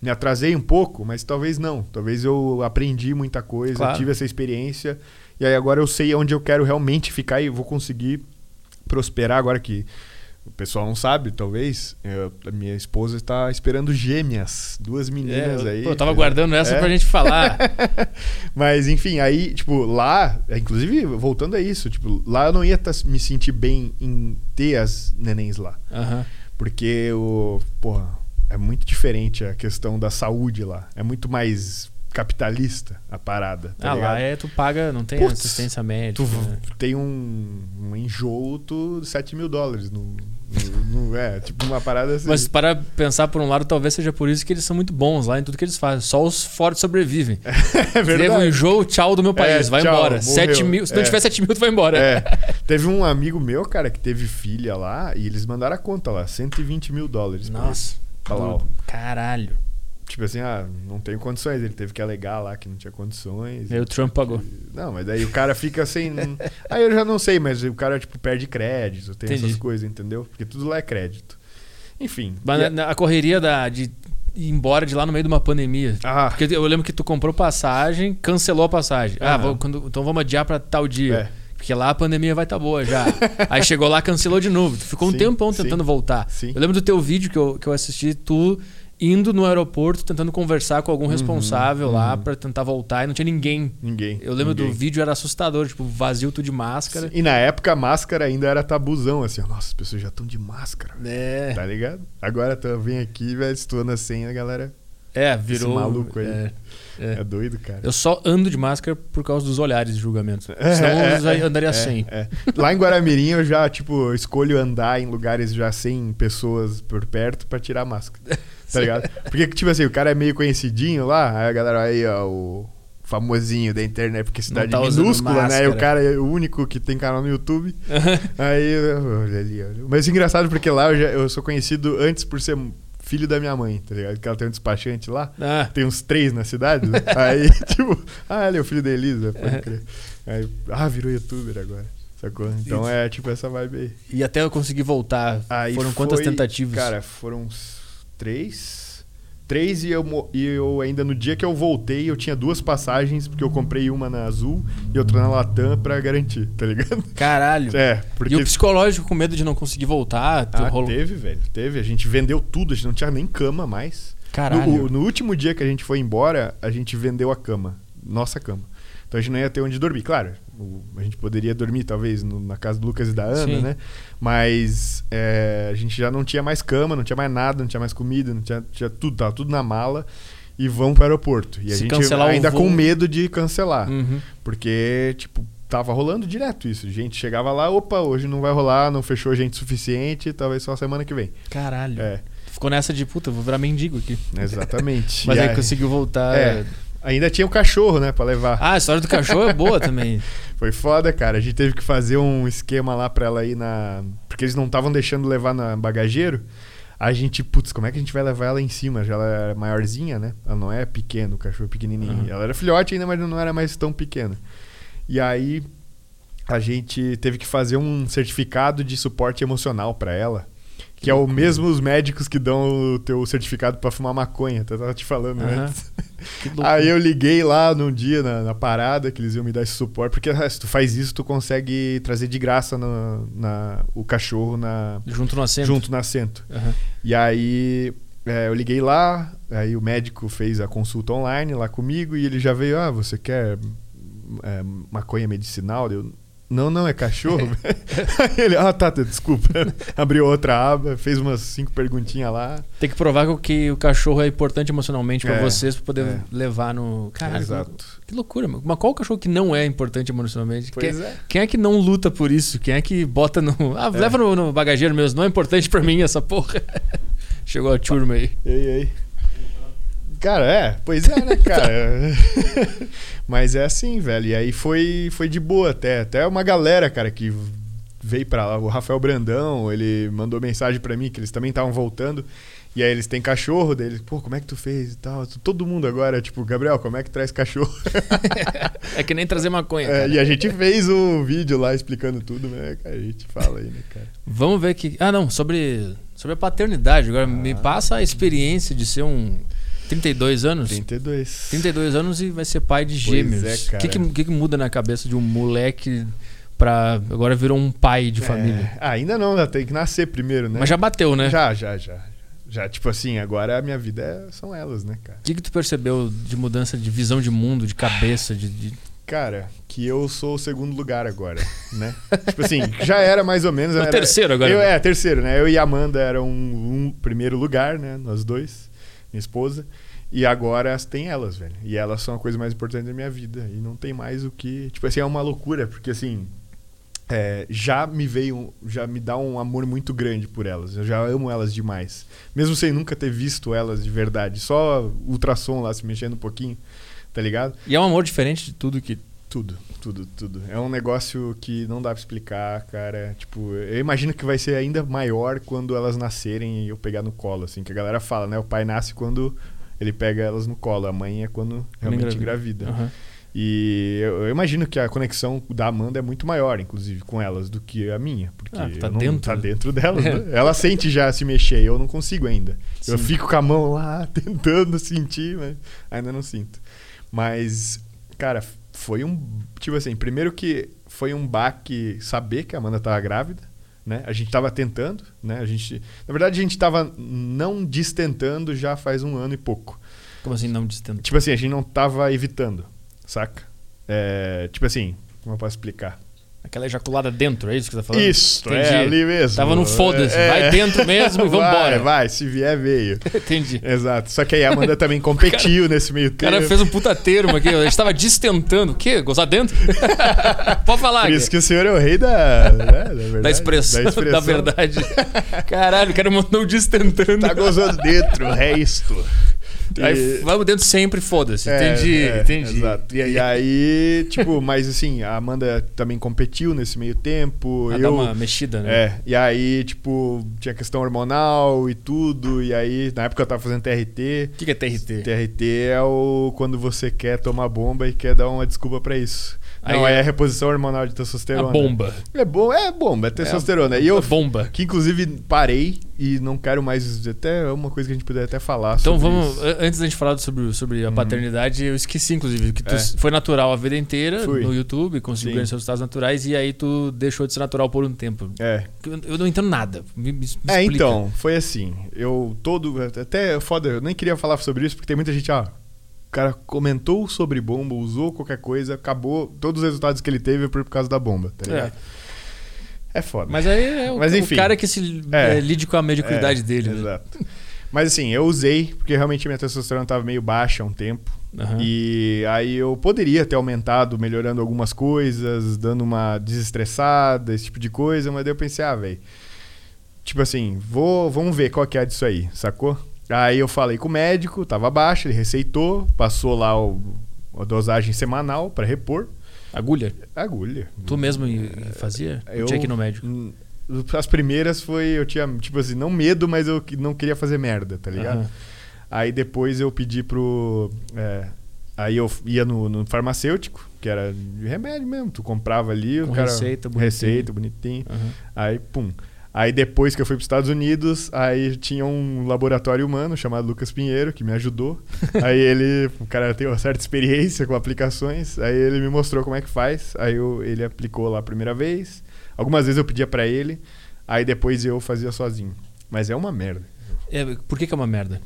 Me atrasei um pouco, mas talvez não. Talvez eu aprendi muita coisa, claro. tive essa experiência. E aí agora eu sei onde eu quero realmente ficar e vou conseguir prosperar agora que o pessoal não sabe, talvez. Eu, a minha esposa está esperando gêmeas, duas meninas é, aí. Pô, eu tava guardando essa é. pra gente falar. Mas, enfim, aí, tipo, lá, inclusive, voltando a isso, tipo, lá eu não ia tá, me sentir bem em ter as nenéns lá. Uhum. Porque o. Porra, é muito diferente a questão da saúde lá. É muito mais capitalista a parada. Tá ah, ligado? lá é tu paga, não tem Puts, assistência médica. Tu né? tem um, um tu 7 mil dólares no, no, no, é, tipo uma parada assim. Mas para pensar por um lado, talvez seja por isso que eles são muito bons lá em tudo que eles fazem. Só os fortes sobrevivem. é verdade. Teve um enjoo, tchau do meu país, é, vai tchau, embora. 7 mil, se não é. tiver 7 mil, tu vai embora. É. Teve um amigo meu, cara, que teve filha lá e eles mandaram a conta lá, 120 mil dólares. Nossa. Pra lá, Caralho tipo assim, ah, não tenho condições. Ele teve que alegar lá que não tinha condições. E o Trump pagou. Não, mas daí o cara fica sem. aí eu já não sei, mas o cara, tipo, perde crédito, tem Entendi. essas coisas, entendeu? Porque tudo lá é crédito. Enfim. Mas a... a correria da, de ir embora de lá no meio de uma pandemia. Ah. Porque eu lembro que tu comprou passagem, cancelou a passagem. Ah, vou, quando, então vamos adiar pra tal dia. É. Porque lá a pandemia vai estar tá boa já. Aí chegou lá, cancelou de novo. Tu ficou sim, um tempão tentando sim, voltar. Sim. Eu lembro do teu vídeo que eu, que eu assisti, tu indo no aeroporto, tentando conversar com algum uhum, responsável uhum, lá uhum. para tentar voltar e não tinha ninguém. Ninguém. Eu lembro ninguém. do vídeo, era assustador, tipo, vazio tudo de máscara. Sim, e na época a máscara ainda era tabuzão, assim, nossa, as pessoas já estão de máscara. É. Tá ligado? Agora tu vem aqui, velho, estou na senha, a galera. É, virou. Esse maluco aí. É, é. é, doido, cara. Eu só ando de máscara por causa dos olhares de julgamento. É, Senão eu é, andaria é, sem. É. Lá em Guaramirim eu já, tipo, escolho andar em lugares já sem pessoas por perto para tirar a máscara. Tá ligado? Porque, tipo assim, o cara é meio conhecidinho lá, aí a galera aí, ó, o famosinho da internet, porque cidade tá minúscula, né? E o cara é o único que tem canal no YouTube. aí, olha ali, olha. Mas é engraçado porque lá eu, já, eu sou conhecido antes por ser filho da minha mãe, tá ligado? Que ela tem um despachante lá. Ah. Tem uns três na cidade. aí, tipo, ah, ele é o filho da Elisa, pode crer. Aí, ah, virou youtuber agora. Sacou? Então é tipo essa vibe aí. E até eu conseguir voltar. Aí foram foi, quantas tentativas? Cara, foram três. Três e eu, e eu ainda no dia que eu voltei, eu tinha duas passagens, porque eu comprei uma na Azul e outra na Latam pra garantir, tá ligado? Caralho. É, porque... E o psicológico com medo de não conseguir voltar? Ah, rolou... teve, velho. Teve. A gente vendeu tudo, a gente não tinha nem cama mais. Caralho. No, no último dia que a gente foi embora, a gente vendeu a cama. Nossa cama. Então a gente não ia ter onde dormir. Claro, a gente poderia dormir talvez no, na casa do Lucas e da Ana, Sim. né? Mas é, a gente já não tinha mais cama, não tinha mais nada, não tinha mais comida, não tinha, tinha tudo, tava tudo na mala e vão para o aeroporto. E Se a gente ainda com medo de cancelar. Uhum. Porque, tipo, tava rolando direto isso. A gente chegava lá, opa, hoje não vai rolar, não fechou gente suficiente, talvez só semana que vem. Caralho. É. Ficou nessa de puta, vou virar mendigo aqui. Exatamente. Mas aí, aí conseguiu voltar. É. Ainda tinha o cachorro, né, pra levar. Ah, a história do cachorro é boa também. Foi foda, cara. A gente teve que fazer um esquema lá pra ela ir na. Porque eles não estavam deixando levar na bagageiro. A gente, putz, como é que a gente vai levar ela em cima? Já ela era maiorzinha, né? Ela não é pequena, o cachorro é pequenininho. Uhum. Ela era filhote ainda, mas não era mais tão pequena. E aí a gente teve que fazer um certificado de suporte emocional para ela. Que é o mesmo os médicos que dão o teu certificado para fumar maconha, eu tava te falando uhum. antes. Aí eu liguei lá num dia na, na, parada que eles iam me dar esse suporte, porque ah, se tu faz isso, tu consegue trazer de graça no, na, o cachorro na, junto no assento. Junto no assento. Uhum. E aí é, eu liguei lá, aí o médico fez a consulta online lá comigo e ele já veio, ah, você quer é, maconha medicinal? Eu, Não, não, é cachorro. Aí ele, ah, tá, tá, desculpa. Abriu outra aba, fez umas cinco perguntinhas lá. Tem que provar que o cachorro é importante emocionalmente para é, vocês para poder é. levar no. Caralho, Exato. Que loucura, mano. Mas qual cachorro que não é importante emocionalmente? Pois quem, é. quem é que não luta por isso? Quem é que bota no. Ah, é. leva no, no, bagageiro mesmo, não é importante para mim essa porra. Chegou a turma aí. Ei, ei. Cara, é, pois é, né, cara? Mas é assim, velho. E aí foi, foi de boa até. Até uma galera, cara, que veio pra lá. O Rafael Brandão, ele mandou mensagem para mim que eles também estavam voltando. E aí eles têm cachorro deles. Pô, como é que tu fez e tal? Todo mundo agora, tipo, Gabriel, como é que traz cachorro? é que nem trazer maconha. É, e a gente fez o um vídeo lá explicando tudo, né? A gente fala aí, né, cara? Vamos ver que. Ah, não, sobre, sobre a paternidade. Agora, ah. me passa a experiência de ser um 32 anos? 32. 32 anos e vai ser pai de gêmeos. O é, que, que, que, muda na cabeça de um moleque pra. Agora virou um pai de é, família? Ah, ainda não, tem que nascer primeiro, né? Mas já bateu, né? Já, já, já. Já, tipo assim, agora a minha vida é, são elas, né, cara? O que, que tu percebeu de mudança de visão de mundo, de cabeça, de, de... Cara, que eu sou o segundo lugar agora, né? tipo assim, já era mais ou menos. O era, terceiro agora. Eu, né? é, terceiro, né? Eu e a Amanda eram um, um primeiro lugar, né? Nós dois minha esposa. E agora tem elas, velho. E elas são a coisa mais importante da minha vida. E não tem mais o que. Tipo assim, é uma loucura, porque assim. É, já me veio. Já me dá um amor muito grande por elas. Eu já amo elas demais. Mesmo sem nunca ter visto elas de verdade. Só ultrassom lá se mexendo um pouquinho, tá ligado? E é um amor diferente de tudo que. Tudo, tudo, tudo. É um negócio que não dá pra explicar, cara. Tipo, eu imagino que vai ser ainda maior quando elas nascerem e eu pegar no colo, assim. Que a galera fala, né? O pai nasce quando ele pega elas no colo. A mãe é quando realmente engravida. Uhum. E eu, eu, imagino que a conexão da Amanda é muito maior, inclusive, com elas, do que a minha. Porque ah, tá, não, dentro. tá dentro delas. Né? Ela sente já se mexer, eu não consigo ainda. Sim. Eu fico com a mão lá, tentando sentir, mas ainda não sinto. Mas, cara, foi um. Tipo assim, primeiro que foi um baque saber que a Amanda estava grávida. Né? A gente estava tentando, né? A gente, na verdade, a gente estava não destentando já faz um ano e pouco. Como assim não destentando? Tipo assim, a gente não estava evitando, saca? É, tipo assim, como eu posso explicar? Aquela ejaculada dentro, é isso que você tá falando? Isso, Entendi. é ali mesmo. Tava no foda-se, é, vai dentro mesmo e vambora. Vai, vai, se vier, veio. Entendi. Exato. Só que aí a Amanda também competiu cara, nesse meio tempo. O cara fez um puta termo aqui, a gente tava distentando. O quê? Gozar dentro? Pode falar. Por isso que o senhor é o rei da... Né, da, verdade, da, expressão, da expressão. Da verdade. Caralho, o cara mandou distentando. Tá gozando dentro, o resto. Aí vamos dentro sempre, foda-se. É, entendi, é, entendi. Exato. E aí, e aí, tipo, mas assim, a Amanda também competiu nesse meio tempo. Ah, eu, dá uma mexida, né? É. E aí, tipo, tinha questão hormonal e tudo. E aí, na época eu tava fazendo TRT. O que, que é TRT? TRT é o quando você quer tomar bomba e quer dar uma desculpa para isso. Aí não, é... é a reposição hormonal de testosterona. A bomba. É, bom, é bomba, é testosterona. É, e eu, bomba. Que inclusive parei e não quero mais. Até é uma coisa que a gente puder até falar então vamos. Isso. Antes da gente falar sobre, sobre a uhum. paternidade, eu esqueci, inclusive, que tu é. foi natural a vida inteira Fui. no YouTube, conseguiu ganhar seus resultados naturais e aí tu deixou de ser natural por um tempo. É. Eu, eu não entendo nada. Me, me é, então, foi assim. Eu todo. Até foda, eu nem queria falar sobre isso, porque tem muita gente, ah, cara comentou sobre bomba, usou qualquer coisa, acabou. Todos os resultados que ele teve por causa da bomba, tá ligado? É. É foda. Mas aí é o, Mas, enfim, o cara que se é, é, lide com a mediocridade é, dele. Né? Exato. Né? Mas assim, eu usei, porque realmente minha testosterona estava meio baixa há um tempo. Uhum. E aí eu poderia ter aumentado, melhorando algumas coisas, dando uma desestressada, esse tipo de coisa, mas daí eu pensei, ah, velho. Tipo assim, vou, vamos ver qual que é disso aí, sacou? Aí eu falei com o médico, tava baixo, ele receitou, passou lá o, a dosagem semanal para repor. Agulha? Agulha. Tu mesmo fazia? Eu tinha que ir no médico. As primeiras foi, eu tinha, tipo assim, não medo, mas eu não queria fazer merda, tá ligado? Uhum. Aí depois eu pedi pro. É, aí eu ia no, no, farmacêutico, que era de remédio mesmo. Tu comprava ali, Com o cara. Receita, bonitinho. Receita, bonitinho. Uhum. Aí, pum. Aí depois que eu fui para os Estados Unidos, aí tinha um laboratório humano chamado Lucas Pinheiro que me ajudou. aí ele, o cara tem uma certa experiência com aplicações, aí ele me mostrou como é que faz. Aí eu, ele aplicou lá a primeira vez. Algumas vezes eu pedia para ele, aí depois eu fazia sozinho. Mas é uma merda. É, por que, que é uma merda?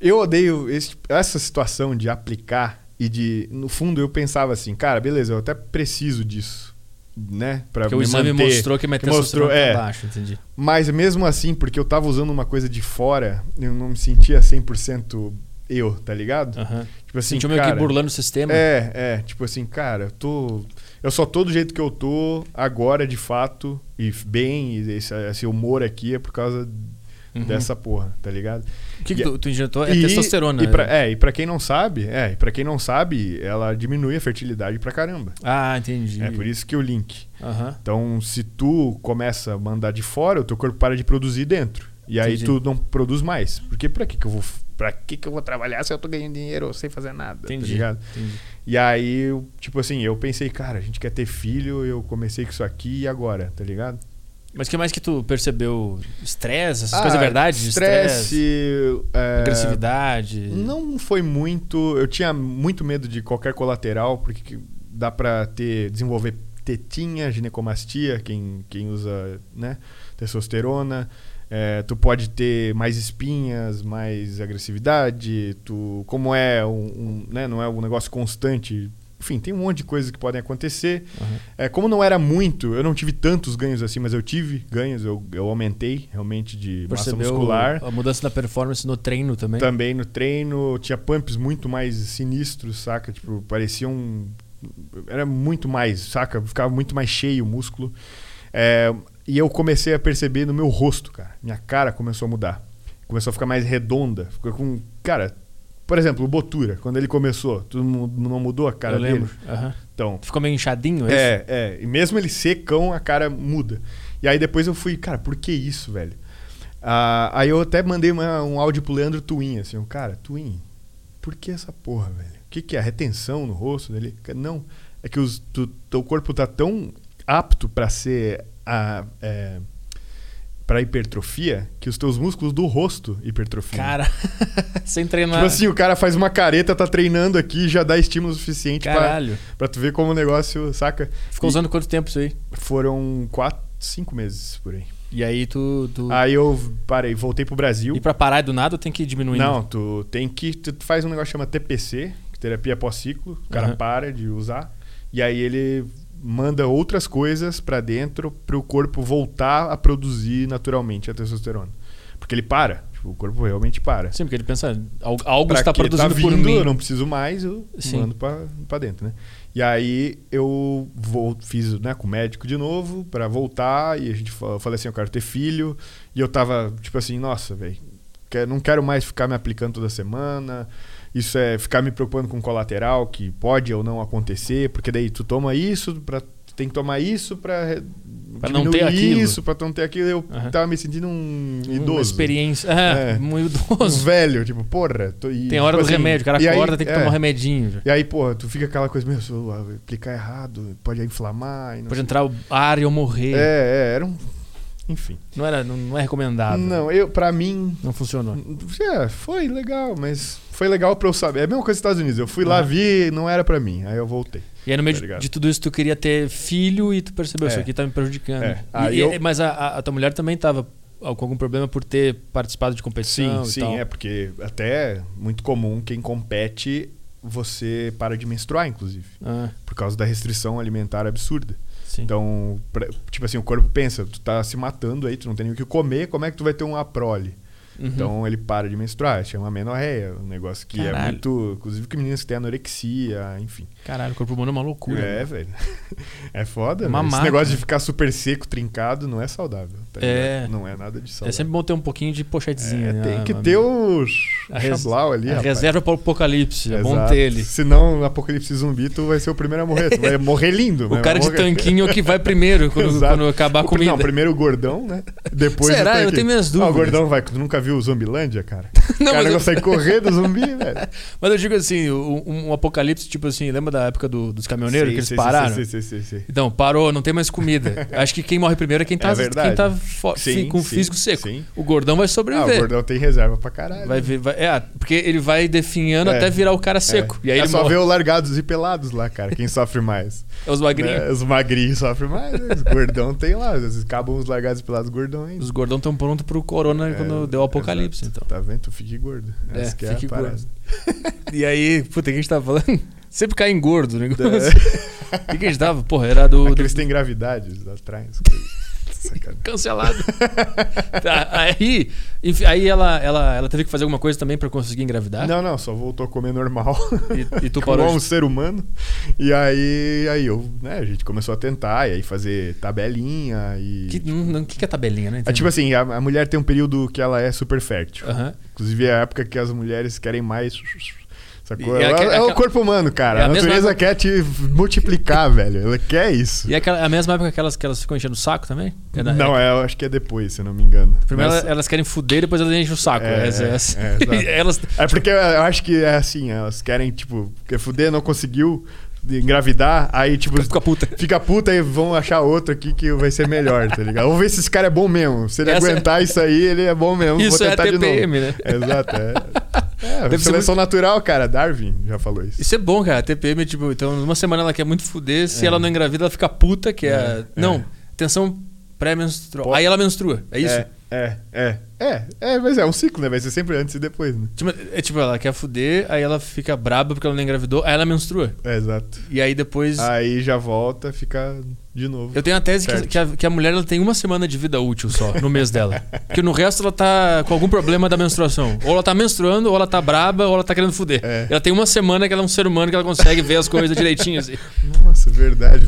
Eu odeio esse, essa situação de aplicar e de, no fundo eu pensava assim, cara, beleza, eu até preciso disso. Né, para Porque o exame manter, mostrou que minha mostrou, é, entendi. Mas mesmo assim, porque eu tava usando uma coisa de fora, eu não me sentia 100% eu, tá ligado? Tipo assim, Sentiu meio cara, que burlando o sistema. É, é, tipo assim, cara, eu tô. Eu só tô do jeito que eu tô agora, de fato, e bem, e esse, esse humor aqui é por causa Uhum. dessa porra, tá ligado? O que, que tu, tu injetou? É E- testosterona. E pra, né? é, e pra quem não sabe, é, e pra quem não sabe, ela diminui a fertilidade pra caramba. Ah, entendi. É por isso que o link. Aham. Então, se tu começa a mandar de fora, o teu corpo para de produzir dentro. E aí Entendi. tu não produz mais. Porque pra que que eu vou para que que eu vou trabalhar se eu tô ganhando dinheiro sem fazer nada, tá Entendi. ligado? entendi. E aí, tipo assim, eu pensei, cara, a gente quer ter filho, eu comecei com isso aqui e agora, tá ligado? Mas o que mais que tu percebeu? Estresse? Essas Ah, coisas é verdade? Estresse, é, Agressividade? Não foi muito. Eu tinha muito medo de qualquer colateral, porque que dá pra ter, desenvolver tetinha, ginecomastia, quem, quem usa né, testosterona. É, tu pode ter mais espinhas, mais agressividade. Tu, como é um, um, né, não é um negócio constante. Enfim, tem um monte de coisas que podem acontecer. Aham. É, como não era muito, eu não tive tantos ganhos assim, mas eu tive ganhos, eu, eu aumentei realmente de massa Percebeu muscular. a mudança da performance no treino também? Também no treino, tinha pumps muito mais sinistros, saca? Tipo, parecia um. Era muito mais, saca? Ficava muito mais cheio o músculo. É, e eu comecei a perceber no meu rosto, cara. Minha cara começou a mudar. Começou a ficar mais redonda. Ficou com. Cara, por exemplo, o Botura, quando ele começou, tu não não mudou a cara Eu dele? lembro. Aham. Então, Ficou meio inchadinho, é é, é. E mesmo ele secão, a cara muda. E aí depois eu fui, cara, por que isso, velho? Ah, aí eu até mandei uma- um áudio pro Leandro Twin, assim, cara, Twin, por que essa porra, velho? O que, que é? Retenção no rosto dele? Não. É que tu, teu corpo tá tão apto pra ser a. É, pra hipertrofia que os teus músculos do rosto hipertrofiam. Cara, sem treinar. Tipo assim, o cara faz uma careta, tá treinando aqui já dá estímulo suficiente pra, Caralho. pra tu ver como o negócio, saca? Ficou E- usando quanto tempo isso aí? Foram quatro, cinco meses por aí. E aí tu. tu... Aí eu parei, voltei pro Brasil. E pra parar do nada tem que ir diminuindo? Não, tu tem que. Tu faz um negócio que chama TPC, terapia pós-ciclo. O cara Aham. para de usar. E aí ele manda outras coisas pra dentro pro corpo voltar a produzir naturalmente a testosterona. Porque ele para. Tipo, o corpo realmente para. Sim, porque ele pensa, al- algo Pra está que produzindo tá por vindo, mim. Eu não preciso mais, eu Sim. mando pra, pra dentro, né? E aí eu vou, fiz né, com o médico de novo pra voltar. E a gente fa- eu falei assim: eu quero ter filho. E eu tava tipo assim: nossa, velho, não quero mais ficar me aplicando toda semana. Isso é ficar me preocupando com colateral que pode ou não acontecer, porque daí tu toma isso, tu tem que tomar isso pra, re- Pra não ter aquilo. isso, pra não ter aquilo. Eu Aham. tava me sentindo um Uma idoso. experiência. É, É. um Um idoso. velho, tipo, porra. tô- e, Tem hora tipo do remédio, o cara e aí- acorda, tem que é. tomar um remedinho. E aí, porra, tu fica aquela coisa, meu, se eu aplicar errado, pode inflamar. Pode sei- entrar o ar e eu morrer. É, é, era um. Enfim. Não, era, não, não é recomendável. Não, eu, pra mim. Não funcionou. É, foi legal, mas foi legal pra eu saber. É a mesma coisa dos Estados Unidos. Eu fui lá, Aham. vi, não era pra mim. Aí eu voltei. E aí, no meio Tá de, tudo isso, tu queria ter filho e tu percebeu, É. isso aqui tá me prejudicando. É. E- eu- Mas a, a- a tua mulher também tava com algum problema por ter participado de Sim, competição e sim, tal. é porque até é muito comum quem compete, você para de menstruar, inclusive. Ah, Por causa da restrição alimentar absurda. Sim. Então, pra- tipo assim, o corpo pensa, tu tá se matando aí, tu não tem nem o que comer, como é que tu vai ter um aprole? Uhum. Então ele para de menstruar, chama amenorreia, um negócio que é Caralho. muito. Inclusive que meninas que têm anorexia, enfim. Caralho, o corpo humano é uma loucura. é, né? velho. É foda, Uma né? Esse negócio de ficar super seco, trincado, não é saudável. tá É. Não é nada de É saudável. sempre bom ter um pouquinho de pochetezinha. É, né? tem que A- ter res- chablau ali, a rapaz. reserva para o apocalipse. É bom ter ele. Senão, no apocalipse zumbi, tu vai ser o primeiro a morrer. Tu vai morrer lindo. O cara de morrer. tanquinho é o que vai primeiro quando, quando acabar a O comida. Não, primeiro o gordão, né? Depois Será? o Eu tenho minhas Ah, o dúvidas. gordão vai. Tu nunca viu o Zumbilândia, cara? Não, o cara mas não eu- consegue correr do zumbi, velho. Mas eu digo assim, um, um apocalipse, tipo assim, lembra da época do- dos caminhoneiros Sei, que eles pararam? sei, sei, sei, sei. Então, parou, não tem mais comida. Acho que quem morre primeiro é quem tá, É quem tá Sim, com o sim, físico seco. sim. O gordão vai Ah, o sobreviver. gordão tem reserva pra caralho. vai ver, vai- é, porque ele vai definhando É. até virar o cara seco. É. E aí é só morre. ver o largados e pelados lá, cara. Quem sofre mais? É os magrinhos. Né? Os magrinhos sofrem mais. Né? Os gordão tem lá. Às vezes acabam os largados e pelados gordão ainda. Os gordão estão prontos pro corona É, quando deu o apocalipse, exato. então. Tá vendo? Fique gordo. É, Essa que fique a parada. gordo. E aí, puta, o que a gente tá falando? Sempre cai em gordo o negócio. O que, a gente tava? Porra, era do. Aqueles do... têm gravidade atrás. Cancelado. tá, aí, enfim, aí ela, ela, ela teve que fazer alguma coisa também para conseguir engravidar? Não, não, só voltou a comer normal. E, e tu parou? Como um ser humano. E aí, aí eu, né, a gente começou a tentar, e aí fazer tabelinha e. O que, não, que, que é tabelinha, né? É tipo assim, a, a, mulher tem um período que ela é super fértil. Uhum. Inclusive é a época que as mulheres querem mais Sacou? É, é, é, o corpo humano, cara. É a, a natureza época... quer te multiplicar, velho. Ela quer isso. E é aquela, a mesma época que elas, que elas ficam enchendo o saco também? É da, não, é, eu acho que é depois, se eu não me engano. Primeiro Mas... elas querem fuder, depois elas enchem o saco. É, é, elas... é porque eu acho que é assim, elas querem, tipo, fuder não conseguiu engravidar, aí tipo. Fica puta. Fica puta e vão achar outro aqui que vai ser melhor, tá ligado? Vamos ver se esse cara é bom mesmo. Se ele Essa aguentar é... isso aí, ele é bom mesmo. Isso Vou tentar é TPM, né? Exato, é. É, Deve seleção muito... natural, cara. Darwin já falou isso. Isso é bom, cara. A TPM, tipo, então, numa semana ela quer muito fuder. Se é. ela não engravida, ela fica puta, que é. é não, tensão pré-menstrual. Aí ela menstrua. É isso? É, é, é. É, é, mas é um ciclo, né? Vai ser sempre antes e depois, né? Tipo, é tipo, ela quer fuder, aí ela fica braba porque ela não engravidou, aí ela menstrua. É, exato. E aí depois. Aí já volta, fica de novo. Eu tenho a tese que, que, a, que a mulher ela tem uma semana de vida útil só no mês dela. Porque no resto ela tá com algum problema da menstruação. Ou ela tá menstruando, ou ela tá braba, ou ela tá querendo fuder. É. Ela tem uma semana que ela é um ser humano que ela consegue ver as coisas direitinho assim. Nossa, verdade.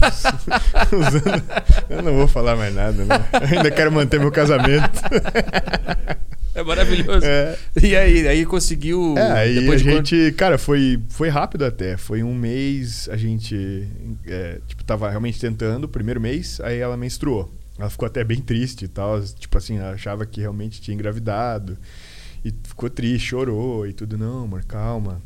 Eu não vou falar mais nada, né? Ainda quero manter meu casamento. É maravilhoso. É. E aí, aí conseguiu. É, aí a gente, quando... cara, foi, foi rápido até. Foi um mês, a gente é, tipo, tava realmente tentando, o primeiro mês, aí ela menstruou. Ela ficou até bem triste e tal. Tipo assim, achava que realmente tinha engravidado. E ficou triste, chorou e tudo. Não, amor, calma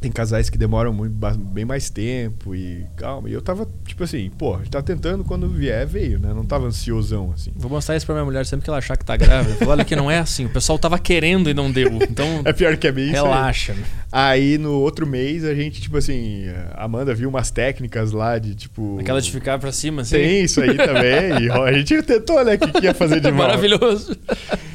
tem casais que demoram muito, bem mais tempo e calma. E eu tava, tipo assim, pô, a gente tá tentando quando vier, veio, né? Não tava ansiosão, assim. Vou mostrar isso pra minha mulher sempre que ela achar que tá grávida. Falo, olha que não é assim. O pessoal tava querendo e não deu. Então. é pior que é bem Relaxa. Isso aí. aí. no outro mês a gente, tipo assim, a Amanda viu umas técnicas lá de tipo. Aquela de ficar pra cima, assim. Tem isso aí também. e a gente tentou, né? O que, que ia fazer de mal. Maravilhoso.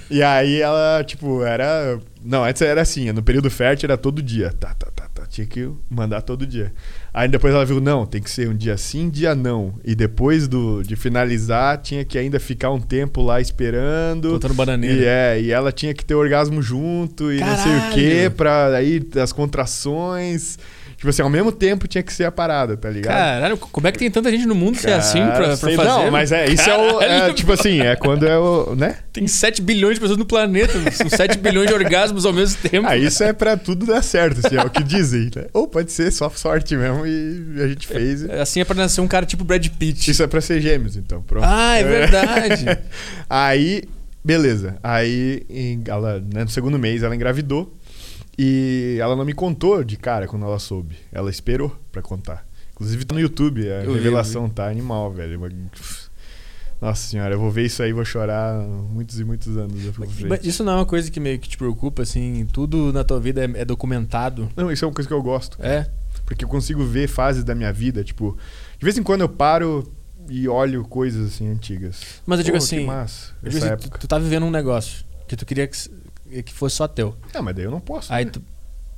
E aí ela, tipo, era. Não, antes era assim, no período fértil era todo dia. Tá, tá tinha que mandar todo dia. Aí depois ela viu, não, tem que ser um dia sim, dia não. E depois do, de finalizar, tinha que ainda ficar um tempo lá esperando. Botando bananeira. E, é, e ela tinha que ter orgasmo junto e Caralho. não sei o quê, pra aí as contrações. Tipo assim, ao mesmo tempo tinha que ser a parada, tá ligado? Caralho, como é que tem tanta gente no mundo que é assim pra, pra fazer? Não, mas é, isso Caralho. é o. É, tipo assim, é quando é o. né? Tem 7 bilhões de pessoas no planeta, são 7 bilhões de orgasmos ao mesmo tempo. Ah, isso é pra tudo dar certo, assim, é o que dizem, né? Ou pode ser só sorte mesmo e a gente fez. É, assim é pra nascer um cara tipo Brad Pitt. Isso é pra ser gêmeos, então, pronto. Ah, é verdade. Aí, beleza. Aí, ela, né, no segundo mês, ela engravidou. E ela não me contou de cara quando ela soube. Ela esperou para contar. Inclusive tá no YouTube, a eu revelação vi, vi. tá animal, velho. Nossa senhora, eu vou ver isso aí vou chorar muitos e muitos anos Mas isso não é uma coisa que meio que te preocupa, assim? Tudo na tua vida é, é documentado? Não, isso é uma coisa que eu gosto. É? Porque eu consigo ver fases da minha vida, tipo... De vez em quando eu paro e olho coisas, assim, antigas. Mas eu digo Pô, assim... Massa, eu digo assim tu, tu tá vivendo um negócio que tu queria que que fosse só teu. Ah, mas daí eu não posso. Aí, né? tu,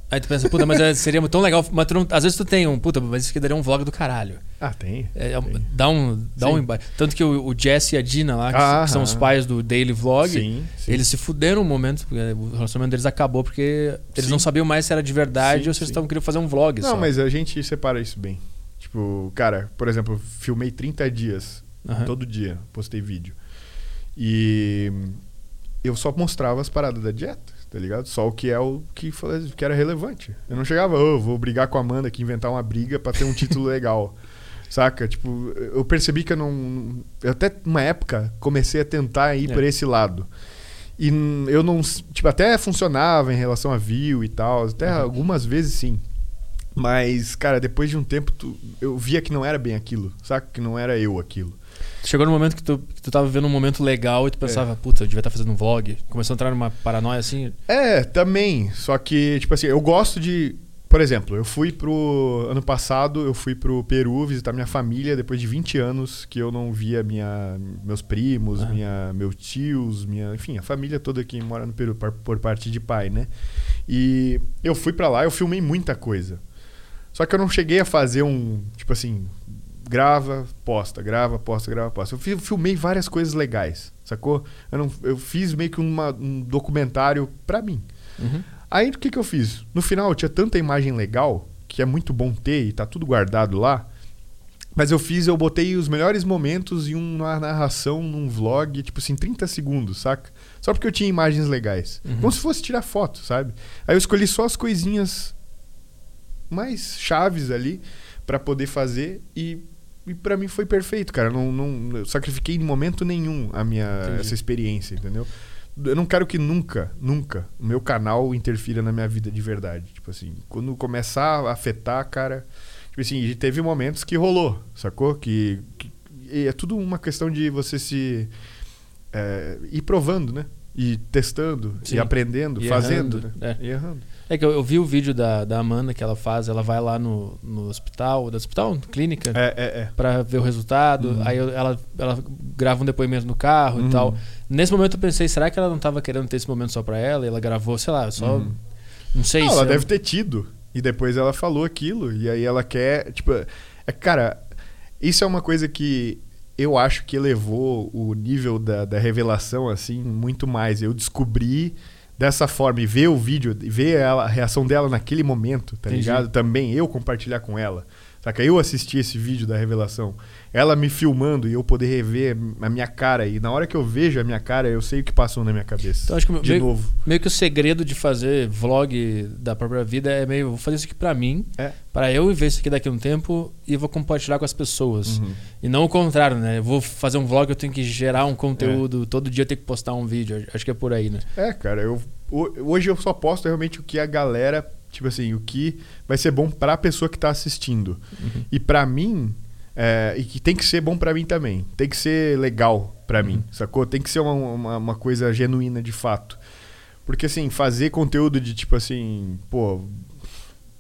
aí tu pensa, puta, mas é, seria tão legal. Mas tu não, às vezes tu tem um, puta, mas isso aqui daria um vlog do caralho. Ah, tem. É, é tem. Dá um. Dá um Tanto que o, o Jesse e a Dina lá, que, ah, são os pais do Daily Vlog, sim, sim. eles se fuderam um momento, porque o relacionamento deles acabou porque eles não sabiam mais se era de verdade ou se eles estavam querendo fazer um vlog. Não, só. mas a gente separa isso bem. Tipo, cara, por exemplo, filmei 30 dias. Todo dia postei vídeo. E eu só mostrava as paradas da dieta tá ligado? Só o que é o que, que era relevante. Eu não chegava, oh, vou brigar com a Amanda aqui, inventar uma briga para ter um título legal. Saca? Tipo, eu percebi que eu não. Eu até uma época comecei a tentar ir é. por esse lado. E eu não. Tipo, até funcionava em relação a view e tal. Até uhum. algumas vezes sim. Mas, cara, depois de um tempo, tu, eu via que não era bem aquilo. Saca? Que não era eu aquilo. Chegou no momento que tu, que tu tava vivendo um momento legal e tu pensava, é. puta, eu devia estar tá fazendo um vlog. Começou a entrar numa paranoia assim? É, também. Só que, tipo assim, eu gosto de. Por exemplo, eu fui pro. Ano passado, eu fui pro Peru visitar minha família depois de 20 anos que eu não via minha, meus primos, ah. minha, meus tios, minha. Enfim, a família toda que mora no Peru por, por parte de pai, né? E eu fui para lá, eu filmei muita coisa. Só que eu não cheguei a fazer um, tipo assim, grava, posta, grava, posta, grava, posta. Eu filmei várias coisas legais, sacou? Eu, não, eu fiz meio que uma, um documentário pra mim. Uhum. Aí o que, que eu fiz? No final tinha tanta imagem legal, que é muito bom ter e tá tudo guardado lá. Mas eu fiz, eu botei os melhores momentos em uma narração num vlog, tipo assim, 30 segundos, saca? Só porque eu tinha imagens legais. Uhum. Como se fosse tirar foto, sabe? Aí eu escolhi só as coisinhas mais chaves ali para poder fazer e, e para mim foi perfeito, cara. Não, não eu sacrifiquei em momento nenhum a minha essa experiência, entendeu? Eu não quero que nunca, nunca o meu canal interfira na minha vida de verdade. Tipo assim, quando começar a afetar, cara, tipo assim, teve momentos que rolou, sacou? Que, que é tudo uma questão de você se é, ir provando, né? E testando, Sim. e aprendendo, e fazendo, errando, né? É. E errando. É que eu, eu, vi o vídeo da, da Amanda que ela faz, ela vai lá no, no hospital, do hospital? Clínica? É, é, é. Pra ver o resultado. Uhum. Aí eu, ela, ela grava um depoimento no carro uhum. e tal. Nesse momento eu pensei, será que ela não tava querendo ter esse momento só pra ela? E ela gravou, sei lá, só. Uhum. Não sei não, se. Ela deve ter tido. E depois ela falou aquilo. E aí ela quer. Tipo, é, cara, isso é uma coisa que eu acho que elevou o nível da, da revelação, assim, muito mais. Eu descobri dessa forma e ver o vídeo, ver ela, a reação dela naquele momento, tá Entendi. ligado? Também eu compartilhar com ela. Saca? Eu assisti esse vídeo da revelação ela me filmando e eu poder rever a minha cara. E na hora que eu vejo a minha cara, eu sei o que passou na minha cabeça. Então, acho que de meio, novo. Meio que o segredo de fazer vlog da própria vida é meio, vou fazer isso aqui pra mim, é. para eu ver isso aqui daqui a um tempo e vou compartilhar com as pessoas. Uhum. E não o contrário, né? Eu vou fazer um vlog, eu tenho que gerar um conteúdo, é. todo dia eu tenho que postar um vídeo. Acho que é por aí, né? É, cara, eu hoje eu só posto realmente o que a galera, tipo assim, o que vai ser bom para a pessoa que tá assistindo. Uhum. E para mim, é, e que tem que ser bom para mim também. Tem que ser legal para uhum. mim, sacou? Tem que ser uma, uma, uma, coisa genuína de fato. Porque, assim, fazer conteúdo de tipo assim, pô,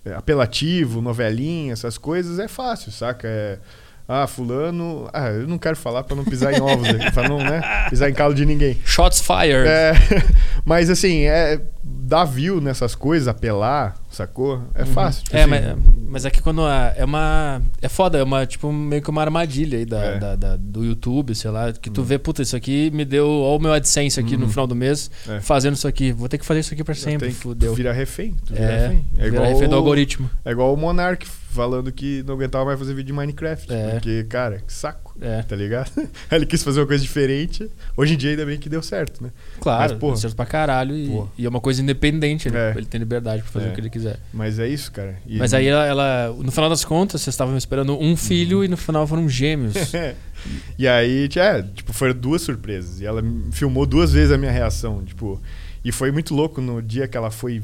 é, apelativo, novelinha, essas coisas é fácil, saca? É ah, fulano. Ah, eu não quero falar para não pisar em ovos pra não né, pisar em calo de ninguém. Shots fired. É, mas assim, é, dar view nessas coisas, apelar, sacou? É uhum. fácil. Tipo é, assim. mas, mas é que quando a, é uma. É foda, é uma, tipo, meio que uma armadilha aí da, é. da, da do YouTube, sei lá, que tu uhum. vê, puta, isso aqui me deu. Olha o meu AdSense aqui uhum. no final do mês, é. fazendo isso aqui. Vou ter que fazer isso aqui pra sempre. Fudeu. Vira refém. Tu vira é, refém. É igual refém do algoritmo. É igual o Monark falando que não aguentava mais fazer vídeo de Minecraft. É. Porque, cara, que saco. É. Tá ligado? ele quis fazer uma coisa diferente. Hoje em dia, ainda bem que deu certo, né? Claro, Mas, porra, deu certo pra caralho. E, e, é uma coisa independente. Ele, é. ele tem liberdade pra fazer é. o que ele quiser. Mas é isso, cara. E Mas aí ela, ela, no final das contas, vocês estavam esperando um filho uhum. e no final foram gêmeos. e aí, é, tipo, foram duas surpresas. E ela filmou duas vezes a minha reação. Tipo, e foi muito louco no dia que ela foi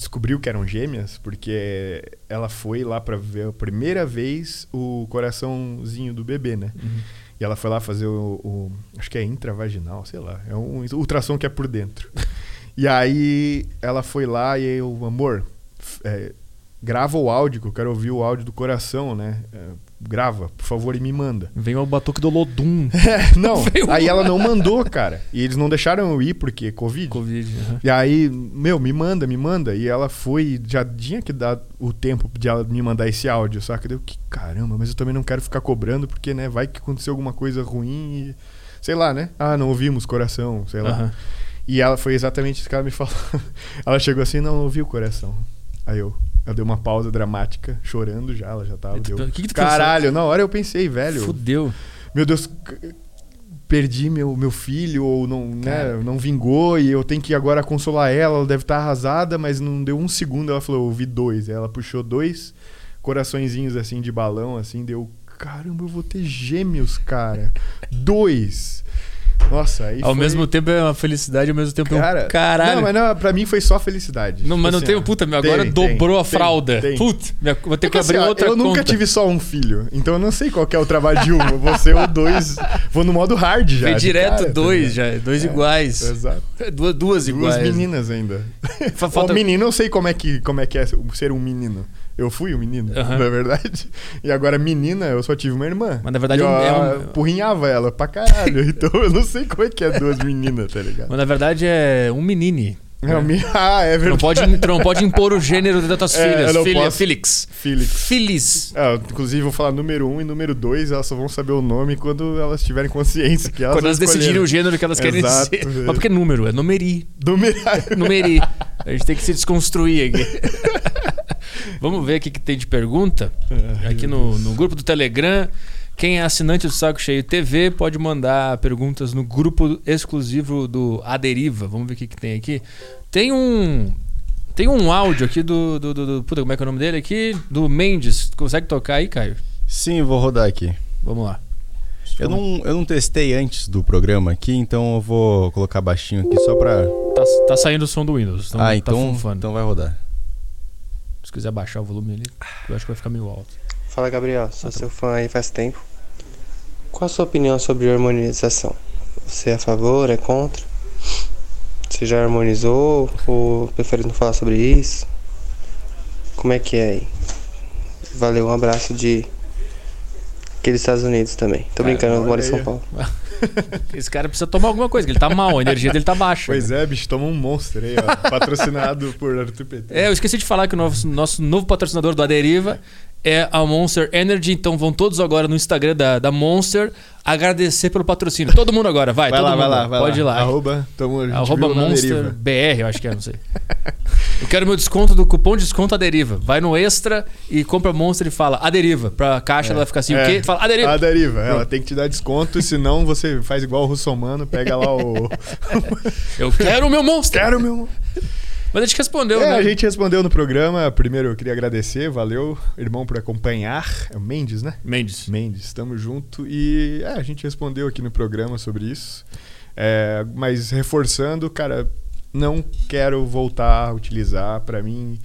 descobriu que eram gêmeas, porque ela foi lá para ver a primeira vez o coraçãozinho do bebê, né? Uhum. E ela foi lá fazer o, o, Acho que é intravaginal, sei lá. É um ultrassom que é por dentro. e aí ela foi lá e eu, amor, é, grava o áudio, que eu quero ouvir o áudio do coração, né? É, grava, por favor, e me manda. Vem o batuque do Lodum. É, não, aí ela não mandou, cara. E eles não deixaram eu ir porque Covid. Covid. Uhum. E aí, meu, me manda, me manda. E ela foi, já tinha que dar o tempo de ela me mandar esse áudio, saca? Deu que caramba, mas eu também não quero ficar cobrando porque, né, vai que aconteceu alguma coisa ruim e sei lá, né? Ah, não ouvimos coração, sei lá. Uhum. E ela foi exatamente isso que ela me falou. ela chegou assim, não, ouvi o coração. Aí eu, ela deu uma pausa dramática, chorando já, ela já tava. Deu... Que que tu Caralho, pensou? na hora eu pensei, velho. Fudeu. Meu Deus, perdi meu, meu filho, ou não, né, não vingou, e eu tenho que agora consolar ela, ela deve estar tá arrasada, mas não deu um segundo, ela falou, eu vi dois. Ela puxou dois coraçõezinhos assim de balão, assim, deu. Caramba, eu vou ter gêmeos, cara. dois. Nossa, aí Ao foi... mesmo tempo é uma felicidade, ao mesmo tempo Cara, é um caralho. Não, mas não, pra mim foi só felicidade. Não, mas não assim, tem. Puta, agora tem, dobrou tem, a fralda. Tem, Putz, vou ter é que, que abrir assim, outra Eu conta. nunca tive só um filho, então eu não sei qual é o trabalho de um. vou ser o dois. Vou no modo hard já. Foi direto cara, dois tá já. Dois é, iguais. Exato. Duas, duas iguais. Duas meninas ainda. Falta... O menino, eu sei como é, que, como é que é ser um menino. Eu fui um menino, uhum. na verdade. E agora, menina, eu só tive uma irmã. Mas na verdade eu é um... porrinhava ela pra caralho. então eu não sei como é que é duas meninas, tá ligado? Mas na verdade é um menine. É, né? Ah, é verdade. Não pode, não pode impor o gênero das tuas é, filhas. Filha, posso... Felix. Felix. Feliz. É, inclusive, vou falar número um e número dois, elas só vão saber o nome quando elas tiverem consciência. Que elas quando elas decidirem o gênero que elas querem Exato, dizer. Mas porque é número, é numeri. Numeri. numeri. A gente tem que se desconstruir aqui. Vamos ver o que, que tem de pergunta. Aqui no, no grupo do Telegram. Quem é assinante do Saco Cheio TV pode mandar perguntas no grupo exclusivo do Aderiva. Vamos ver o que, que tem aqui. Tem um. Tem um áudio aqui do, do, do, do. Puta, como é que é o nome dele aqui? Do Mendes. Consegue tocar aí, Caio? Sim, vou rodar aqui. Vamos lá. Eu não, eu não testei antes do programa aqui, então eu vou colocar baixinho aqui só pra. Tá, tá saindo o som do Windows. Então ah, tá então, então vai rodar. Se quiser baixar o volume ali, eu acho que vai ficar meio alto. Fala Gabriel, sou ah, tá seu bom. fã aí faz tempo. Qual a sua opinião sobre harmonização? Você é a favor, é contra? Você já harmonizou ou prefere não falar sobre isso? Como é que é aí? Valeu, um abraço de aqueles Estados Unidos também. Tô brincando, eu moro em São Paulo. Esse cara precisa tomar alguma coisa, que ele tá mal, a energia dele tá baixa. Pois né? é, bicho, toma um monstro aí, ó. Patrocinado por Arthur PT. É, eu esqueci de falar que o nosso, nosso novo patrocinador do Aderiva é a Monster Energy. Então vão todos agora no Instagram da, da Monster agradecer pelo patrocínio. Todo mundo agora, vai. Vai lá, mundo, vai lá, vai Pode lá. ir lá. Arroba, tamo, Arroba Monster BR, eu acho que é, não sei. eu quero meu desconto do cupom de desconto a deriva. Vai no extra e compra Monster e fala a deriva. Pra caixa é, ela ficar assim, é, o quê? Fala a deriva. A deriva. Ela tem que te dar desconto, senão você faz igual o Russomano, pega lá o. eu quero o meu Monster. Quero o meu mas a gente respondeu, é, né? A gente respondeu no programa. Primeiro eu queria agradecer, valeu, irmão, por acompanhar. É o Mendes, né? Mendes. Mendes, estamos junto. E é, a gente respondeu aqui no programa sobre isso. É, mas reforçando, cara, não quero voltar a utilizar. Para mim.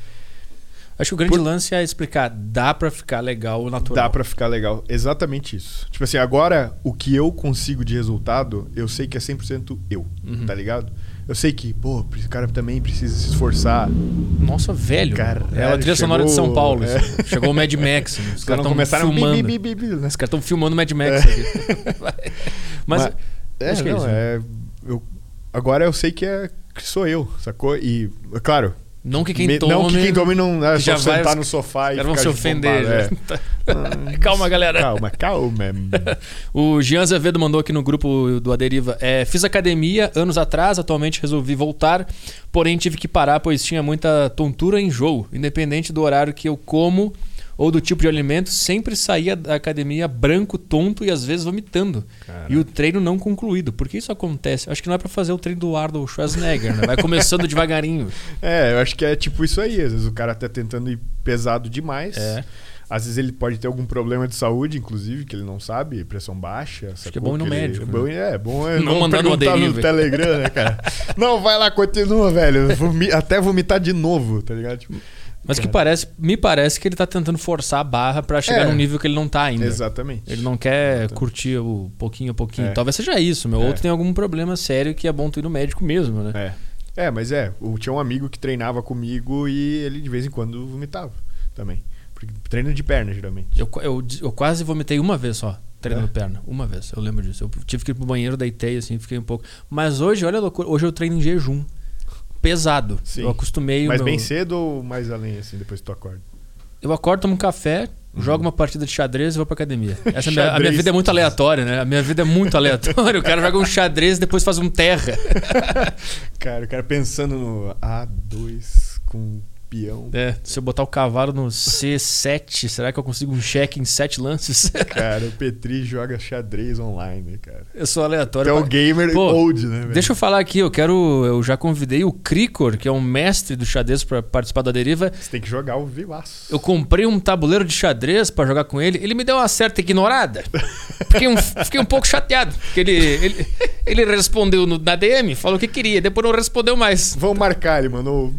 Acho que o grande Por... lance é explicar, dá para ficar legal o natural. Dá para ficar legal, exatamente isso. Tipo assim, agora o que eu consigo de resultado, eu sei que é 100% eu, uhum. tá ligado? Eu sei que, pô, esse cara também precisa se esforçar. Nossa, velho. Cara, é a trilha sonora de São Paulo. É. Chegou o Mad Max. Os caras estão filmando. Bi, bi, bi, né? Os caras estão filmando Mad Max é. aqui. Mas, Mas é, acho que é não, é, isso, é eu, agora eu sei que é que sou eu, sacou? E, claro, não que quem tome. Não que quem tome não é só sentar vai, no sofá e. vão se ofender. É. calma, galera. Calma, calma. o Jean Azevedo mandou aqui no grupo do Aderiva. É, fiz academia anos atrás, atualmente resolvi voltar, porém tive que parar, pois tinha muita tontura e enjoo. Independente do horário que eu como ou do tipo de alimento, sempre saía da academia branco, tonto e às vezes vomitando. Caraca. E o treino não concluído. Por que isso acontece? Acho que não é para fazer o treino do Arnold Schwarzenegger, né? Vai começando devagarinho. É, eu acho que é tipo isso aí. Às vezes o cara tá tentando ir pesado demais. É. Às vezes ele pode ter algum problema de saúde, inclusive, que ele não sabe, pressão baixa. Acho que é bom ir no médico. Ele... Bom, é, bom é não, não mandar no, no Telegram, né, cara? não, vai lá, continua, velho. Até vomitar de novo, tá ligado? Tipo, mas que parece, me parece que ele tá tentando forçar a barra para chegar é, num nível que ele não tá ainda. Exatamente. Ele não quer exatamente. curtir o pouquinho a pouquinho. É. Talvez seja isso, meu. É. Outro tem algum problema sério que é bom tu ir no médico mesmo, né? É. É, mas é. Eu tinha um amigo que treinava comigo e ele de vez em quando vomitava também. Porque treino de perna, geralmente. Eu, eu, eu quase vomitei uma vez só, treinando é. perna. Uma vez, eu lembro disso. Eu tive que ir pro banheiro, deitei, assim, fiquei um pouco. Mas hoje, olha a loucura, hoje eu treino em jejum pesado. Sim. Eu acostumei. Mas meu... bem cedo ou mais além, assim, depois que tu acorda? Eu acordo, tomo um café, uhum. jogo uma partida de xadrez e vou pra academia. Essa é minha, a minha vida é muito aleatória, né? A minha vida é muito aleatória. o cara joga um xadrez e depois faz um terra. cara, o cara pensando no A2 com peão. É, se eu botar o cavalo no C7, será que eu consigo um cheque em 7 lances? cara, o Petri joga xadrez online, cara. Eu sou aleatório. é o gamer Pô, old, né? Velho? Deixa eu falar aqui, eu quero. Eu já convidei o Cricor, que é um mestre do xadrez, para participar da deriva. Você tem que jogar o vivaço. Eu comprei um tabuleiro de xadrez para jogar com ele. Ele me deu uma certa ignorada. Fiquei um, fiquei um pouco chateado. Porque ele, ele, ele respondeu no, na DM, falou o que queria, depois não respondeu mais. Vamos marcar, ele mandou.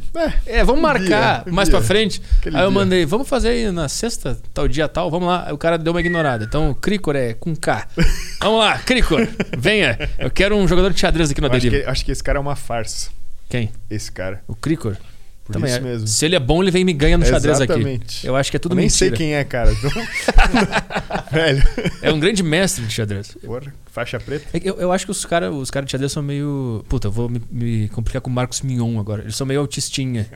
É, é vamos marcar mais pra frente. Aquele aí eu dia. mandei, vamos fazer aí na sexta, tal dia tal, vamos lá. Aí o cara deu uma ignorada. Então, Cricor é com K. vamos lá, Cricor, venha. Eu quero um jogador de xadrez aqui na acho que, acho que esse cara é uma farsa. Quem? Esse cara. O Cricor? Por Também, isso é. mesmo. Se ele é bom, ele vem e me ganha no xadrez aqui. Eu acho que é tudo Eu nem mentira. sei quem é, cara. Então... Velho. É um grande mestre de xadrez. Porra, faixa preta. É que Eu, eu acho que os caras os cara de xadrez são meio. Puta, eu vou me, me complicar com o Marcos Mignon agora. Eles são meio autistinha.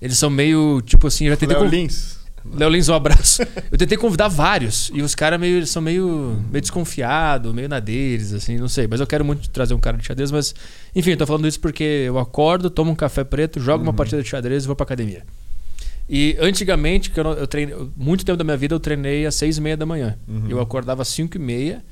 Eles são meio, tipo assim, eu já tentei. Léo con- Lins. Léo Lins, um abraço. Eu tentei convidar vários. E os caras meio, são meio, meio desconfiados, meio na deles, assim, não sei. Mas eu quero muito trazer um cara de xadrez, mas. Enfim, eu tô falando isso porque eu acordo, tomo um café preto, jogo uma partida de xadrez e vou pra academia. E antigamente, que eu, eu treinei, muito tempo da minha vida eu treinei às seis e meia da manhã. Uhum. Eu acordava às cinco e meia,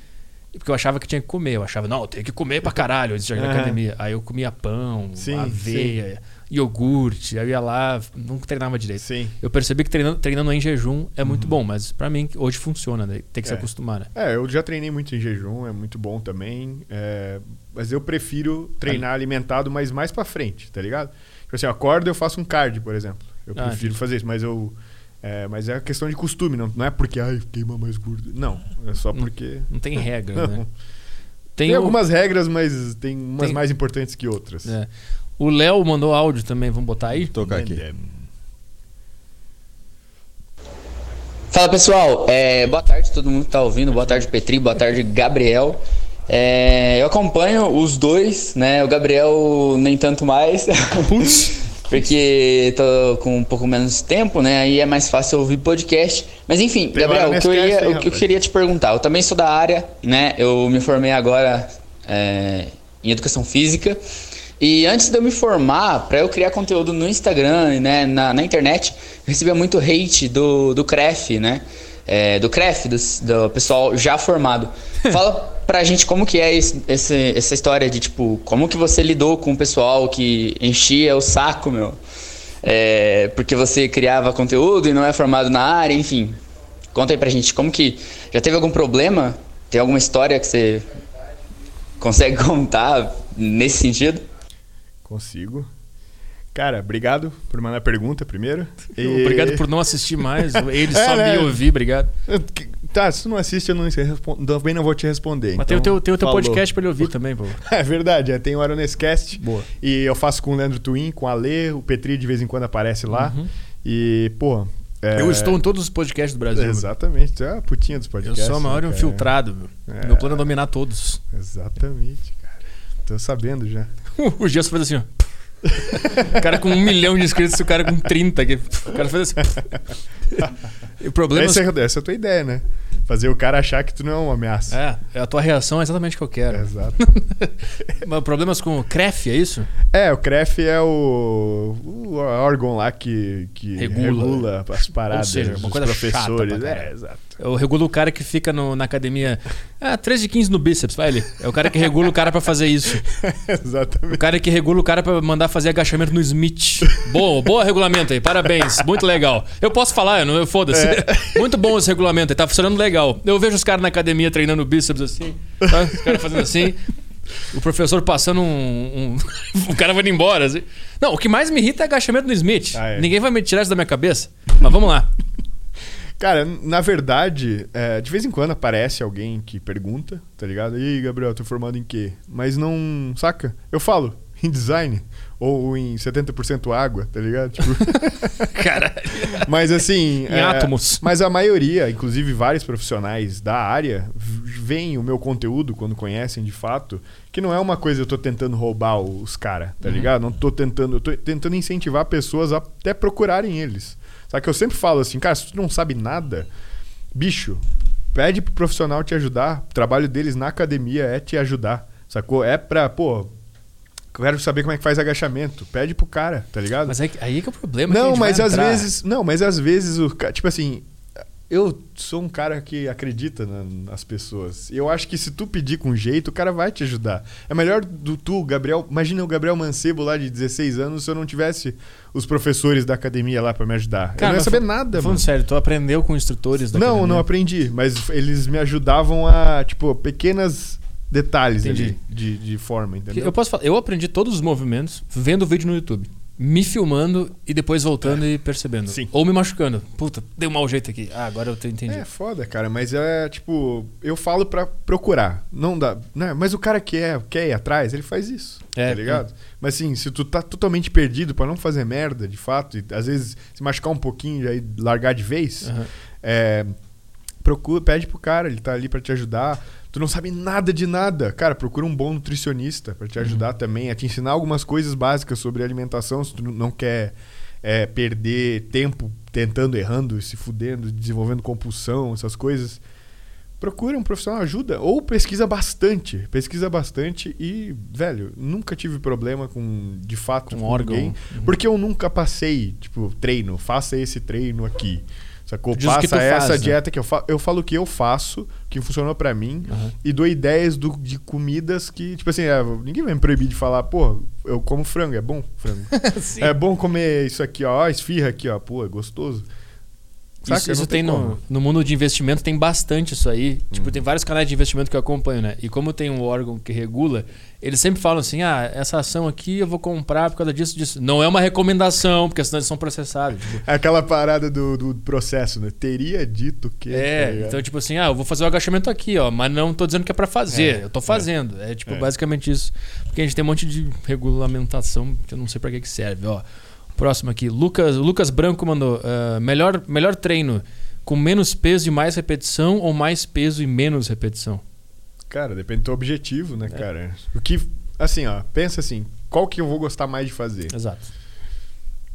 porque eu achava que tinha que comer. Eu achava, não, eu tenho que comer pra caralho antes de chegar na academia. Aí eu comia pão, Sim, aveia, iogurte, eu ia lá, nunca treinava direito. Sim. Eu percebi que treinando, treinando em jejum é muito bom, mas pra mim hoje funciona, né? tem que se Uhum. É. acostumar, né? É, eu já treinei muito em jejum, é muito bom também. é, mas eu prefiro treinar alimentado, mas mais pra frente, tá ligado? Tipo assim, eu acordo eu faço um cardio, por exemplo. Eu Ah, prefiro fazer isso, mas eu. É, mas é questão de costume, não, não é porque ai, queima mais gordo. Não, é só Não- porque. Não tem regra, né? Não. Tem, o- algumas regras, mas tem umas Tem- mais importantes que outras. é. O Léo mandou áudio também, vamos botar aí? Vou tocar aqui. Fala pessoal, é, boa tarde todo mundo que tá ouvindo, boa tarde Petri, boa tarde Gabriel. É, eu acompanho os dois, né? O Gabriel nem tanto mais, porque tô com um pouco menos tempo, né? Aí é mais fácil ouvir podcast. Mas enfim, Tem Gabriel, o que, eu ia, hein, o que eu queria te perguntar, eu também sou da área, né? Eu me formei agora é, em educação física. E antes de eu me formar, para eu criar conteúdo no Instagram, né, na, na internet, eu recebia muito hate do, do CREF, né? É, do CREF, do, do pessoal já formado. Fala pra gente como que é esse, esse- essa história de, tipo, como que você lidou com o pessoal que enchia o saco, meu? É, porque você criava conteúdo e não é formado na área, enfim. Conta aí pra gente, como que... Já teve algum problema? Tem alguma história que você consegue contar nesse sentido? Consigo. Cara, obrigado por mandar a pergunta primeiro. E- Obrigado por não assistir mais. Ele É, só né? me ouvir, obrigado. Tá, se tu não assiste, eu não também não vou te responder. Mas tem o então- teu, tem o teu podcast pra ele ouvir também, pô. É verdade, é, tem o Aronescast. Boa. E eu faço com o Leandro Twin, com a Lê, o Petri de vez em quando aparece lá. Uhum. E, pô. é- Eu estou em todos os podcasts do Brasil. Exatamente, tu é a putinha dos Eu podcasts. sou o maior né, cara? infiltrado, meu. É. Meu plano é dominar todos. Exatamente, cara. Tô sabendo já. O Gerson faz assim, ó. O cara com um milhão de inscritos e o cara com 30. Que... O cara faz assim. O problema Essa, é, essa é a tua ideia, né? Fazer o cara achar que tu não é uma ameaça. é, a tua reação é exatamente o que eu quero. Exato. Mas problemas com o CREF, é isso? É, o CREF é o, o órgão lá que, que Regula. regula. as paradas Ou seja, uma dos coisa professores. chata é, exato. Eu regulo o cara que fica no- na academia. Ah, 13 e 15 no bíceps, vai ali. É o cara que regula o cara pra fazer isso. O Exatamente. cara que regula o cara pra mandar fazer agachamento no Smith. Boa, boa regulamento aí, parabéns. Muito legal. Eu posso falar, eu não, eu foda-se. Muito bom esse regulamento tá funcionando legal. Eu vejo os caras na academia treinando bíceps assim, tá? os caras fazendo assim. O professor passando um, um- O cara vai embora. Assim. Não, o que mais me irrita é agachamento no Smith. Ah, é. Ninguém vai me tirar isso da minha cabeça. Mas vamos lá. Cara, na verdade, é, de vez em quando aparece alguém que pergunta, tá ligado? E aí, Gabriel, tô formado em quê? Mas não. Saca? Eu falo, em design. Ou em 70% água, tá ligado? Tipo, Caralho. mas assim. Em átomos. Mas a maioria, inclusive vários profissionais da área, veem o meu conteúdo quando conhecem de fato, que não é uma coisa que eu tô tentando roubar os caras, tá ligado? Não tô tentando. Eu tô tentando incentivar pessoas a até procurarem eles. Só que eu sempre falo assim, cara, se tu não sabe nada, bicho, pede pro profissional te ajudar. O trabalho deles na academia é te ajudar. Sacou? É pra, pô. Quero saber como é que faz agachamento. Pede pro cara, tá ligado? Mas aí, aí que é o problema. Não, mas às entrar. vezes. Não, mas às vezes o ca- Tipo assim. Eu sou um cara que acredita na- nas pessoas. E eu acho que se tu pedir com jeito, o cara vai te ajudar. É melhor do tu, Gabriel. Imagina o Gabriel Mancebo lá de 16 anos se eu não tivesse os professores da academia lá pra me ajudar. eu não ia saber nada, Falando mano. sério, tu aprendeu com instrutores da Não, academia? não aprendi. Mas eles me ajudavam a, tipo, pequenas detalhes de, de forma, entendeu? Eu posso falar, eu aprendi todos os movimentos vendo vídeo no YouTube. me filmando e depois voltando é. e percebendo. Sim. Ou me machucando. Puta, deu um mau jeito aqui. Ah, agora eu entendi. É foda, cara, mas é tipo, eu falo para procurar. Não dá, né? Mas o cara que é, quer ir atrás, ele faz isso. É, tá ligado? É. Mas assim, se tu tá totalmente perdido para não fazer merda, de fato, e às vezes se machucar um pouquinho e aí largar de vez, uhum. é, procura, pede pro cara, ele tá ali para te ajudar tu não sabe nada de nada, cara, procura um bom nutricionista para te uhum. ajudar uhum. também, a te ensinar algumas coisas básicas sobre alimentação, se tu não quer é, perder tempo tentando, errando, se fudendo, desenvolvendo compulsão, essas coisas. Procura um profissional, ajuda. Ou pesquisa bastante. Pesquisa bastante e, velho, nunca tive problema com, de fato, um órgão. Ninguém, uhum. porque eu nunca passei, tipo, treino, faça esse treino aqui. Sacou? Passa essa faz, né? dieta né? que eu faço. Eu falo o que eu faço, que funcionou para mim, uhum. e dou ideias do, de comidas que, tipo assim, é, ninguém vai me proibir de falar, pô, eu como frango, é bom frango. é bom comer isso aqui, ó, esfirra aqui, ó, pô, é gostoso. Saca? Isso, isso tem, no, no, mundo de investimento, tem bastante isso aí. Tipo, hum. Tipo, tem vários canais de investimento que eu acompanho, né? E como tem um órgão que regula, eles sempre falam assim: ah, essa ação aqui eu vou comprar por causa disso, disso. Não é uma recomendação, porque senão eles são processados. Tipo. É aquela parada do, do processo, né? Teria dito que. É, tá então, tipo assim, ah, eu vou fazer o agachamento aqui, ó, mas não tô dizendo que é para fazer, é, eu tô fazendo. É, é tipo, é. basicamente isso. Porque a gente tem um monte de regulamentação que eu não sei para que, que serve, ó. Próximo aqui. Lucas, Lucas Branco mandou: uh, melhor, melhor treino com menos peso e mais repetição ou mais peso e menos repetição? Cara, depende do teu objetivo, né, é. cara? O que. Assim, ó, pensa assim: qual que eu vou gostar mais de fazer? Exato.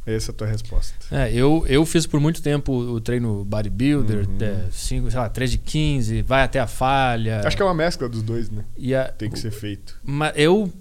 Essa é a tua resposta. É, eu, eu fiz por muito tempo o treino bodybuilder, uhum. é, cinco, sei lá, 3 de 15, vai até a falha. Acho que é uma mescla dos dois, né? A, Tem que ser feito. Mas eu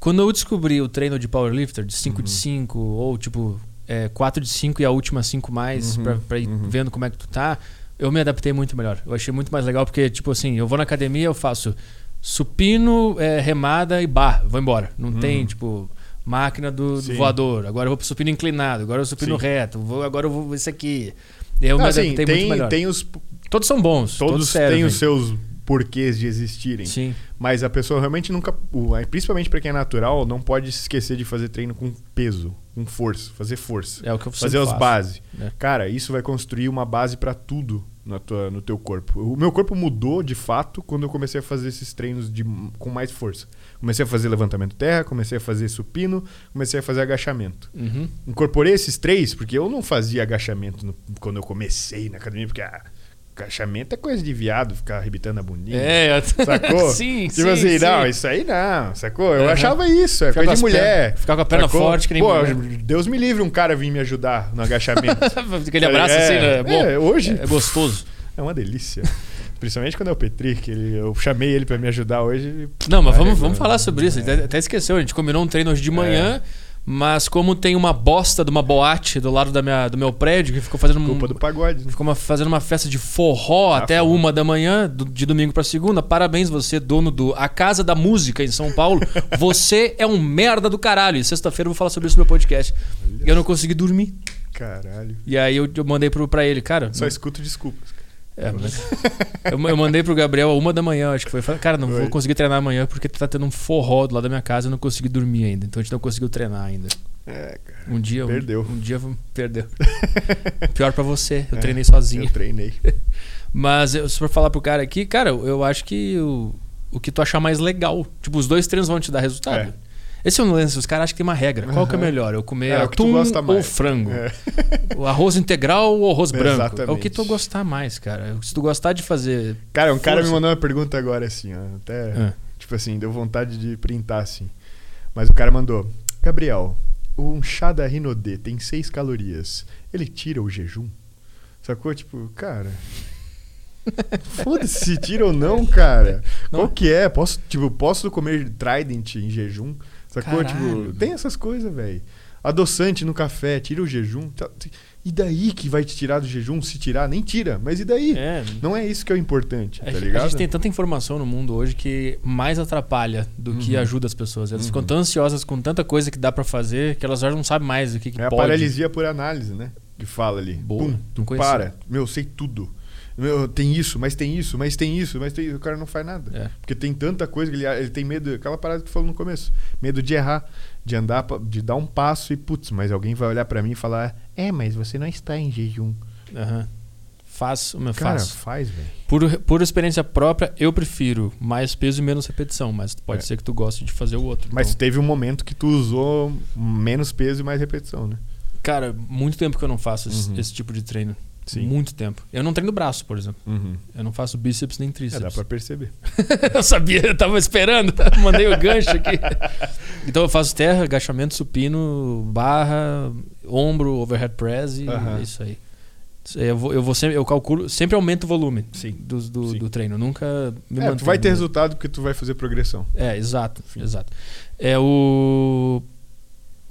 quando eu descobri o treino de powerlifter, de 5 uhum. de 5, ou tipo é, 4 de 5 e a última 5 mais, uhum. pra, pra ir uhum. vendo como é que tu tá, eu me adaptei muito melhor. Eu achei muito mais legal, porque, tipo assim, eu vou na academia, eu faço supino, é, remada e bar, vou embora. Não tem, uhum. tipo, máquina do, do, voador. Agora eu vou pro supino inclinado, agora eu supino Sim. reto, vou, agora eu vou esse aqui. Eu Não, me adaptei assim, tem, muito melhor. Tem os... Todos são bons. Todos, todos têm os seus porquês de existirem. Sim. Mas a pessoa realmente nunca, principalmente para quem é natural, não pode se esquecer de fazer treino com peso, com força, fazer força. É o que eu fazer as bases. É. Cara, isso vai construir uma base para tudo na tua, no teu corpo. O meu corpo mudou de fato quando eu comecei a fazer esses treinos de, com mais força. Comecei a fazer levantamento terra, comecei a fazer supino, comecei a fazer agachamento. Uhum. Incorporei esses três porque eu não fazia agachamento no, quando eu comecei na academia, porque ah, Agachamento é coisa de viado, ficar arrebitando a bundinha. É, sacou? sim, tipo sim, assim, sim. não, isso aí não, sacou? Eu uhum. achava isso, é coisa de mulher. Ficar com a perna sacou? forte que nem Pô, mulher. Deus me livre um cara vir me ajudar no agachamento. Aquele abraço é, assim, né? É bom, é, hoje. É gostoso. É uma delícia. Principalmente quando é o Petri, que ele, eu chamei ele para me ajudar hoje. Não, mas vamos, vamos falar sobre isso. É. Até esqueceu, a gente combinou um treino hoje de manhã. É. Mas como tem uma bosta de uma boate do lado da minha, do meu prédio que ficou fazendo culpa um, do pagode. Ficou uma, fazendo uma festa de forró ah, até uma da manhã, do, de domingo para segunda. Parabéns você, dono do A Casa da Música em São Paulo. você é um merda do caralho. E sexta-feira eu vou falar sobre isso no meu podcast. E eu não consegui dormir. Caralho. E aí eu, eu mandei pro, pra ele, cara. Só escuto desculpas. É, mas... eu, eu, mandei pro Gabriel a uma da manhã, acho que foi. Falei, cara, não Oi. vou conseguir treinar amanhã porque tá tendo um forró do lado da minha casa e eu não consegui dormir ainda. Então a gente não conseguiu treinar ainda. É, cara. Um dia. Perdeu. Um, um dia perdeu. Pior para você, eu é, treinei sozinho. Eu treinei. Mas se for falar pro cara aqui, cara, eu acho que o, o que tu achar mais legal. Tipo, os dois treinos vão te dar resultado. É. Esse é um lance, os caras acham que tem uma regra. Qual que é melhor? Eu comer é, atum ou frango? É. O arroz integral ou arroz branco? Exatamente. É o que tu gostar mais, cara. Se tu gostar de fazer. Cara, um força... cara me mandou uma pergunta agora assim, ó. Até. É. Tipo assim, deu vontade de printar assim. Mas o cara mandou: Gabriel, um chá da Rinodê tem 6 calorias. Ele tira o jejum? Sacou? Tipo, cara. Foda-se se tira ou não, cara. Não. Qual que é? Posso, tipo, posso comer Trident em jejum? Sacou? Tipo, tem essas coisas, velho. Adoçante no café, tira o jejum. Tá, e daí que vai te tirar do jejum? Se tirar, nem tira. Mas e daí? É. Não é isso que é o importante, tá ligado? A gente tem tanta informação no mundo hoje que mais atrapalha do uhum. que ajuda as pessoas. Elas uhum. ficam tão ansiosas com tanta coisa que dá para fazer que elas já não sabem mais o que, que é pode. É a paralisia por análise, né? Que fala ali. Boa. Pum, não para. Meu, sei tudo. Meu, tem isso, mas tem isso, mas tem isso, mas tem isso. O cara não faz nada. É. Porque tem tanta coisa que ele, ele tem medo. Aquela parada que tu falou no começo. Medo de errar, de andar, de dar um passo e, putz, mas alguém vai olhar pra mim e falar: É, mas você não está em jejum. Aham. Faço, meu, Cara, faço. faz, velho. Por, por experiência própria, eu prefiro mais peso e menos repetição, mas pode É. ser que tu goste de fazer o outro. Mas então. teve um momento que tu usou menos peso e mais repetição, né? Cara, muito tempo que eu não faço esse, Uhum. esse tipo de treino. Sim. Muito tempo. Eu não treino braço, por exemplo. Uhum. Eu não faço bíceps nem É, tríceps. dá pra perceber. eu sabia, eu tava esperando. Mandei o gancho aqui. Então eu faço terra, agachamento supino, barra, ombro, overhead press e Aham. é isso aí. Eu, vou, eu vou sempre, eu calculo, sempre aumento o volume Sim. do, do, Sim. do treino. Nunca me É, mantenho. tu vai ter resultado porque tu vai fazer progressão. É, exato, exato. É o.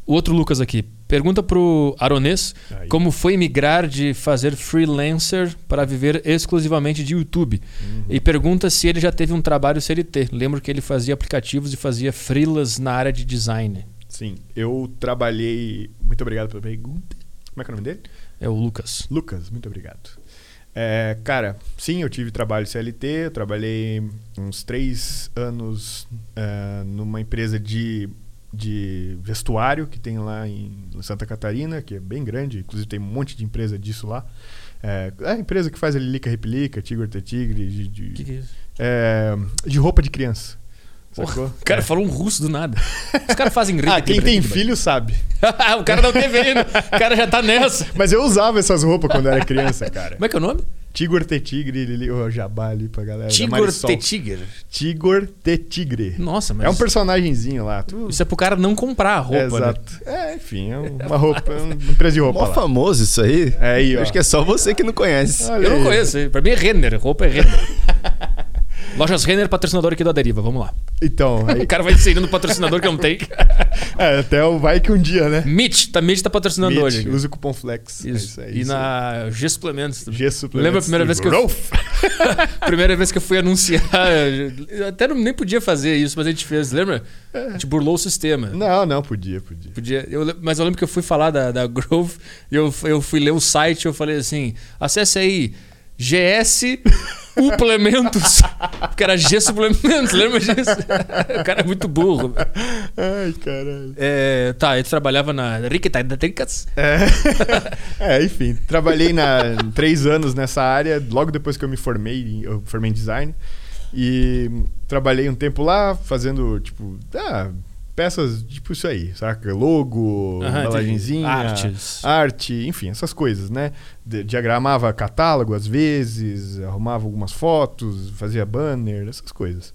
O outro Lucas aqui. Pergunta pro Aronês Aí. como foi migrar de fazer freelancer para viver exclusivamente de YouTube. Uhum. E pergunta se ele já teve um trabalho CLT. Lembro que ele fazia aplicativos e fazia freelas na área de design. Sim, eu trabalhei. Muito obrigado pela pergunta. Como é que é o nome dele? É o Lucas. Lucas, muito obrigado. É, cara, sim, eu tive trabalho CLT, eu trabalhei uns três anos é, numa empresa de, de vestuário que tem lá em Santa Catarina, que é bem grande, inclusive tem um monte de empresa disso lá. É, é a empresa que faz a Lilica Replica, Tigre Te Tigre, de, de, que, que é é, de roupa de criança. Sacou? O cara falou um russo do nada. Os caras fazem Ah, quem tem filho sabe. o cara não teve ainda. O cara já tá nessa. Mas eu usava essas roupas quando era criança, cara. Como é que é o nome? Tigor Te Tigre, Lili, o jabá ali pra galera. Tigor. Te Tigre. Tigor Te Tigre. Nossa, mas. É um personagemzinho lá. Tu... Isso é pro cara não comprar a roupa, é, né? exato. É, enfim, é uma roupa, é uma empresa de roupa Mó lá. famoso isso aí. É aí, ó. Acho que é só você que não conhece. Olha Eu não aí. conheço. Pra mim é Renner. Roupa é Renner. Lojas Renner, patrocinador aqui da Deriva. Vamos lá. Então, aí, O cara vai inserindo patrocinador que não tem. é, até o vai que um dia, né? Mitch. Tá, Mitch tá patrocinando Mitch, hoje. usa o cupom Flex. É Isso. isso aí, e isso na G Suplementos. G suplementos Lembra a primeira vez que eu-? Primeira vez que eu fui anunciar. Eu até não, nem podia fazer isso, mas a gente fez. Lembra? A gente burlou o sistema. Não, não, podia, podia. Podia, eu, mas eu lembro que eu fui falar da, da Grove e eu, eu fui ler o site e eu falei assim: acesse aí GS Suplementos. Porque era G Suplementos, lembra disso? o cara é muito burro. Ai, caralho. É, tá, ele trabalhava na Riqueta da Tricas. É. é, enfim, trabalhei na, três anos nessa área, logo depois que eu me formei, eu formei em design. E trabalhei um tempo lá fazendo, tipo, ah, peças tipo isso aí, saca? Logo, embalagenzinha, Artes. arte, enfim, essas coisas, né? De- diagramava catálogo às vezes, arrumava algumas fotos, fazia banner, essas coisas.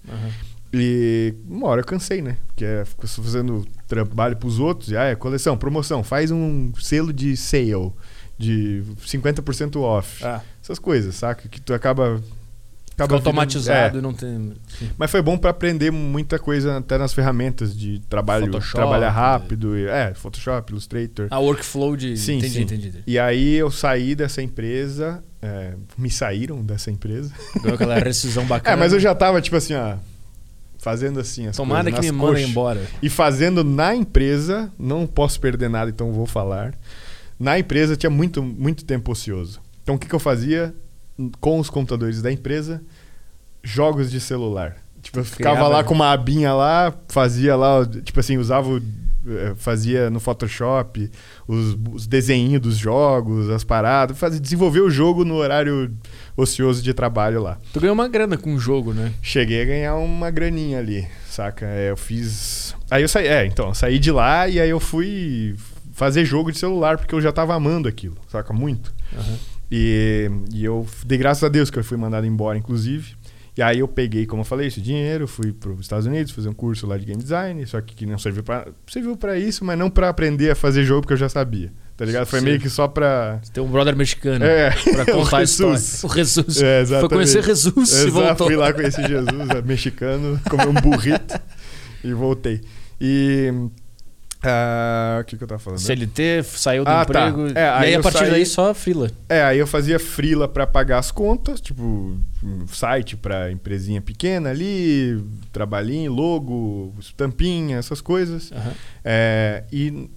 E uma hora eu cansei, né? Porque é, fico só fazendo trabalho pros outros. E, ah, é coleção, promoção. Faz um selo de sale, de 50% off. Ah, Essas coisas, saca? Que tu acaba... acaba automatizado e não tem. é. Mas foi bom pra aprender muita coisa até nas ferramentas de trabalho, Photoshop, trabalhar né? rápido. e- É, Photoshop, Illustrator. A workflow de. Sim, entendi, sim. entendi, entendi. E aí eu saí dessa empresa, é, me saíram dessa empresa. Deu aquela rescisão bacana. É, mas eu já tava, tipo assim, ó, fazendo assim as Tomara coisas que me mandem embora. E fazendo na empresa, não posso perder nada, então vou falar. Na empresa tinha muito, muito tempo ocioso. Então o que, que eu fazia com os computadores da empresa? Jogos de celular. Tipo, eu ficava Criava- lá com uma abinha lá, fazia lá, tipo assim, usava, o- eh, fazia no Photoshop os, os desenhinhos dos jogos, as paradas, fazia, desenvolver o jogo no horário ocioso de trabalho lá. Tu ganhou uma grana com o jogo, né? Cheguei a ganhar uma graninha ali, saca? É, eu fiz. Aí eu saí. É, então, saí de lá e aí eu fui fazer jogo de celular, porque eu já tava amando aquilo, saca? Muito. E, e eu dei graças a Deus que eu fui mandado embora, inclusive. E aí eu peguei, como eu falei, esse dinheiro, fui para os Estados Unidos fazer um curso lá de game design, só que, que não serviu para serviu para isso, mas não para aprender a fazer jogo porque eu já sabia. Tá ligado? Foi Sim. meio que só pra. Você tem um brother mexicano É, pra contar o. Jesus. O Jesus. É, Foi conhecer Jesus e Exato, voltou. fui lá conhecer Jesus, é mexicano, comer um burrito e voltei. E. ah, o que, que eu tava falando? CLT, saiu do Ah, tá. emprego. É, e aí aí, a partir saí- daí só frila. É, aí eu fazia frila pra pagar as contas, tipo, site pra empresinha pequena ali, trabalhinho, logo, estampinha, essas coisas. Aham. É, e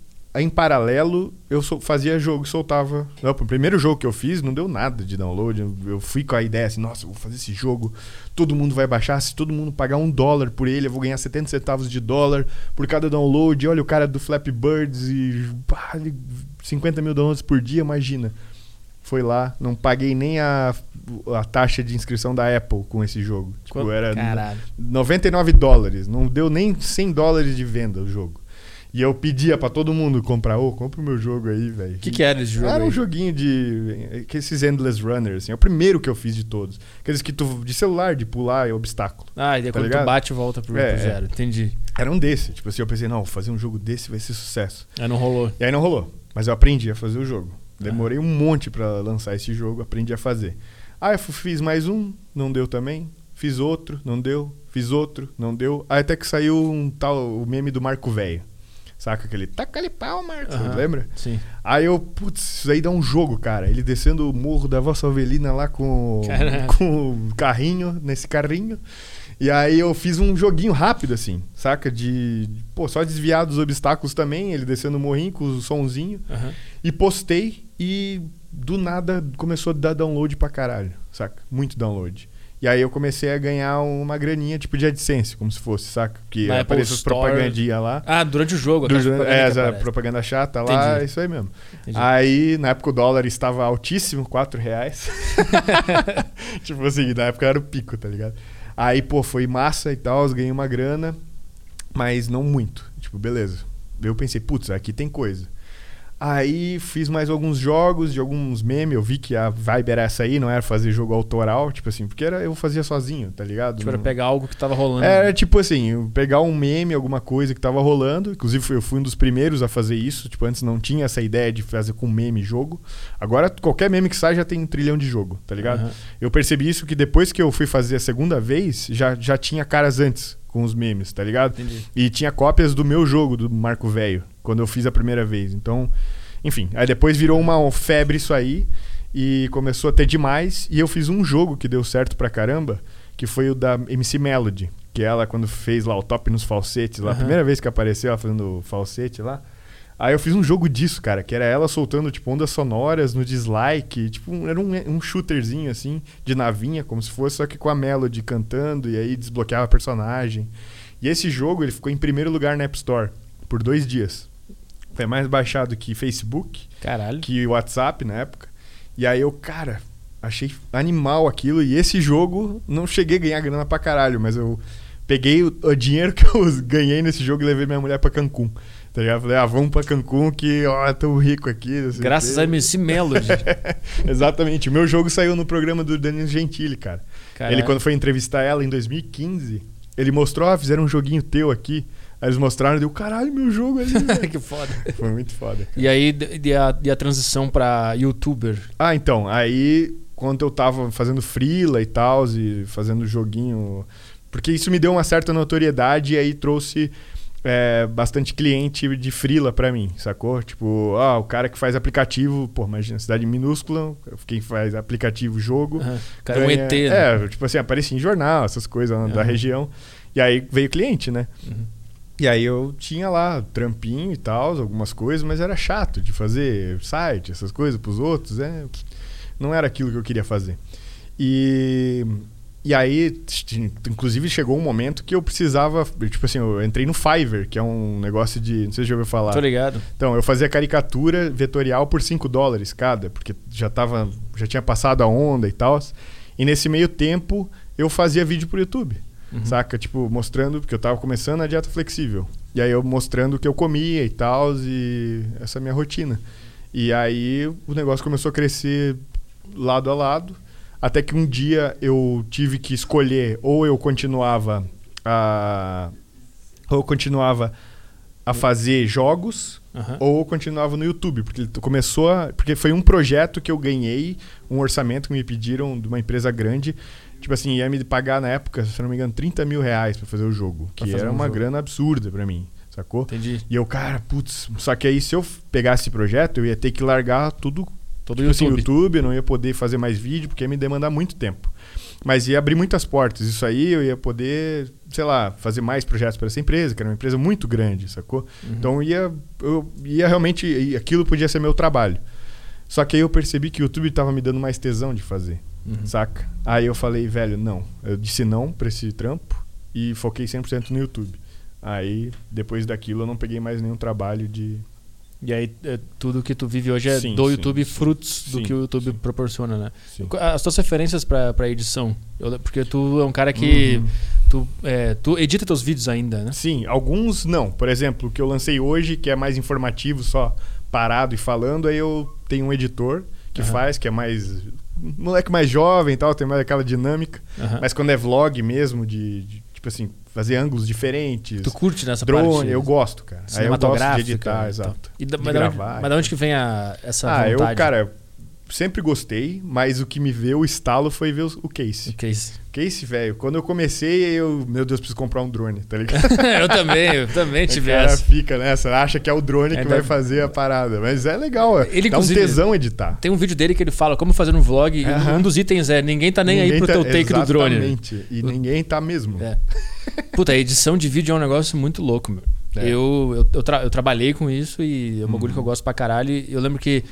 em paralelo, eu fazia jogo e soltava. Não, o primeiro jogo que eu fiz não deu nada de download. Eu fui com a ideia assim, nossa, eu vou fazer esse jogo, todo mundo vai baixar. Se todo mundo pagar um dólar por ele, eu vou ganhar 70 centavos de dólar por cada download. Olha o cara do Flappy Birds e pá, 50 mil downloads por dia, imagina. Foi lá, não paguei nem a, a taxa de inscrição da Apple com esse jogo. Tipo, era Caralho. 99 dólares. Não deu nem 100 dólares de venda o jogo. E eu pedia para todo mundo comprar, ô, oh, compra o meu jogo aí, velho. O que, que era esse jogo? Era um aí? joguinho de. Que esses Endless Runners, assim. É o primeiro que eu fiz de todos. Aqueles que tu. De celular, de pular é obstáculo. Ah, e daí tá quando ligado? tu bate, volta pro, é, pro zero. Entendi. Era um desse. Tipo assim, eu pensei, não, fazer um jogo desse vai ser sucesso. Aí não rolou. E aí não rolou. Mas eu aprendi a fazer o jogo. Demorei ah. um monte para lançar esse jogo, aprendi a fazer. Aí eu fiz mais um, não deu também. Fiz outro, não deu. Fiz outro, não deu. Aí até que saiu um tal, o meme do Marco Velho. Saca aquele taca ali pau, Marcos, uhum, lembra? Sim. Aí eu, putz, isso aí dá um jogo, cara. Ele descendo o morro da Vossa Avelina lá com, com o carrinho, nesse carrinho. E aí eu fiz um joguinho rápido, assim, saca? De, pô, só desviar dos obstáculos também, ele descendo o morrinho com o sonzinho. Uhum. E postei e do nada começou a dar download pra caralho, saca? Muito download. E aí eu comecei a ganhar uma graninha, tipo de AdSense, como se fosse, saca? Que aparece as propagandinhas lá. Ah, durante o jogo. Durante, é, essa propaganda chata lá, Entendi. isso aí mesmo. Entendi. Aí, na época o dólar estava altíssimo, 4 reais. tipo assim, na época era o pico, tá ligado? Aí, pô, foi massa e tal, ganhei uma grana, mas não muito. Tipo, beleza. Eu pensei, putz, aqui tem coisa. Aí fiz mais alguns jogos de alguns memes. Eu vi que a vibe era essa aí, não era fazer jogo autoral, tipo assim, porque era, eu fazia sozinho, tá ligado? Tipo, era pegar algo que tava rolando. Era tipo assim, pegar um meme, alguma coisa que tava rolando. Inclusive, eu fui um dos primeiros a fazer isso. Tipo, antes não tinha essa ideia de fazer com meme jogo. Agora, qualquer meme que sai já tem um trilhão de jogo, tá ligado? Uhum. Eu percebi isso que depois que eu fui fazer a segunda vez, já, já tinha caras antes com os memes, tá ligado? Entendi. E tinha cópias do meu jogo, do Marco Velho quando eu fiz a primeira vez. Então, enfim, aí depois virou uma febre isso aí e começou a ter demais. E eu fiz um jogo que deu certo pra caramba, que foi o da MC Melody, que ela quando fez lá o top nos falsetes, lá, uhum. a primeira vez que apareceu ela fazendo falsete lá. Aí eu fiz um jogo disso, cara, que era ela soltando, tipo, ondas sonoras no dislike. Tipo, era um, um shooterzinho, assim, de navinha, como se fosse, só que com a Melody cantando, e aí desbloqueava a personagem. E esse jogo, ele ficou em primeiro lugar na App Store, por dois dias. Foi mais baixado que Facebook. Caralho. Que WhatsApp na época. E aí eu, cara, achei animal aquilo. E esse jogo, não cheguei a ganhar grana pra caralho, mas eu peguei o, o dinheiro que eu ganhei nesse jogo e levei minha mulher pra Cancún. Tá ligado? Falei, ah, vamos pra Cancún que, ó, tão rico aqui. Graças a MC Melody. Exatamente. O meu jogo saiu no programa do Daniel Gentili, cara. Caralho. Ele, quando foi entrevistar ela em 2015, ele mostrou, ah, fizeram um joguinho teu aqui. Aí eles mostraram e deu, caralho, meu jogo ali. que foda. Foi muito foda. Cara. E aí, e a, e a transição pra youtuber? Ah, então, aí quando eu tava fazendo freela e tal, e fazendo joguinho. Porque isso me deu uma certa notoriedade e aí trouxe é, bastante cliente de freela para mim, sacou? Tipo, ah, o cara que faz aplicativo, pô, imagina, cidade minúscula, quem faz aplicativo, jogo. Uhum. Cara, ganha, um ET, né? É, tipo assim, aparecia em jornal, essas coisas da região. E aí veio cliente, né? Uhum. E aí eu tinha lá trampinho e tal, algumas coisas, mas era chato de fazer site, essas coisas pros outros, é, não era aquilo que eu queria fazer. E e aí, inclusive, chegou um momento que eu precisava. Tipo assim, eu entrei no Fiverr, que é um negócio de. Não sei se já ouviu falar. Tô ligado. Então, eu fazia caricatura vetorial por 5 dólares cada, porque já tava. Já tinha passado a onda e tal. E nesse meio tempo, eu fazia vídeo pro YouTube. Uhum. Saca? Tipo, mostrando, porque eu tava começando a dieta flexível. E aí eu mostrando o que eu comia e tal, e essa minha rotina. E aí o negócio começou a crescer lado a lado, até que um dia eu tive que escolher ou eu continuava a ou eu continuava a fazer jogos uhum. ou eu continuava no YouTube, porque começou a, porque foi um projeto que eu ganhei, um orçamento que me pediram de uma empresa grande Tipo assim, ia me pagar na época, se não me engano, 30 mil reais pra fazer o jogo. Que era um uma jogo. grana absurda pra mim, sacou? Entendi. E eu, cara, putz. Só que aí se eu pegasse esse projeto, eu ia ter que largar tudo. Todo tipo assim, YouTube. YouTube, não ia poder fazer mais vídeo, porque ia me demandar muito tempo. Mas ia abrir muitas portas. Isso aí eu ia poder, sei lá, fazer mais projetos para essa empresa, que era uma empresa muito grande, sacou? Uhum. Então ia, eu ia realmente. Aquilo podia ser meu trabalho. Só que aí eu percebi que o YouTube estava me dando mais tesão de fazer, uhum. saca? Aí eu falei, velho, não. Eu disse não para esse trampo e foquei 100% no YouTube. Aí, depois daquilo, eu não peguei mais nenhum trabalho de. E aí, é, tudo que tu vive hoje é sim, do sim, YouTube, sim. frutos do que o YouTube proporciona, né? As tuas referências para edição? Eu, porque tu é um cara que. Uhum. Tu, é, tu edita teus vídeos ainda, né? Sim, alguns não. Por exemplo, o que eu lancei hoje, que é mais informativo, só parado e falando, aí eu tenho um editor que uhum. faz, que é mais. Moleque mais jovem e tal, tem mais aquela dinâmica. Uhum. Mas quando é vlog mesmo, de, de tipo assim, fazer ângulos diferentes. Tu curte nessa drone, parte? eu gosto, cara. Aí eu gosto de editar, então. exato. E da, de mas, gravar, onde, mas de onde que vem a, essa ah, vontade? eu, cara, sempre gostei, mas o que me veio o estalo foi ver o case. O case. Case, velho. Quando eu comecei, eu, meu Deus, preciso comprar um drone, tá ligado? eu também, eu também tive essa. essa. fica nessa, acha que é o drone é, que vai fazer a parada. Mas é legal, ele, dá um tesão editar. Tem um vídeo dele que ele fala como fazer um vlog, uh -huh. um dos itens é ninguém tá nem ninguém aí pro tá, teu take do drone. Exatamente, e ninguém tá mesmo. É. Puta, a edição de vídeo é um negócio muito louco, meu. É. Eu, eu, eu, tra eu, trabalhei com isso e é um bagulho que eu uhum. gosto pra caralho. Eu lembro que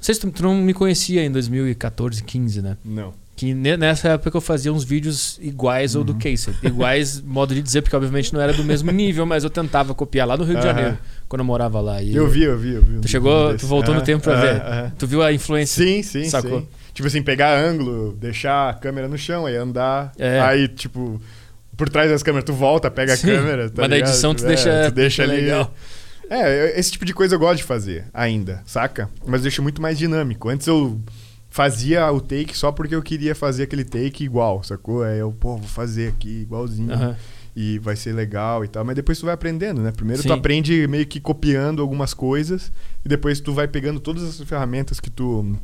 não sei se tu, tu, não me conhecia em 2014, 15, né? Não. Que nessa época eu fazia uns vídeos iguais uhum. ao do Casey. Iguais, modo de dizer, porque obviamente não era do mesmo nível, mas eu tentava copiar lá no Rio de Janeiro, quando eu morava lá. E eu, vi, eu vi, eu vi. Tu chegou, tu voltou no tempo pra ver. Tu viu a influência? Sim, sim, sacou? Sim. Tipo assim, pegar ângulo, deixar a câmera no chão, aí andar. É. Aí, tipo, por trás das câmeras, tu volta, pega sim, a câmera. Tá mas na edição tu é, deixa, tu deixa ali. Legal. É, esse tipo de coisa eu gosto de fazer ainda, saca? Mas deixa muito mais dinâmico. Antes eu fazia o take só porque eu queria fazer aquele take igual, sacou? Aí eu, pô, vou fazer aqui igualzinho. Uhum. E vai ser legal e tal. Mas depois tu vai aprendendo, né? Primeiro Sim. tu aprende meio que copiando algumas coisas. E depois tu vai pegando todas as ferramentas que tu,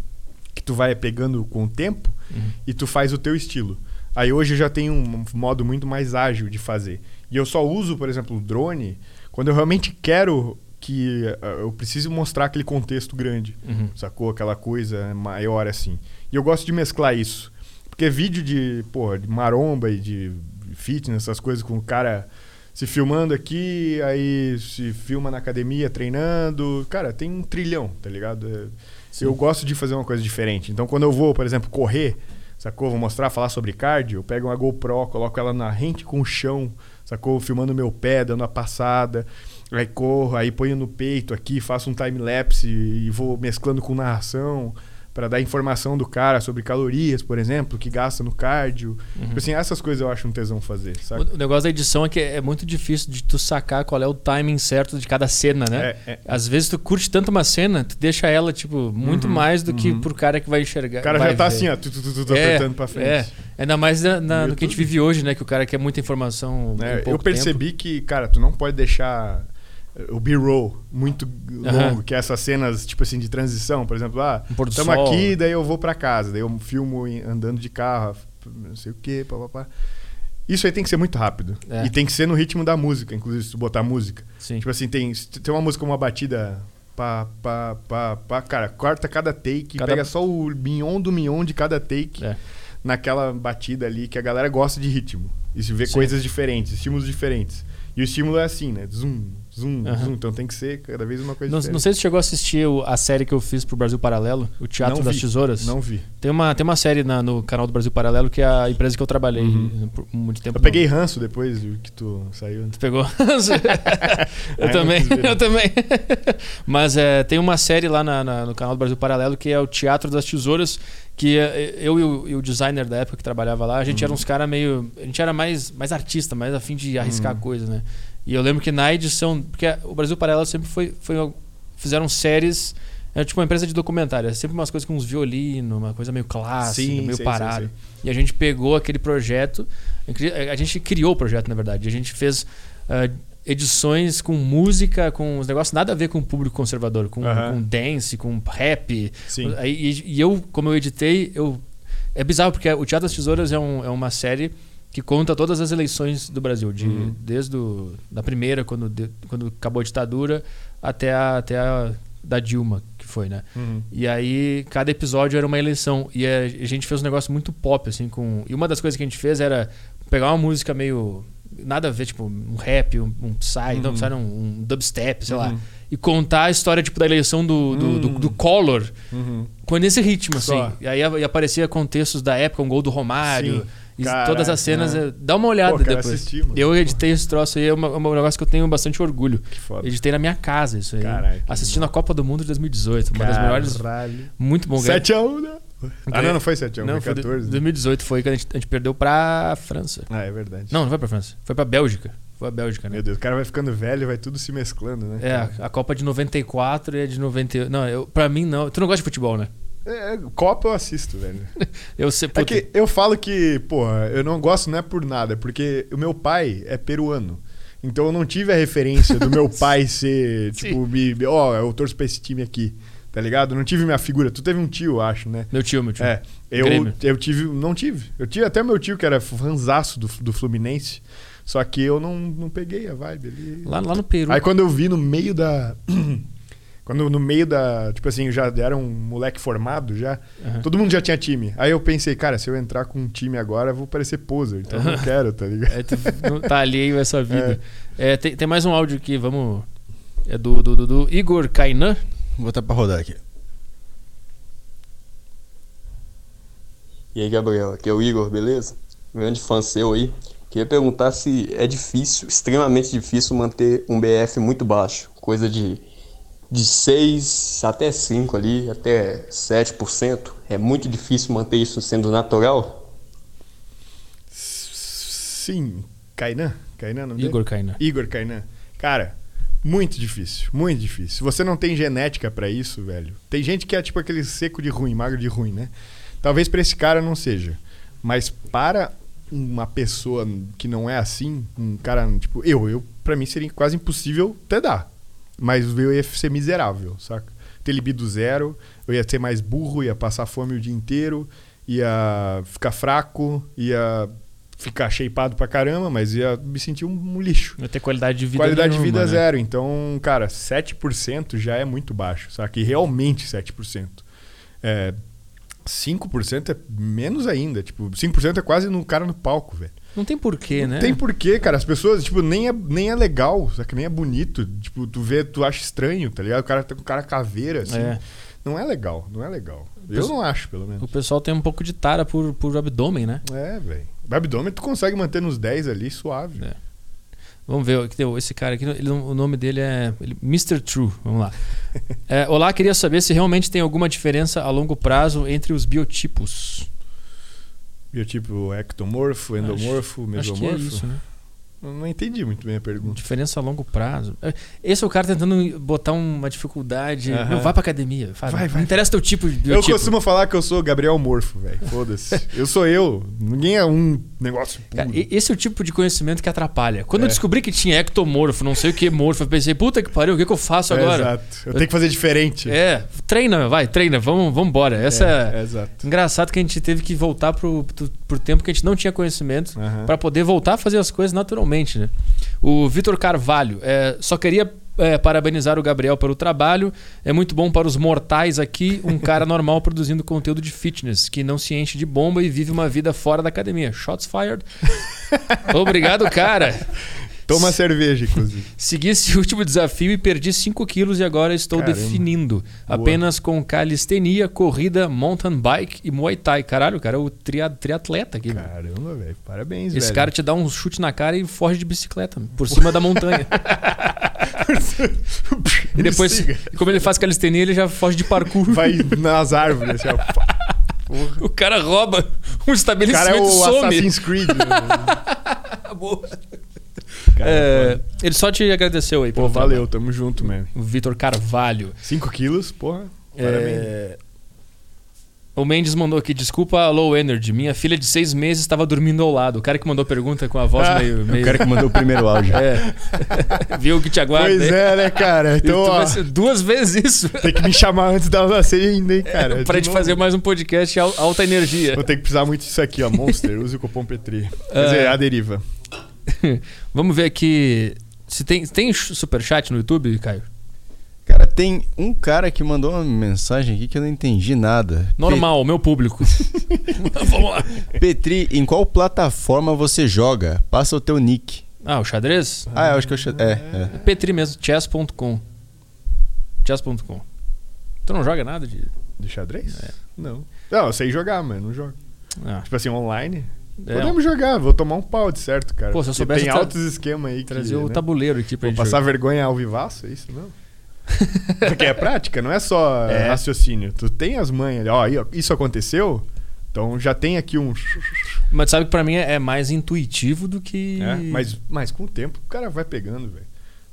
que tu vai pegando com o tempo. Uhum. E tu faz o teu estilo. Aí hoje eu já tenho um modo muito mais ágil de fazer. E eu só uso, por exemplo, o drone quando eu realmente quero que uh, eu preciso mostrar aquele contexto grande, uhum. sacou? Aquela coisa maior assim. E eu gosto de mesclar isso. Porque vídeo de, porra, de maromba e de fitness, essas coisas com o cara se filmando aqui, aí se filma na academia treinando. Cara, tem um trilhão, tá ligado? É, eu gosto de fazer uma coisa diferente. Então, quando eu vou, por exemplo, correr, sacou? Vou mostrar, falar sobre cardio, eu pego uma GoPro, coloco ela na rente com o chão, sacou? Filmando meu pé, dando a passada. Aí corro, aí ponho no peito aqui, faço um time-lapse e vou mesclando com narração para dar informação do cara sobre calorias, por exemplo, que gasta no cardio. Uhum. Tipo assim, essas coisas eu acho um tesão fazer, sabe? O negócio da edição é que é muito difícil de tu sacar qual é o timing certo de cada cena, né? É, é. Às vezes tu curte tanto uma cena, tu deixa ela, tipo, muito uhum, mais do que uhum. pro cara que vai enxergar. O cara já tá ver. assim, ó, tu, tu, tu, tu é, apertando pra frente. É. Ainda mais na, na, no que a gente vive hoje, né? Que o cara quer muita informação. É, eu percebi tempo. que, cara, tu não pode deixar o B-roll muito longo, que é essas cenas, tipo assim, de transição. Por exemplo, ah, estamos aqui, daí eu vou para casa, daí eu filmo andando de carro, não sei o quê, papapá. Isso aí tem que ser muito rápido. É. E tem que ser no ritmo da música, inclusive, se tu botar música. Sim. Tipo assim, tem, tem uma música, uma batida. Pá, pá, pá, pá, cara, corta cada take, cada... pega só o mignon do mignon de cada take é. naquela batida ali, que a galera gosta de ritmo. E se vê Sim. coisas diferentes, estímulos diferentes. E o estímulo é assim, né? Zoom, zoom, uhum. zoom. Então tem que ser cada vez uma coisa não, diferente. Não sei se chegou a assistir a série que eu fiz pro Brasil Paralelo, o Teatro não das vi, Tesouras. Não vi. Tem uma, tem uma série na, no canal do Brasil Paralelo que é a empresa que eu trabalhei uhum. por muito tempo. Eu peguei ranço depois que tu saiu. Né? Tu pegou ranço? eu também, eu também. Mas é, tem uma série lá na, na, no canal do Brasil Paralelo que é o Teatro das Tesouras que é, eu e o, e o, designer da época que trabalhava lá, a gente uhum. era uns caras meio. A gente era mais, mais artista, mais afim de arriscar uhum. coisa, né? E eu lembro que na edição. Porque o Brasil Paralelo sempre foi. foi fizeram séries. Era tipo uma empresa de documentário. Sempre umas coisas com uns violinos, uma coisa meio clássica, sim, meio parada. E a gente pegou aquele projeto. A gente criou o projeto, na verdade. A gente fez uh, edições com música, com os negócios nada a ver com o público conservador, com, com dance, com rap. Sim. E, e eu, como eu editei, eu. É bizarro, porque o Teatro das Tesouras é, um, é uma série que conta todas as eleições do Brasil, de, uhum. desde a da primeira, quando, de, quando acabou a ditadura, até a, até a da Dilma, que foi, né? Uhum. E aí, cada episódio era uma eleição. E a gente fez um negócio muito pop, assim, com. E uma das coisas que a gente fez era pegar uma música meio. Nada a ver, tipo, um rap, um, um psy, uhum. não, psy, não, um dubstep, sei uhum. lá. E contar a história, tipo, da eleição do, do, do, do Collor uhum. com esse ritmo, assim. Só. E aí e aparecia contextos da época, um gol do Romário. Sim Caraca, todas as cenas, é. dá uma olhada Pô, depois. Assistir, eu editei esse troço aí, é, é um negócio que eu tenho bastante orgulho. Que foda. Editei na minha casa isso aí. Caraca, assistindo a Copa do Mundo de 2018. Uma das melhores. Muito bom. 7x1, né? Ah, não, não foi 7x1, não, foi 14. 2018 foi quando a gente, a gente perdeu pra França. Ah, é verdade. Não, não foi pra França. Foi pra Bélgica. Foi a Bélgica, né? Meu Deus, o cara vai ficando velho e vai tudo se mesclando, né? É, a Copa de 94 e a de 98. Não, eu, pra mim não. Tu não gosta de futebol, né? É, Copa eu assisto, velho. eu sei, É que eu falo que, porra, eu não gosto não é por nada, é porque o meu pai é peruano. Então eu não tive a referência do meu pai ser, tipo, ó, oh, eu torço pra esse time aqui. Tá ligado? Não tive minha figura. Tu teve um tio, acho, né? Meu tio, meu tio. É. Eu, eu tive. Não tive. Eu tive até meu tio, que era fanzaço do, do Fluminense. Só que eu não, não peguei a vibe ali. Lá, lá no Peru. Aí quando eu vi no meio da. Quando no meio da. Tipo assim, já era um moleque formado já. Uhum. Todo mundo já tinha time. Aí eu pensei, cara, se eu entrar com um time agora, eu vou parecer poser. Então eu não quero, tá ligado? É, tu não tá alheio essa vida. É. É, tem, tem, mais um áudio aqui, vamos. É do, do, do, do Igor Kainan. Vou botar pra rodar aqui. E aí, Gabriel, aqui é o Igor, beleza? Grande fã seu aí. Queria perguntar se é difícil, extremamente difícil, manter um BF muito baixo. Coisa de de 6 até 5 ali, até 7%. É muito difícil manter isso sendo natural? Sim. Kainan? Kainan não Igor Kainan. Igor Kainan. Cara, muito difícil, muito difícil. Se você não tem genética para isso, velho. Tem gente que é tipo aquele seco de ruim, magro de ruim, né? Talvez para esse cara não seja. Mas para uma pessoa que não é assim, um cara tipo eu, eu para mim seria quase impossível até dar. Mas eu ia ser miserável, saca? Ter libido zero, eu ia ser mais burro, ia passar fome o dia inteiro, ia ficar fraco, ia ficar shapeado pra caramba, mas ia me sentir um, um lixo. Ia ter qualidade de vida Qualidade nenhuma, de vida né? zero. Então, cara, 7% já é muito baixo, saca? E realmente 7%. É, 5% é menos ainda. Tipo, 5% é quase no cara no palco, velho. Não tem porquê, né? Não tem porquê, cara. As pessoas, tipo, nem é, nem é legal, que nem é bonito. Tipo, tu vê, tu acha estranho, tá ligado? O cara tá com cara caveira, assim. É. Não é legal, não é legal. Eu não acho, pelo menos. O pessoal tem um pouco de tara por, por abdômen, né? É, velho. O abdômen tu consegue manter nos 10 ali, suave. É. Vamos ver, esse cara aqui, ele, o nome dele é Mr. True. Vamos lá. É, olá, queria saber se realmente tem alguma diferença a longo prazo entre os biotipos. Biotipo ectomorfo, endomorfo, mesomorfo. Acho que é isso, né? Não entendi muito bem a pergunta. Diferença a longo prazo. É, esse é o cara tentando botar uma dificuldade. Uhum. Não, vai pra academia. Faz, vai, vai. Não interessa teu tipo de Eu costumo falar que eu sou Gabriel Morfo, velho. Foda-se. eu sou eu. Ninguém é um negócio. Cara, esse é o tipo de conhecimento que atrapalha. Quando é. eu descobri que tinha ectomorfo, não sei o que morfo, eu pensei, puta que pariu, o que, que eu faço é, agora? Exato. Eu, eu, tenho que fazer diferente. É, treina, vai, treina, vamos, vamos embora. Essa é, é, exato. Engraçado que a gente teve que voltar pro, pro, pro tempo que a gente não tinha conhecimento uhum. para poder voltar a fazer as coisas naturalmente, né? O Vitor Carvalho, é, só queria é, parabenizar o Gabriel pelo trabalho. É muito bom para os mortais aqui, um cara normal produzindo conteúdo de fitness, que não se enche de bomba e vive uma vida fora da academia. Shots fired. Obrigado, cara. Toma cerveja, inclusive. Segui esse último desafio e perdi 5 quilos e agora estou Caramba. definindo. Boa. Apenas com calistenia, corrida, mountain bike e muay thai. Caralho, cara, é o triatleta aqui. Caramba, velho. Parabéns, Esse velho. cara te dá um chute na cara e foge de bicicleta por cima da montanha. e depois, como ele faz calistenia, ele já foge de parkour. Vai nas árvores, assim. O cara rouba um estabelecimento o cara é o some. Assassin's Creed. Né? Boa. Cara, é, ele só te agradeceu aí. Pô, valeu, trabalho. tamo junto, mano. O Vitor Carvalho. 5 quilos, porra. É... O Mendes mandou aqui, desculpa low energy. Minha filha de seis meses estava dormindo ao lado. O cara que mandou pergunta com a voz ah, meio, meio. O cara que mandou o primeiro áudio. É. Viu o que te aguarda. Pois é, né, cara? Então, ó, duas vezes isso. Tem que me chamar antes da nascer ainda, hein, cara. É, pra te fazer mais um podcast alta energia. Vou ter que precisar muito disso aqui, ó. Monster, use o cupom Petri. Quer dizer, é. a deriva. Vamos ver aqui. Se tem, tem superchat no YouTube, Caio? Cara, tem um cara que mandou uma mensagem aqui que eu não entendi nada. Normal, Pe... meu público. Vamos lá. Petri, em qual plataforma você joga? Passa o teu nick. Ah, o xadrez? Ah, eu acho que é o xadrez. É, é. Petri mesmo, chess.com. Chess.com. Tu não joga nada de. De xadrez? É. Não. Não, eu sei jogar, mas não jogo. Ah. Tipo assim, online. É. Podemos jogar, vou tomar um pau de certo, cara. Pô, se eu soubesse. Tem altos esquemas aí. Trazer que, o né? tabuleiro aqui pra vou passar jogar. vergonha ao vivaço, é isso? Não. Porque é prática, não é só é. raciocínio. Tu tem as manhas, ó, isso aconteceu, então já tem aqui um. Mas sabe que pra mim é mais intuitivo do que. É, mas, mas com o tempo o cara vai pegando, velho.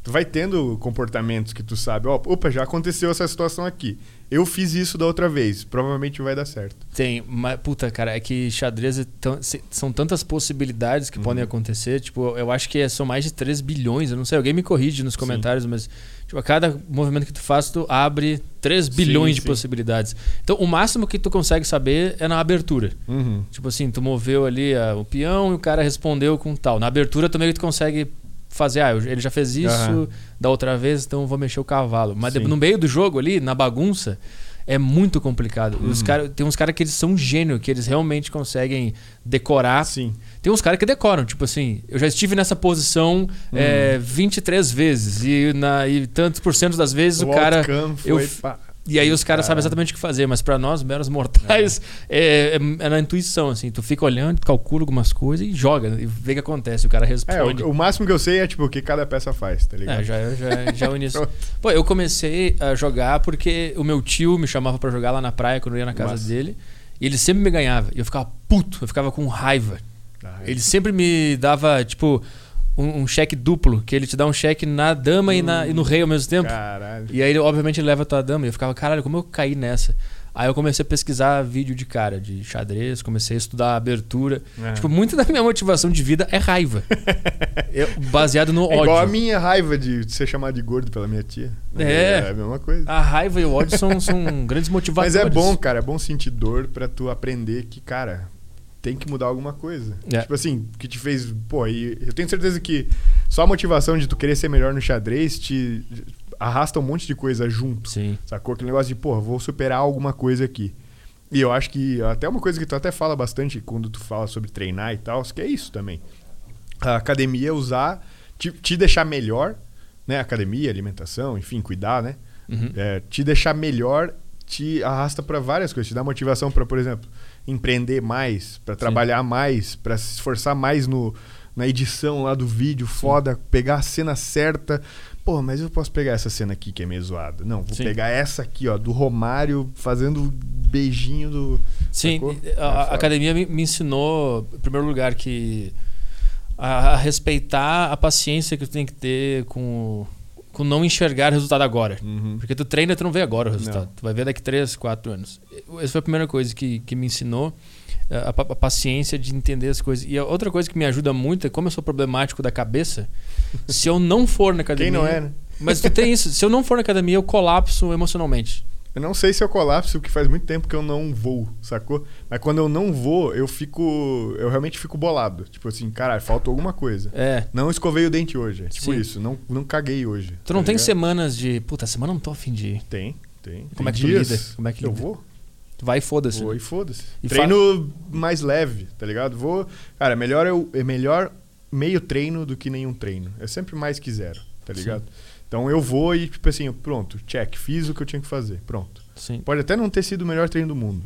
Tu vai tendo comportamentos que tu sabe, ó, opa, já aconteceu essa situação aqui. Eu fiz isso da outra vez, provavelmente vai dar certo. Tem, mas puta, cara, é que xadrez é tão, são tantas possibilidades que uhum. podem acontecer. Tipo, eu acho que é, são mais de 3 bilhões, eu não sei, alguém me corrige nos comentários, Sim. mas tipo, a cada movimento que tu faz, tu abre 3 bilhões sim, de sim. possibilidades. Então, o máximo que tu consegue saber é na abertura. Uhum. Tipo assim, tu moveu ali a, o peão e o cara respondeu com tal. Na abertura também tu consegue fazer, ah, ele já fez isso uhum. da outra vez, então eu vou mexer o cavalo. Mas Sim. no meio do jogo ali, na bagunça, é muito complicado. Uhum. Os cara, tem uns caras que eles são gênio, que eles realmente conseguem decorar. Sim. Tem uns caras que decoram, tipo assim, eu já estive nessa posição uhum. é, 23 vezes e, na, e tantos por cento das vezes o, o cara. Eu, e aí os caras sabem exatamente o que fazer, mas para nós, meros mortais, é. É, é. na intuição, assim. Tu fica olhando, calcula algumas coisas e joga, e vê o que acontece. O cara responde. É, o, o, máximo que eu sei é, tipo, o que cada peça faz, tá ligado? É, já, já, já é o início. Pô, eu comecei a jogar porque o meu tio me chamava para jogar lá na praia, quando eu ia na casa Nossa. dele. E ele sempre me ganhava. E eu ficava puto, eu ficava com raiva. Ah, ele sempre me dava, tipo um, um, cheque duplo, que ele te dá um cheque na dama hum, e, na, e no rei ao mesmo tempo. Caralho. E aí, obviamente, ele leva a tua dama. E eu ficava, caralho, como eu caí nessa? Aí eu comecei a pesquisar vídeo de cara, de xadrez, comecei a estudar abertura. É. Tipo, muita da minha motivação de vida é raiva. eu, baseado no é ódio. Igual a minha raiva de ser chamado de gordo pela minha tia. É. É a mesma coisa. A raiva e o ódio são, são grandes motivadores. Mas é bom, cara. É bom sentir dor pra tu aprender que, cara, tem que mudar alguma coisa. É. Tipo assim, que te fez. Pô, e eu tenho certeza que só a motivação de tu querer ser melhor no xadrez te arrasta um monte de coisa junto. Sim. Sacou? Aquele negócio de, pô, vou superar alguma coisa aqui. E eu acho que até uma coisa que tu até fala bastante quando tu fala sobre treinar e tal, que é isso também. A academia usar, te, te deixar melhor, né? Academia, alimentação, enfim, cuidar, né? Uhum. É, te deixar melhor te arrasta para várias coisas, te dá motivação para, por exemplo, empreender mais, para trabalhar mais, para se esforçar mais no, na edição lá do vídeo, foda, Sim. pegar a cena certa. Pô, mas eu posso pegar essa cena aqui que é meio zoada. Não, vou Sim. pegar essa aqui, ó, do Romário fazendo beijinho do. Sim, a, a é academia me, me, ensinou, em primeiro lugar, que a, a respeitar a paciência que tu tem que ter com com não enxergar o resultado agora. Uhum. Porque tu treina e tu não vê agora o resultado. Não. Tu vai ver daqui 3, 4 anos. Essa foi a primeira coisa que, que me ensinou. Eh, a, a, paciência de entender as coisas. E a outra coisa que me ajuda muito é como eu sou problemático da cabeça, se eu não for na academia. Quem não é, né? Mas tu tem isso. Se eu não for na academia, eu colapso emocionalmente. Eu não sei se eu colapso, porque faz muito tempo que eu não vou, sacou? Mas quando eu não vou, eu fico. Eu realmente fico bolado. Tipo assim, caralho, faltou alguma coisa. É. Não escovei o dente hoje. É tipo Sim. isso. Não, não caguei hoje. Tu não tá tem ligado? semanas de. Puta, semana não tô afim de ir. Tem, tem. Como tem é que dias. tu lida? Como é que lida? Eu vou. Vai e foda-se. Vou né? e foda-se. Treino fa... mais leve, tá ligado? Vou. Cara, melhor eu, é melhor meio treino do que nenhum treino. É sempre mais que zero, tá ligado? Sim. Então eu vou e, tipo assim, pronto, check, fiz o que eu tinha que fazer. Pronto. Sim. Pode até não ter sido o melhor treino do mundo.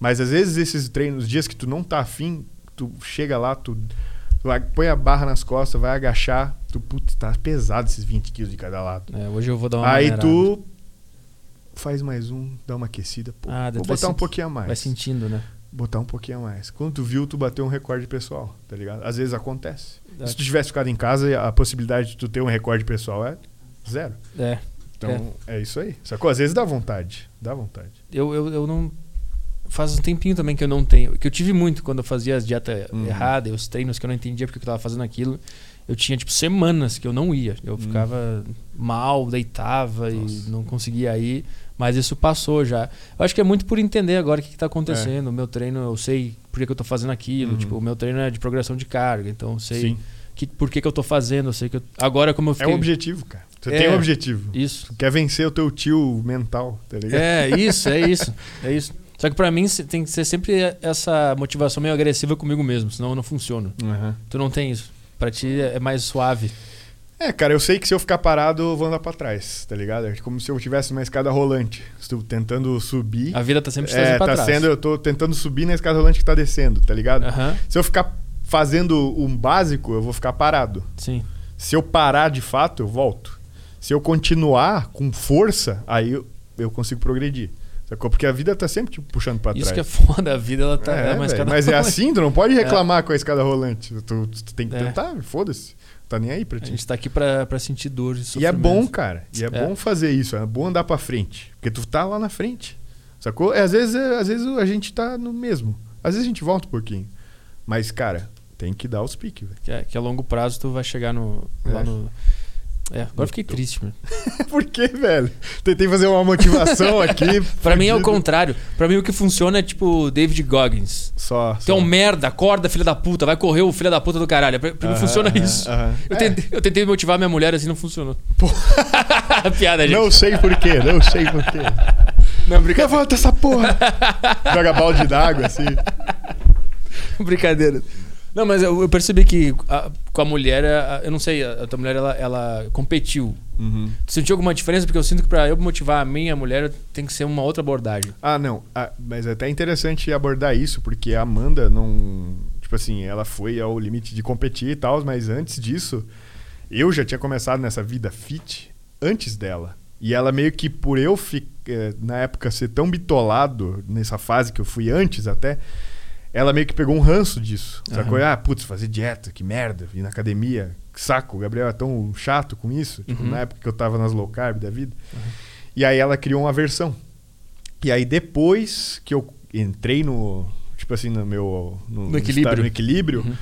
Mas às vezes esses treinos, dias que tu não tá afim, tu chega lá, tu, tu põe a barra nas costas, vai agachar, tu, putz, tá pesado esses 20 quilos de cada lado. É, hoje eu vou dar uma Aí tu faz mais um, dá uma aquecida, pô, ah, vou botar um pouquinho a mais. Vai sentindo, né? Botar um pouquinho a mais. Quando tu viu, tu bateu um recorde pessoal, tá ligado? Às vezes acontece. Se tu tivesse ficado em casa, a possibilidade de tu ter um recorde pessoal é zero. É. Então, é. é isso aí. Sacou? Às vezes dá vontade. Dá vontade. Eu, eu, eu não. Faz um tempinho também que eu não tenho. Que eu tive muito quando eu fazia as dietas uhum. erradas, os treinos que eu não entendia porque eu estava fazendo aquilo. Eu tinha, tipo, semanas que eu não ia. Eu uhum. ficava mal, deitava Nossa. e não conseguia ir. Mas isso passou já. Eu acho que é muito por entender agora o que está acontecendo. É. O meu treino, eu sei por que, que eu estou fazendo aquilo. Uhum. Tipo, o meu treino é de progressão de carga. Então, eu sei que, por que, que eu estou fazendo. Eu sei que eu... Agora, como eu fiquei... É um objetivo, cara. Você É. tem um objetivo. Isso. Tu quer vencer o teu tio mental, tá ligado? É, isso, é isso. É isso. Só que pra mim tem que ser sempre essa motivação meio agressiva comigo mesmo, senão eu não funciona. Aham. Tu não tem isso. Pra ti é mais suave. É, cara, eu sei que se eu ficar parado, eu vou andar pra trás, tá ligado? É como se eu tivesse uma escada rolante. Estou tentando subir. A vida tá sempre é, pra tá trás. sendo, eu tô tentando subir na escada rolante que tá descendo, tá ligado? Aham, Se eu ficar fazendo um básico, eu vou ficar parado. sim. Se eu parar de fato, eu volto. Se eu continuar com força, aí eu, eu consigo progredir. Sacou? Porque a vida tá sempre tipo, puxando pra Isso trás. que é foda, a vida ela tá É, é, velho, cada mas é assim, tu não pode reclamar com a escada rolante. Tu, tu tem que É. tentar, foda-se. Tá nem aí pra A ti. gente tá aqui pra, pra sentir dor e E é bom, cara. E é, É. bom fazer isso. É bom andar pra frente. Porque tu tá lá na frente. Sacou? É, às, vezes, é, às vezes a gente tá no mesmo. Às vezes a gente volta um pouquinho. Mas, cara, tem que dar os piques, velho. Que, é, que a longo prazo tu vai chegar no, lá É. no... É, agora fiquei triste, mano. Por que, velho? Tentei fazer uma motivação aqui. Pra mim é o contrário. Pra mim o que funciona é tipo David Goggins. Só. É só. merda, acorda, filha da puta, vai correr o filho da puta do caralho. Pra, pra mim Aham, funciona aham, isso. aham. Eu, É. tentei, eu tentei motivar minha mulher assim, não funcionou. Piada, gente. Não sei porquê, não sei porquê. Não, brinca... Levanta essa porra! Joga balde d'água, assim. brincadeira. Não, mas eu, eu percebi que a- com a mulher, a- eu não sei, a, a tua mulher ela, ela competiu. Tu sentiu alguma diferença? Porque eu sinto que pra eu motivar a minha mulher tem que ser uma outra abordagem. Ah, não. Ah, mas é até interessante abordar isso, porque a Amanda não. Tipo assim, ela foi ao limite de competir e tal, mas antes disso, eu já tinha começado nessa vida fit antes dela. E ela meio que por eu eh, na época ser tão bitolado nessa fase que eu fui antes até, ela meio que pegou um ranço disso. Sacou? Ah, putz, fazer dieta, que merda, ir na academia, que saco, o Gabriel é tão chato com isso, tipo, Uhum. na época que eu tava nas low carb da vida. E aí ela criou uma versão. E aí depois que eu entrei no, tipo assim, no meu no, No equilíbrio. no equilíbrio, Uhum.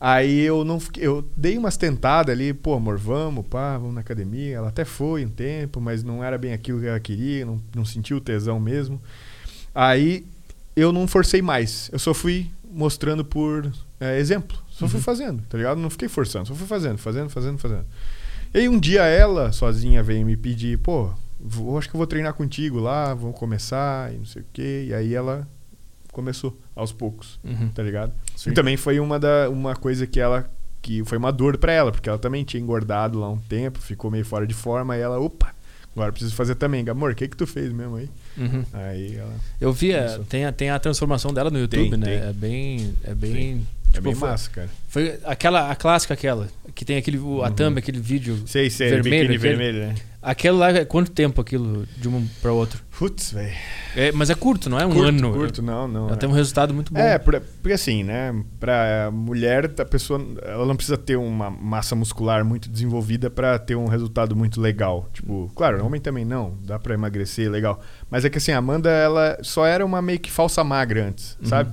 aí eu não fiquei, eu dei umas tentadas ali, pô, amor, vamos, pá, vamos na academia. Ela até foi um tempo, mas não era bem aquilo que ela queria, não, não sentiu o tesão mesmo. Aí eu não forcei mais. Eu só fui mostrando por é, exemplo. Só fui fazendo, tá ligado? Não fiquei forçando, só fui fazendo, fazendo, fazendo, fazendo. E aí um dia ela, sozinha, veio me pedir, pô, vou, acho que eu vou treinar contigo lá, vamos começar e não sei o quê. E aí ela começou, aos poucos, Uhum. tá ligado? Sim. E também foi uma, da, uma coisa que ela. que foi uma dor pra ela, porque ela também tinha engordado lá um tempo, ficou meio fora de forma, e ela, opa, agora preciso fazer também. Amor, o que que tu fez mesmo aí? Uhum. Aí ela. Eu vi, a- Isso. tem a, tem a transformação dela no YouTube, Tem, né? tem. É bem. É bem. É tipo, bem foi- massa, cara. Foi aquela, a clássica aquela, que tem aquele, a thumb, aquele vídeo. Sei, sei, Vermelho, biquíni aquele- vermelho, né? Aquele lá, é quanto tempo aquilo de um pra outro? Putz, velho. É, mas é curto, não é um Curto, ano. curto, não, não. Ela é. tem um resultado muito bom. É, por- porque assim, né? Pra mulher, a pessoa ela não precisa ter uma massa muscular muito desenvolvida pra ter um resultado muito legal. Tipo, claro, homem também não, dá pra emagrecer, legal. Mas é que assim, a Amanda, ela só era uma meio que falsa magra antes, Uhum. sabe?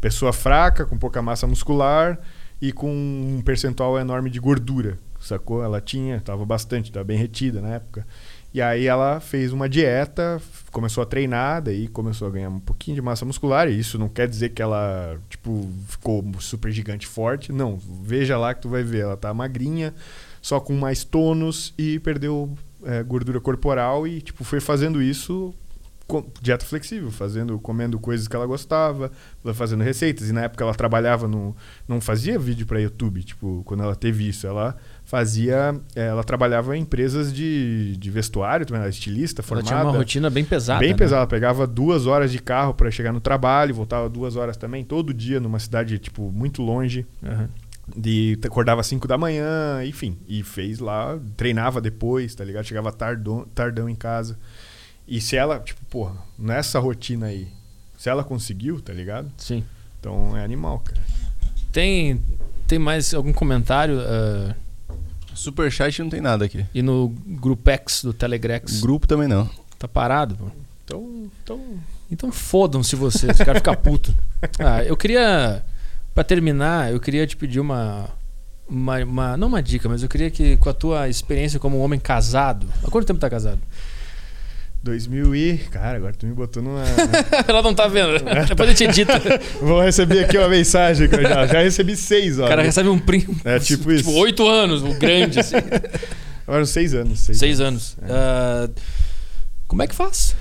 Pessoa fraca, com pouca massa muscular e com um percentual enorme de gordura, sacou? Ela tinha, tava bastante, tava bem retida na época. E aí ela fez uma dieta, começou a treinar, daí começou a ganhar um pouquinho de massa muscular. E isso não quer dizer que ela, tipo, ficou super gigante forte. Não, veja lá que tu vai ver. Ela tá magrinha, só com mais tônus e perdeu é, gordura corporal e, tipo, foi fazendo isso com dieta flexível, fazendo, comendo coisas que ela gostava, fazendo receitas. E na época ela trabalhava no. não fazia vídeo para YouTube, tipo, quando ela teve isso, ela fazia. eh, Ela trabalhava em empresas de, de vestuário, também, ela era estilista, Ela formada. tinha uma rotina bem pesada. Bem né? pesada. Ela pegava duas horas de carro para chegar no trabalho, voltava duas horas também, todo dia, numa cidade, tipo, muito longe. Aham. De, acordava às 5 da manhã, enfim. E fez lá, treinava depois, tá ligado? Chegava tardão, tardão em casa. E se ela, tipo, porra, nessa rotina aí, se ela conseguiu, tá ligado? Sim. Então é animal, cara. Tem, tem mais algum comentário? ah, Superchat não tem nada aqui. e no Grupex do Telegrex? Grupo também não. Tá parado, pô. Então, então Então fodam-se vocês, quero ficar puto. Ah, eu queria, pra terminar, eu queria te pedir uma, uma, uma- não uma dica, mas eu queria que com a tua experiência como um homem casado, há quanto tempo tá casado? 2000 e. Cara, agora tu me botou numa. Ela não tá vendo, depois a gente edita. Vou receber aqui uma mensagem que eu já, já recebi seis, ó. O cara recebe um primo, É tipo isso. tipo oito anos, o grande assim. Foram seis anos. Seis, seis anos. anos. É. Uh, como é que faz?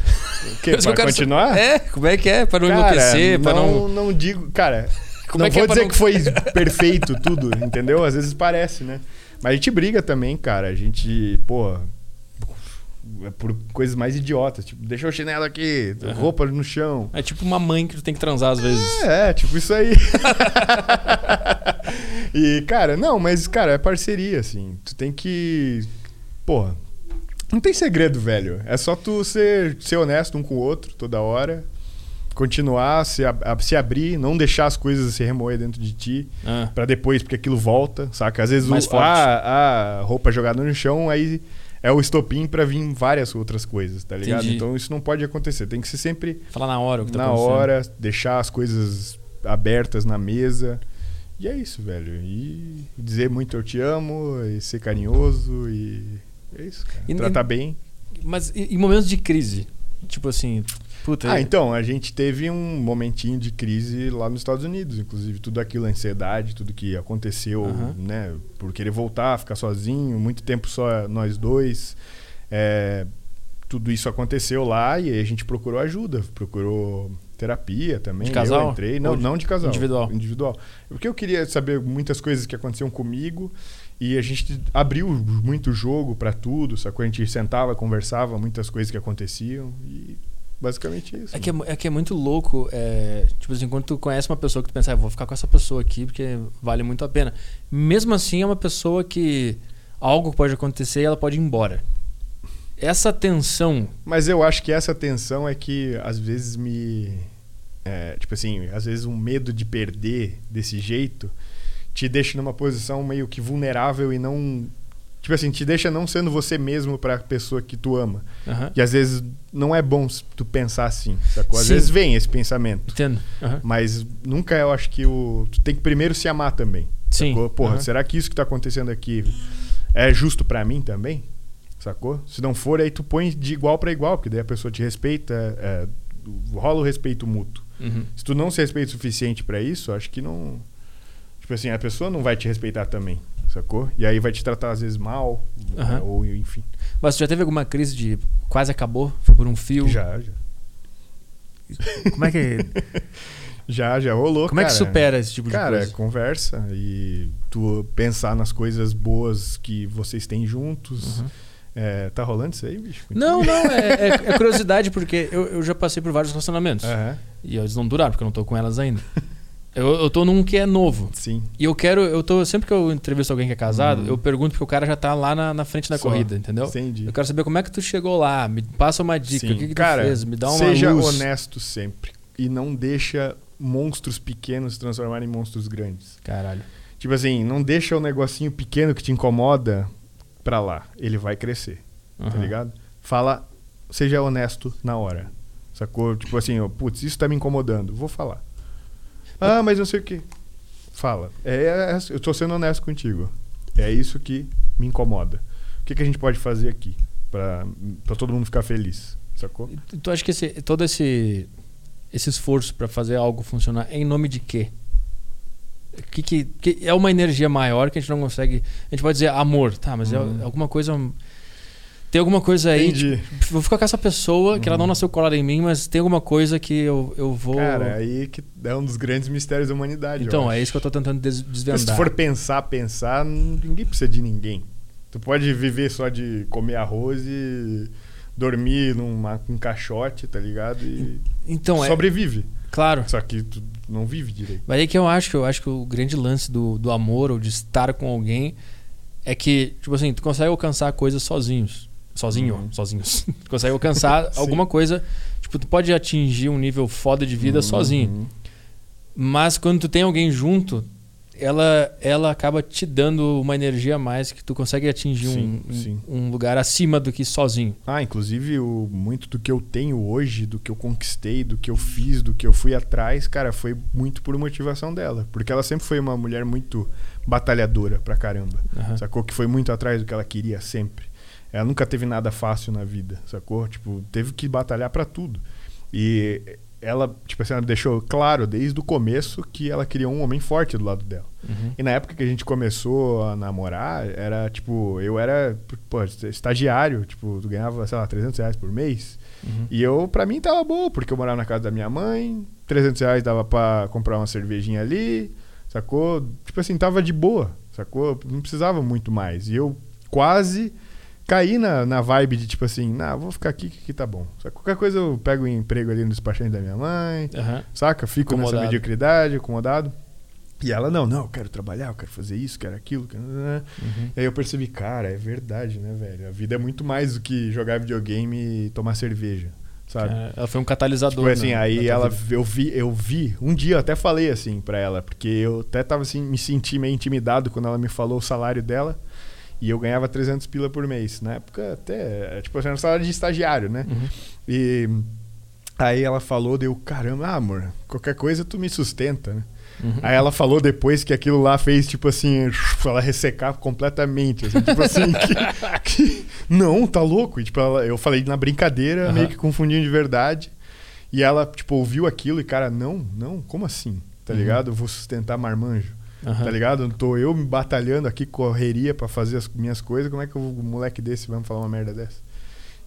O quê? Pra continuar? É, como é que é? Para não cara, enlouquecer, para não... Não digo... Cara, como não é que vou é dizer não... que foi perfeito tudo, entendeu? Às vezes parece, né? Mas a gente briga também, cara. A gente, pô, é por coisas mais idiotas. Tipo, deixou o chinelo aqui, uhum. roupa no chão. É tipo uma mãe que tu tem que transar às vezes. É, é tipo isso aí. e, cara, não, mas, cara, é parceria, assim. Tu tem que. Porra. Não tem segredo, velho. É só tu ser, ser honesto um com o outro toda hora. Continuar, se, a, se abrir, não deixar as coisas se remoer dentro de ti. Ah. para depois, porque aquilo volta, saca? Às vezes Mais o, a, a roupa jogada no chão, aí é o estopim para vir várias outras coisas, tá ligado? Entendi. Então isso não pode acontecer. Tem que ser sempre. Falar na hora o que tá Na hora, deixar as coisas abertas na mesa. E é isso, velho. E dizer muito eu te amo, e ser carinhoso, e. É isso, cara. E, Tratar bem. Mas em momentos de crise, tipo assim, Puta, ah, é. então, a gente teve um momentinho de crise lá nos Estados Unidos, inclusive tudo aquilo, a ansiedade, tudo que aconteceu, uhum. né, por querer voltar, ficar sozinho, muito tempo só nós dois. É, tudo isso aconteceu lá e a gente procurou ajuda, procurou terapia também. De casal? Eu entrei, não, de, não de casal. Individual. Individual. Porque eu queria saber muitas coisas que aconteciam comigo e a gente abriu muito jogo para tudo, sacou? A gente sentava, conversava, muitas coisas que aconteciam e Basicamente isso. É que é, é, que é muito louco. É, tipo assim, quando tu conhece uma pessoa que tu pensa, ah, vou ficar com essa pessoa aqui porque vale muito a pena. Mesmo assim, é uma pessoa que algo pode acontecer e ela pode ir embora. Essa tensão. Mas eu acho que essa tensão é que às vezes me. É, tipo assim, às vezes um medo de perder desse jeito te deixa numa posição meio que vulnerável e não Tipo assim, te deixa não sendo você mesmo para a pessoa que tu ama. Uhum. E às vezes não é bom tu pensar assim, sacou? Às Sim. vezes vem esse pensamento. Entendo. Uhum. Mas nunca eu acho que o. Tu tem que primeiro se amar também. Sim. Sacou? Porra, uhum. será que isso que tá acontecendo aqui é justo para mim também? Sacou? Se não for, aí tu põe de igual para igual, porque daí a pessoa te respeita, é, rola o respeito mútuo. Uhum. Se tu não se respeita o suficiente para isso, acho que não. Tipo assim, a pessoa não vai te respeitar também sacou? E aí vai te tratar às vezes mal, uhum. ou enfim. Mas você já teve alguma crise de quase acabou? Foi por um fio? Já, já. Como é que. já, já rolou. Como cara. é que supera esse tipo de cara, coisa? Cara, conversa e tu pensar nas coisas boas que vocês têm juntos. Uhum. É, tá rolando isso aí, bicho? Não, não, é, é, é curiosidade, porque eu, eu já passei por vários relacionamentos. Uhum. E eles não duraram, porque eu não tô com elas ainda. Eu, eu tô num que é novo. Sim. E eu quero, eu tô, sempre que eu entrevisto alguém que é casado, uhum. eu pergunto porque o cara já tá lá na, na frente da Só. corrida, entendeu? Entendi. Eu quero saber como é que tu chegou lá, me passa uma dica, Sim. o que, que cara, tu fez, me dá uma seja luz. honesto sempre e não deixa monstros pequenos se transformarem em monstros grandes. Caralho. Tipo assim, não deixa o negocinho pequeno que te incomoda pra lá, ele vai crescer. Uhum. Tá ligado? Fala, seja honesto na hora. Sacou? Tipo assim, ó, putz, isso tá me incomodando, vou falar. Ah, mas não sei o que. Fala. É, é, eu estou sendo honesto contigo. É isso que me incomoda. O que, que a gente pode fazer aqui para todo mundo ficar feliz? Sacou? Tu acha que esse, todo esse, esse esforço para fazer algo funcionar é em nome de quê? Que, que, que, é uma energia maior que a gente não consegue. A gente pode dizer amor, tá, mas é uhum. é alguma coisa tem alguma coisa aí. Tipo, vou ficar com essa pessoa, que ela não uhum. nasceu colada em mim, mas tem alguma coisa que eu, eu vou. Cara, aí que é um dos grandes mistérios da humanidade. Então, é isso que eu tô tentando desvendar. se for pensar, pensar, ninguém precisa de ninguém. Tu pode viver só de comer arroz e dormir numa, num caixote, tá ligado? E então, é sobrevive. É, claro. Só que tu não vive direito. Mas aí que eu acho, eu acho que o grande lance do, do amor ou de estar com alguém é que, tipo assim, tu consegue alcançar coisas sozinhos sozinho, uhum. sozinhos. consegue alcançar alguma coisa. Tipo, tu pode atingir um nível foda de vida uhum. sozinho. Mas quando tu tem alguém junto, ela, ela acaba te dando uma energia a mais que tu consegue atingir sim, um, sim. um lugar acima do que sozinho. Ah, inclusive o, muito do que eu tenho hoje, do que eu conquistei, do que eu fiz, do que eu fui atrás, cara, foi muito por motivação dela. Porque ela sempre foi uma mulher muito batalhadora pra caramba. Uhum. Sacou? Que foi muito atrás do que ela queria sempre. Ela nunca teve nada fácil na vida, sacou? Tipo, teve que batalhar para tudo. E ela, tipo assim, ela deixou claro desde o começo que ela queria um homem forte do lado dela. Uhum. E na época que a gente começou a namorar, era tipo, eu era pô, estagiário, tipo, tu ganhava, sei lá, 300 reais por mês. Uhum. E eu, pra mim, tava bom, porque eu morava na casa da minha mãe, 300 reais dava pra comprar uma cervejinha ali, sacou? Tipo assim, tava de boa, sacou? Não precisava muito mais. E eu quase caí na, na vibe de tipo assim, nah, vou ficar aqui que tá bom. Só qualquer coisa eu pego um emprego ali no despachante da minha mãe, uhum. saca? Fico acomodado. nessa mediocridade, acomodado. E ela, não, não, eu quero trabalhar, eu quero fazer isso, quero aquilo. Quero... Uhum. E aí eu percebi, cara, é verdade, né, velho? A vida é muito mais do que jogar videogame e tomar cerveja. Sabe? É, ela foi um catalisador. Tipo assim, aí ela, eu vi, eu vi, um dia eu até falei assim pra ela, porque eu até tava assim, me senti meio intimidado quando ela me falou o salário dela. E eu ganhava 300 pila por mês. Na época, até, tipo, era um salário de estagiário, né? Uhum. E aí ela falou, deu, caramba, ah, amor, qualquer coisa tu me sustenta, né? Uhum. Aí ela falou depois que aquilo lá fez, tipo assim, ela ressecar completamente. Assim, tipo assim, que, que, não, tá louco. E, tipo, ela, eu falei na brincadeira, uhum. meio que confundindo de verdade. E ela, tipo, ouviu aquilo e, cara, não, não, como assim? Tá uhum. ligado? Eu vou sustentar marmanjo. Uhum. Tá ligado? Não tô eu me batalhando aqui, correria para fazer as minhas coisas. Como é que um moleque desse vai me falar uma merda dessa?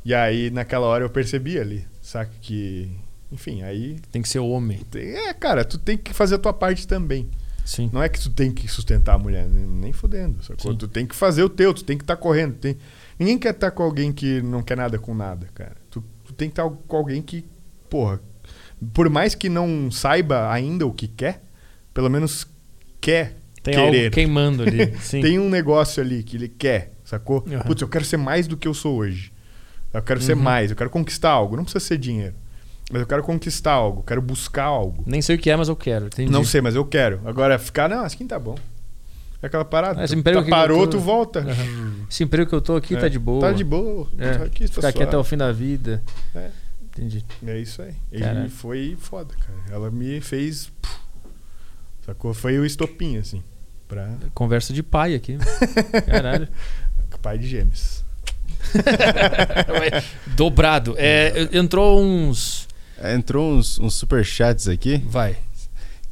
E aí, naquela hora, eu percebi ali, saca? Que, enfim, aí. Tem que ser homem. É, cara, tu tem que fazer a tua parte também. Sim. Não é que tu tem que sustentar a mulher, nem fodendo. Sacou? Tu tem que fazer o teu, tu tem que estar tá correndo. Tem... Ninguém quer estar tá com alguém que não quer nada com nada, cara. Tu, tu tem que estar tá com alguém que, porra, por mais que não saiba ainda o que quer, pelo menos quer Tem querer. algo queimando ali. Tem um negócio ali que ele quer, sacou? Uhum. Putz, eu quero ser mais do que eu sou hoje. Eu quero uhum. ser mais, eu quero conquistar algo. Não precisa ser dinheiro. Mas eu quero conquistar algo, quero buscar algo. Nem sei o que é, mas eu quero. Entendi. Não sei, mas eu quero. Agora, ficar, não, assim tá bom. É aquela parada. Ah, esse emprego tá, parou, tô... tu volta. Uhum. Esse emprego que eu tô aqui é. tá de boa. Tá de boa. É. Tá aqui, tá Ficar aqui até o fim da vida. É. Entendi. É isso aí. E foi foda, cara. Ela me fez. Sacou? Foi o estopim, assim. Pra... Conversa de pai aqui. Caralho. pai de gêmeos. Dobrado. É, entrou uns. É, entrou uns, uns superchats aqui. Vai.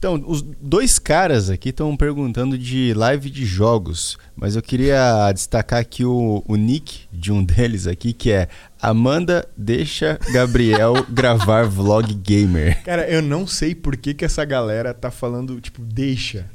Então, os dois caras aqui estão perguntando de live de jogos, mas eu queria destacar aqui o, o nick de um deles aqui, que é Amanda deixa Gabriel gravar vlog gamer. Cara, eu não sei por que, que essa galera tá falando, tipo, deixa.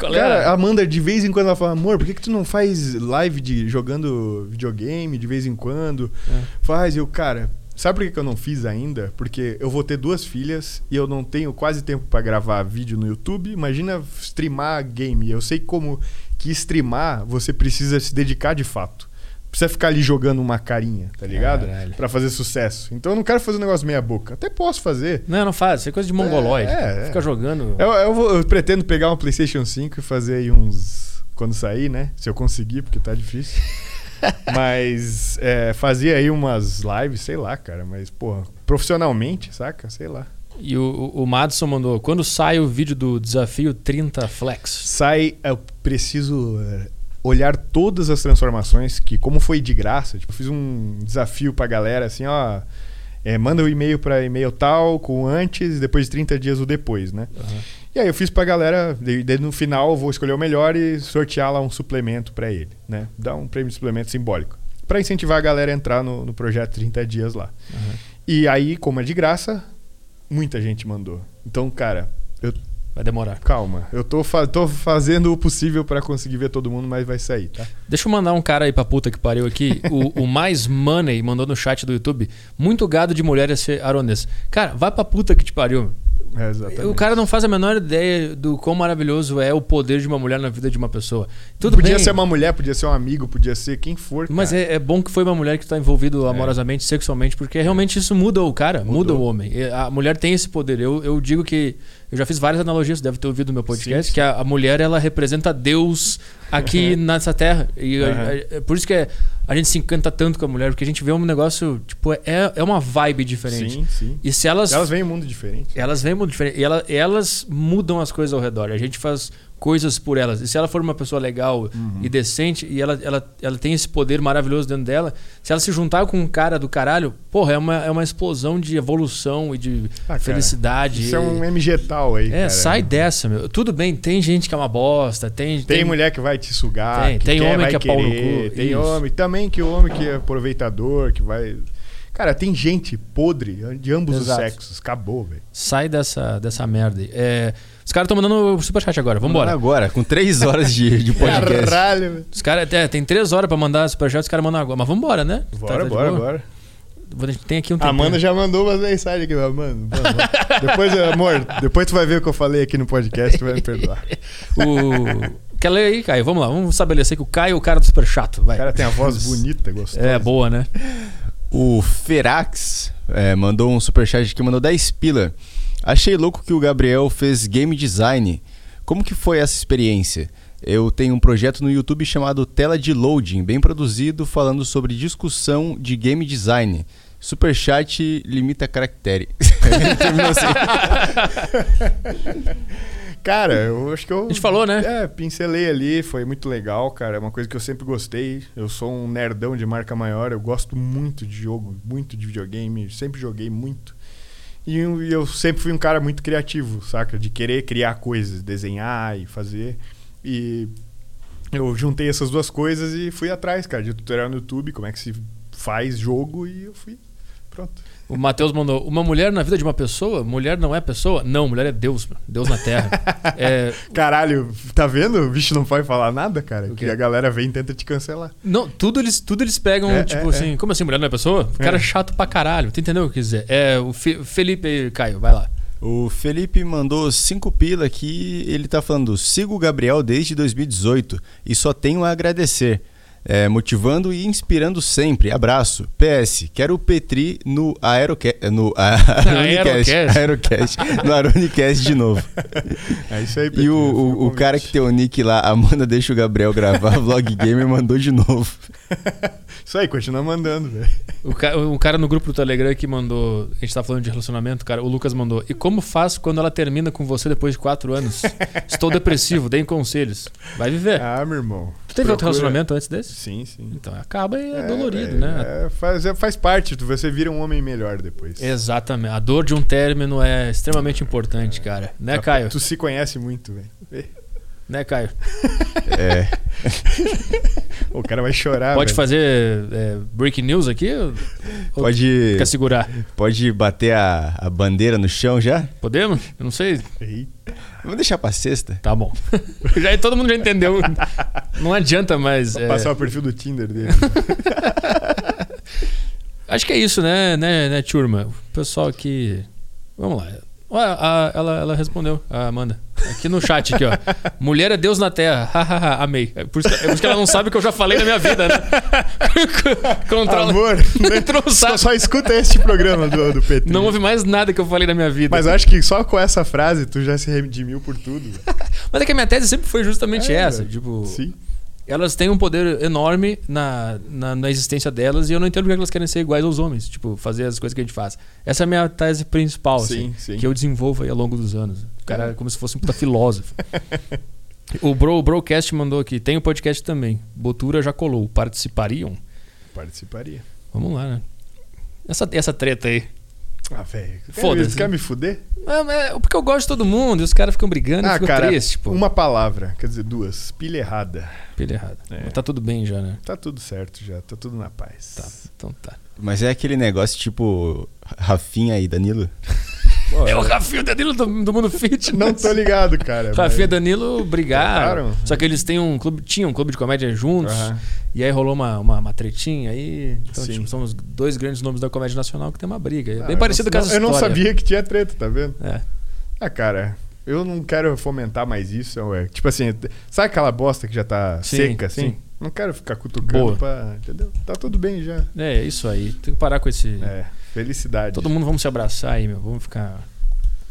Qual é? Cara, a Amanda, de vez em quando, ela fala, amor, por que, que tu não faz live de jogando videogame de vez em quando? É. Faz, eu, cara, Sabe por que eu não fiz ainda? Porque eu vou ter duas filhas e eu não tenho quase tempo para gravar vídeo no YouTube. Imagina streamar game. Eu sei como que streamar você precisa se dedicar de fato. Precisa ficar ali jogando uma carinha, tá ligado? para fazer sucesso. Então eu não quero fazer um negócio meia boca. Até posso fazer. Não, não faz. Isso é coisa de mongoloide. É, é. Fica jogando. Eu, eu, vou, eu pretendo pegar um PlayStation 5 e fazer aí uns. Quando sair, né? Se eu conseguir, porque tá difícil. mas é, fazia aí umas lives, sei lá, cara. Mas, pô, profissionalmente, saca? Sei lá. E o, o Madison mandou: quando sai o vídeo do desafio 30 Flex? Sai, eu preciso é, olhar todas as transformações que, como foi de graça, tipo, fiz um desafio pra galera assim, ó. É, manda o um e-mail para e-mail tal, com antes depois de 30 dias o depois, né? Uhum. E aí eu fiz pra galera, de, de, no final eu vou escolher o melhor e sortear lá um suplemento para ele, né? Dar um prêmio de suplemento simbólico. para incentivar a galera a entrar no, no projeto 30 dias lá. Uhum. E aí, como é de graça, muita gente mandou. Então, cara, eu Vai demorar. Calma. Eu tô, fa tô fazendo o possível para conseguir ver todo mundo, mas vai sair, tá? Deixa eu mandar um cara aí pra puta que pariu aqui. o, o Mais Money mandou no chat do YouTube. Muito gado de mulher ser aronês. Cara, vai pra puta que te pariu. É, o cara não faz a menor ideia do quão maravilhoso é o poder de uma mulher na vida de uma pessoa. Tudo podia bem. ser uma mulher, podia ser um amigo, podia ser quem for. Mas é, é, bom que foi uma mulher que está envolvido é. amorosamente, sexualmente, porque realmente isso muda o cara, Mudou. muda o homem. A mulher tem esse poder. Eu, eu digo que eu já fiz várias analogias, deve ter ouvido no meu podcast, sim, sim. que a, a, mulher ela representa Deus aqui uhum. nessa terra. E uhum. é, por isso que é, a gente se encanta tanto com a mulher, porque a gente vê um negócio, tipo, é, é uma vibe diferente. Sim, sim. E se elas. Elas veem um mundo diferente. Elas veem um mundo diferente. E ela, elas mudam as coisas ao redor. A gente faz coisas por elas. E se ela for uma pessoa legal uhum. e decente, e ela, ela, ela tem esse poder maravilhoso dentro dela, se ela se juntar com um cara do caralho, porra, é uma, é uma explosão de evolução e de ah, felicidade. Isso é um MG tal aí. É, cara. sai dessa, meu. Tudo bem, tem gente que é uma bosta, tem. Tem, tem mulher que vai te sugar. Tem, tem quer, homem que é querer, pau no cu. Tem Isso. homem, também que o homem que é aproveitador, que vai. Cara, tem gente podre de ambos Exato. os sexos. Acabou, velho. Sai dessa, dessa merda aí. É. Os caras estão mandando superchat agora, vambora. Agora, com três horas de, de podcast. Caralho, Os caras é, tem três horas pra mandar superchat, os caras mandam agora. Mas vambora, né? Bora, tá, tá bora, bora. Tem aqui um tempo. Amanda já mandou umas mensagens aqui, mano. mano, depois, amor, depois tu vai ver o que eu falei aqui no podcast, tu vai me perdoar. o... Quer ler aí, Caio? Vamos lá, vamos estabelecer que o Caio é o cara do super chato. Vai. O cara tem a voz bonita, gostosa. É, boa, né? O Ferax é, mandou um superchat que mandou 10 pila. Achei louco que o Gabriel fez game design. Como que foi essa experiência? Eu tenho um projeto no YouTube chamado Tela de Loading, bem produzido, falando sobre discussão de game design. Superchat limita caractere. Assim. Cara, eu acho que eu. A gente falou, né? É, pincelei ali, foi muito legal, cara. É uma coisa que eu sempre gostei. Eu sou um nerdão de marca maior, eu gosto muito de jogo, muito de videogame, sempre joguei muito. E eu sempre fui um cara muito criativo, saca? De querer criar coisas, desenhar e fazer. E eu juntei essas duas coisas e fui atrás, cara, de tutorial no YouTube, como é que se faz jogo e eu fui. Pronto. O Matheus mandou: Uma mulher na vida de uma pessoa? Mulher não é pessoa? Não, mulher é Deus, Deus na Terra. é... Caralho, tá vendo? O bicho não pode falar nada, cara. Que a galera vem e tenta te cancelar. Não, tudo eles, tudo eles pegam, é, tipo é, assim, é. como assim, mulher não é pessoa? O cara é chato pra caralho. Tu entendeu o que quer dizer? É, o Felipe Caio, vai lá. O Felipe mandou cinco pila aqui. Ele tá falando: sigo o Gabriel desde 2018 e só tenho a agradecer é, motivando e inspirando sempre. Abraço. PS, quero o Petri no Aerocast. No Aeronicast. Aerocast. no Aeronicast de novo. É isso aí, Petri. E o, o, o cara que tem o nick lá, Amanda deixa o Gabriel gravar Vlog Gamer, mandou de novo. Isso aí, continua mandando, velho. O, ca o, cara no grupo do Telegram que mandou. A gente tá falando de relacionamento, cara. O Lucas mandou. E como faz quando ela termina com você depois de quatro anos? Estou depressivo, deem conselhos. Vai viver. Ah, meu irmão. Teve Procura... outro relacionamento antes desse? Sim, sim. Então acaba e é, é dolorido, é, né? É, faz, é, faz parte, você vira um homem melhor depois. Exatamente. A dor de um término é extremamente importante, cara. Né, Caio? Tu se conhece muito, velho. Né, Caio? É. o cara vai chorar. Pode velho. fazer é, breaking news aqui? Pode. Quer segurar? Pode bater a, a bandeira no chão já? Podemos? Eu não sei. Eita. Vamos deixar pra sexta. Tá bom. já, todo mundo já entendeu. Não adianta mais. Vou é... passar o perfil do Tinder dele. Acho que é isso, né, né, né, turma? O pessoal aqui. Vamos lá. Ué, a, ela, ela respondeu, a Amanda. Aqui no chat, aqui, ó. Mulher é Deus na Terra. Amei. É por, isso que, é por isso que ela não sabe o que eu já falei na minha vida, né? Controla. Amor, não só, só escuta este programa do, do PT. Não houve mais nada que eu falei na minha vida. Mas eu acho que só com essa frase tu já se redimiu por tudo. Mas é que a minha tese sempre foi justamente é, essa. Tipo, Sim elas têm um poder enorme na, na, na, existência delas e eu não entendo porque elas querem ser iguais aos homens, tipo, fazer as coisas que a gente faz. Essa é a minha tese principal, sim, assim, sim. que eu desenvolvo aí ao longo dos anos. O cara é como se fosse um puta filósofo. o Bro, o Brocast mandou aqui, tem o um podcast também. Botura já colou. Participariam? Participaria. Vamos lá, né? Essa, essa treta aí. Ah, velho. Foda-se. Quer me fuder? É, é, porque eu gosto de todo mundo e os caras ficam brigando ah, e ficam cara, tristes, pô. Uma palavra, quer dizer, duas. Pilha errada. Pilha errada. É. Tá tudo bem já, né? Tá tudo certo já, tá tudo na paz. Tá, então tá. Mas é aquele negócio tipo Rafinha e Danilo? Pô, é o Rafinha e o Danilo do, do Mundo Fit. Não tô ligado, cara. Rafinha e Danilo brigaram. Só que eles têm um clube, tinham um clube de comédia juntos. Uhum. E aí rolou uma, uma, uma tretinha aí. Então, tipo, são os dois grandes nomes da comédia nacional que tem uma briga. Ah, Bem parecido com essa Eu não sabia que tinha treta, tá vendo? É. Ah, cara, eu não quero fomentar mais isso. É, tipo assim, sabe aquela bosta que já tá sim, seca, assim? Sim. Não quero ficar cutucando Boa. pra. Entendeu? Tá tudo bem já. É, isso aí. Tem que parar com esse. É, felicidade. Todo mundo vamos se abraçar aí, meu. Vamos ficar.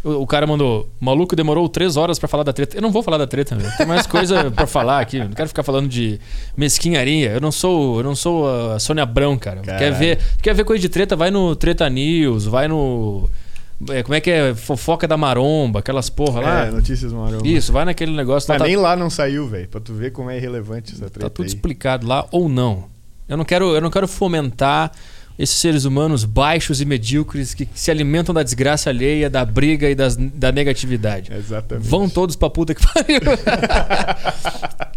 O, o cara mandou, maluco demorou três horas para falar da treta. Eu não vou falar da treta, meu. Tem mais coisa para falar aqui. Não quero ficar falando de mesquinharia. Eu não sou, eu não sou a Sônia Abrão, cara. Quer ver, quer ver coisa de treta? Vai no Treta News, vai no É, como é que é? Fofoca da maromba, aquelas porra lá. É, notícias maromba. Isso, vai naquele negócio. Mas lá, nem tá, lá não saiu, velho. Pra tu ver como é irrelevante essa treta tá tudo aí. explicado lá ou não. Eu não quero, eu não quero fomentar esses seres humanos baixos e medíocres que se alimentam da desgraça alheia, da briga e das, da negatividade. Exatamente. Vão todos pra puta que pariu.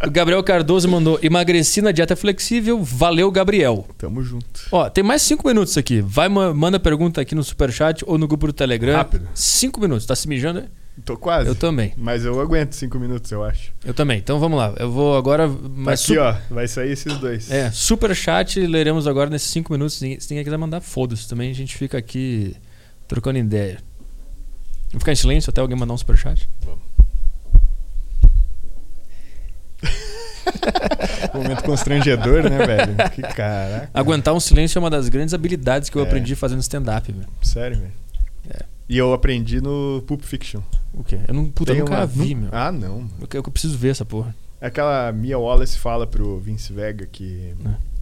o Gabriel Cardoso mandou: emagreci na dieta flexível, valeu, Gabriel. Tamo junto. Ó, tem mais cinco minutos aqui. Vai, ma- manda pergunta aqui no Superchat ou no grupo do Telegram. Rápido. Cinco minutos. Tá se mijando? aí? Tô quase. Eu também. Mas eu aguento cinco minutos, eu acho. Eu também. Então vamos lá. Eu vou agora. Tá aqui, ó. Vai sair esses dois. É, super chat leremos agora nesses cinco minutos. Se ninguém quiser mandar, foda-se. Também a gente fica aqui trocando ideia. Vou ficar em silêncio até alguém mandar um super chat. Momento constrangedor, né, velho? Que caraca. Aguentar um silêncio é uma das grandes habilidades que eu É. aprendi fazendo stand-up, velho. Sério, velho. É. E eu aprendi no Pulp Fiction. O quê? Eu não, puta, eu nunca uma- vi, meu. Ah, não. Eu, que- eu preciso ver essa porra. Aquela Mia Wallace fala pro Vince Vega que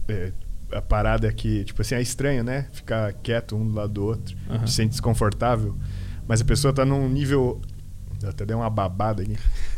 é, a parada é que, tipo assim, é estranho, né? Ficar quieto um do lado do outro. Aham. Se sente desconfortável. Mas a pessoa tá num nível. eu Até dei uma babada aqui.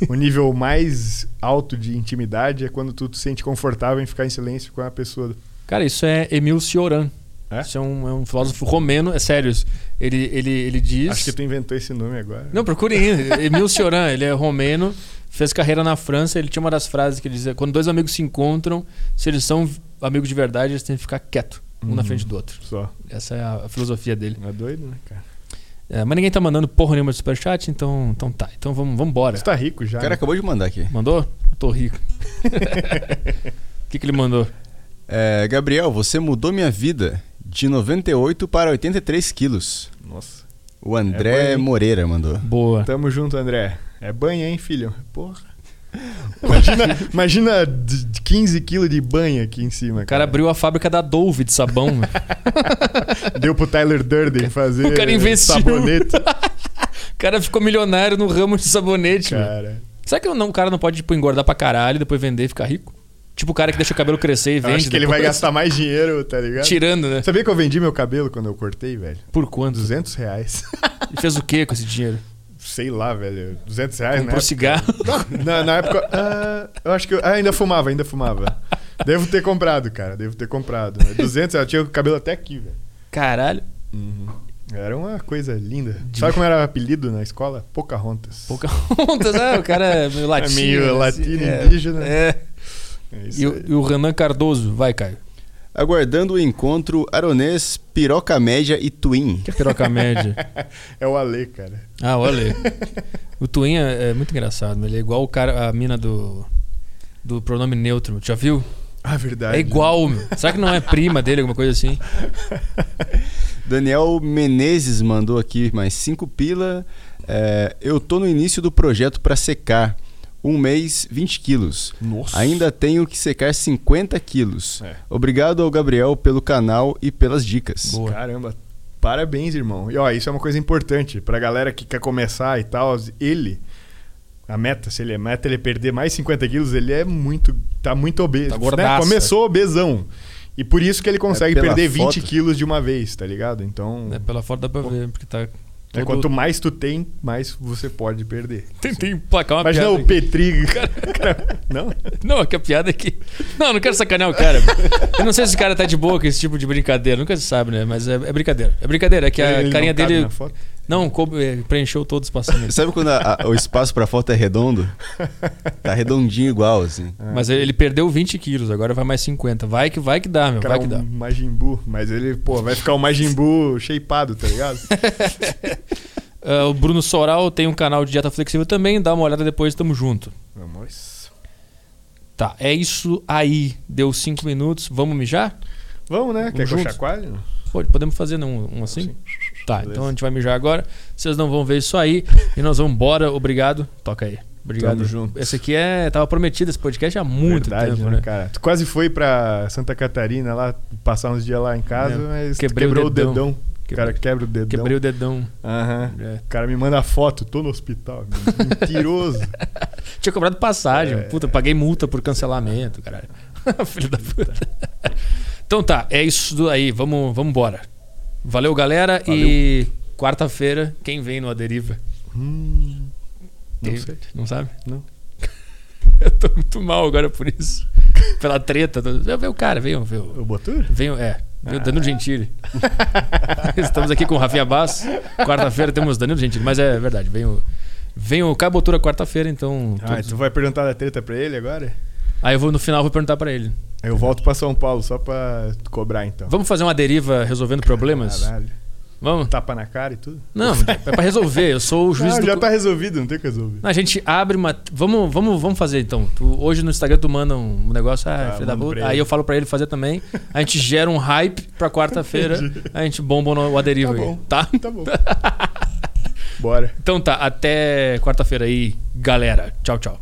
O nível mais alto de intimidade é quando tu te sente confortável em ficar em silêncio com a pessoa. Cara, isso é Emil Cioran. É? Isso é um, é um filósofo romeno, é sério. Ele, ele, ele diz. Acho que tu inventou esse nome agora. Não, procurem aí. Emil Cioran, ele é romeno, fez carreira na França. Ele tinha uma das frases que ele dizia: quando dois amigos se encontram, se eles são amigos de verdade, eles têm que ficar quieto, um na Uhum. frente do outro. Só. Essa é a, filosofia dele. Não é doido, né, cara? É, mas ninguém tá mandando porra nenhuma de superchat, então, então tá. Então vamos, vamos embora. Você tá rico já. O cara né? acabou de mandar aqui. Mandou? Eu tô rico. O que, que ele mandou? É, Gabriel, você mudou minha vida de 98 para 83 quilos. Nossa. O André É? Moreira mandou. Boa. Tamo junto, André. É banha, hein, filho? Porra. Imagina, imagina d- d- 15 quilos de banha aqui em cima. O cara abriu a fábrica da Dove de sabão. Deu pro Tyler Durden fazer O cara investiu. sabonete. o cara ficou milionário no ramo de sabonete. meu. Cara, Será que não, o cara não pode tipo, engordar pra caralho e depois vender e ficar rico? Tipo o cara que deixa o cabelo crescer e eu vende. acho que ele vai gastar mais dinheiro, tá ligado? Tirando, né? Sabia que eu vendi meu cabelo quando eu cortei, velho? Por quanto? 200 reais. E fez o que com esse dinheiro? Sei lá, velho. 200 reais, né? Comprou cigarro. Na, na época, ah, eu acho que eu ah, ainda fumava, ainda fumava. Devo ter comprado, cara. Devo ter comprado. 200, eu tinha o cabelo até aqui, velho. Caralho. Era uma coisa linda. Sabe como era o apelido na escola? Pocahontas. Pouca onda, né? O cara é meio latino. meio né? latino, É, indígena. É. É isso E, o- e o Renan Cardoso, vai, Caio. Aguardando o encontro Aronês, Piroca Média e Twin. Que é piroca média. É o Ale, cara. Ah, olha aí. O Twin é, é muito engraçado. né? Ele é igual o cara, a mina do, do pronome neutro. Já viu? Ah, verdade. É igual, meu. Será que não é prima dele, alguma coisa assim? Daniel Menezes mandou aqui mais 5 pila. É, eu tô no início do projeto para secar. Um mês, 20 quilos. Nossa. Ainda tenho que secar 50 quilos. É. Obrigado ao Gabriel pelo canal e pelas dicas. Boa. Caramba. Parabéns, irmão. E ó, isso é uma coisa importante pra galera que quer começar e tal. Ele, a meta, se ele é meta, ele é perder mais 50 quilos, ele é muito. tá muito obeso. Tá né? Começou obesão. E por isso que ele consegue pela perder 20 foto. quilos de uma vez, tá ligado? Então, É, pela foto dá pra ver, porque tá. É, todo- quanto mais tu tem, mais você pode perder. Tentei emplacar uma Imagina piada. o aqui. Petri. Cara, não? Não, é que a piada é que. Não, não quero sacanear o cara. Eu não sei se o cara tá de boa com esse tipo de brincadeira. Nunca se sabe, né? Mas é, é brincadeira. É brincadeira. É que a Ele carinha dele. Não, coube- é, preencheu todo o espaçamento. Sabe quando a- a- o espaço pra foto é redondo? Tá redondinho igual, assim. Mas ele ele perdeu 20 quilos, agora vai mais 50. Vai que vai que dá, meu. Cara, Vai que um dá. Majin Buu. Mas ele, pô, vai ficar um Majin Buu shapeado, tá ligado? Ah, o Bruno Soral tem um canal de dieta flexível também. Dá uma olhada depois, tamo junto. Vamos. Tá, é isso aí. Deu 5 minutos. Vamos mijar? Vamos, né? Quer que eu chacoalhe? Pode, podemos fazer um, um assim? Tá, Beleza. então a gente vai mijar agora. Vocês não vão ver isso aí. E nós vamos embora. Obrigado. Toca aí. Obrigado. Tamo junto. Esse aqui é. Tava prometido esse podcast há muito Verdade, tempo, né, né? cara? Tu quase foi pra Santa Catarina lá, passar uns dias lá em casa, É, mas quebrei o quebrou o dedão. dedão. O cara quebra o dedão. Quebrei o dedão. Aham. É. O cara me manda foto, tô no hospital. Mentiroso. Tinha cobrado passagem. É. Puta, paguei multa por cancelamento, caralho. Filho da puta. Então tá, é isso aí. Vamos, vamos embora. Valeu, galera. E Quarta-feira, quem vem no Aderiva? Hum, não sei. Não sabe? Não. Eu tô muito mal agora por isso. Pela treta. Veio o cara, veio. veio O Botur? Veio, é. Veio Danilo Gentili. Estamos aqui com o Rafinha Bass. Quarta-feira temos Danilo Gentili, mas é verdade. Vem o, vem o Cabotura quarta-feira, então. Ah, todos- tu vai perguntar da treta pra ele agora? Aí eu vou no final vou perguntar pra ele. Eu volto pra São Paulo só pra cobrar então. Vamos fazer uma deriva resolvendo problemas? Caralho. Vamos? Tapa na cara e tudo? Não, é pra resolver. Eu sou o juiz Não, do. já tá resolvido, não tem o que resolver. Não, A gente abre uma. Vamos, vamos, vamos fazer então. Tu- hoje no Instagram tu manda um negócio, ah, Tá, filho da puta. Aí eu falo pra ele fazer também. A gente gera um hype pra quarta-feira. a gente bomba no Aderiva Tá aí. bom. Tá? Tá bom. Bora. Então tá, até quarta-feira aí, galera. Tchau, tchau.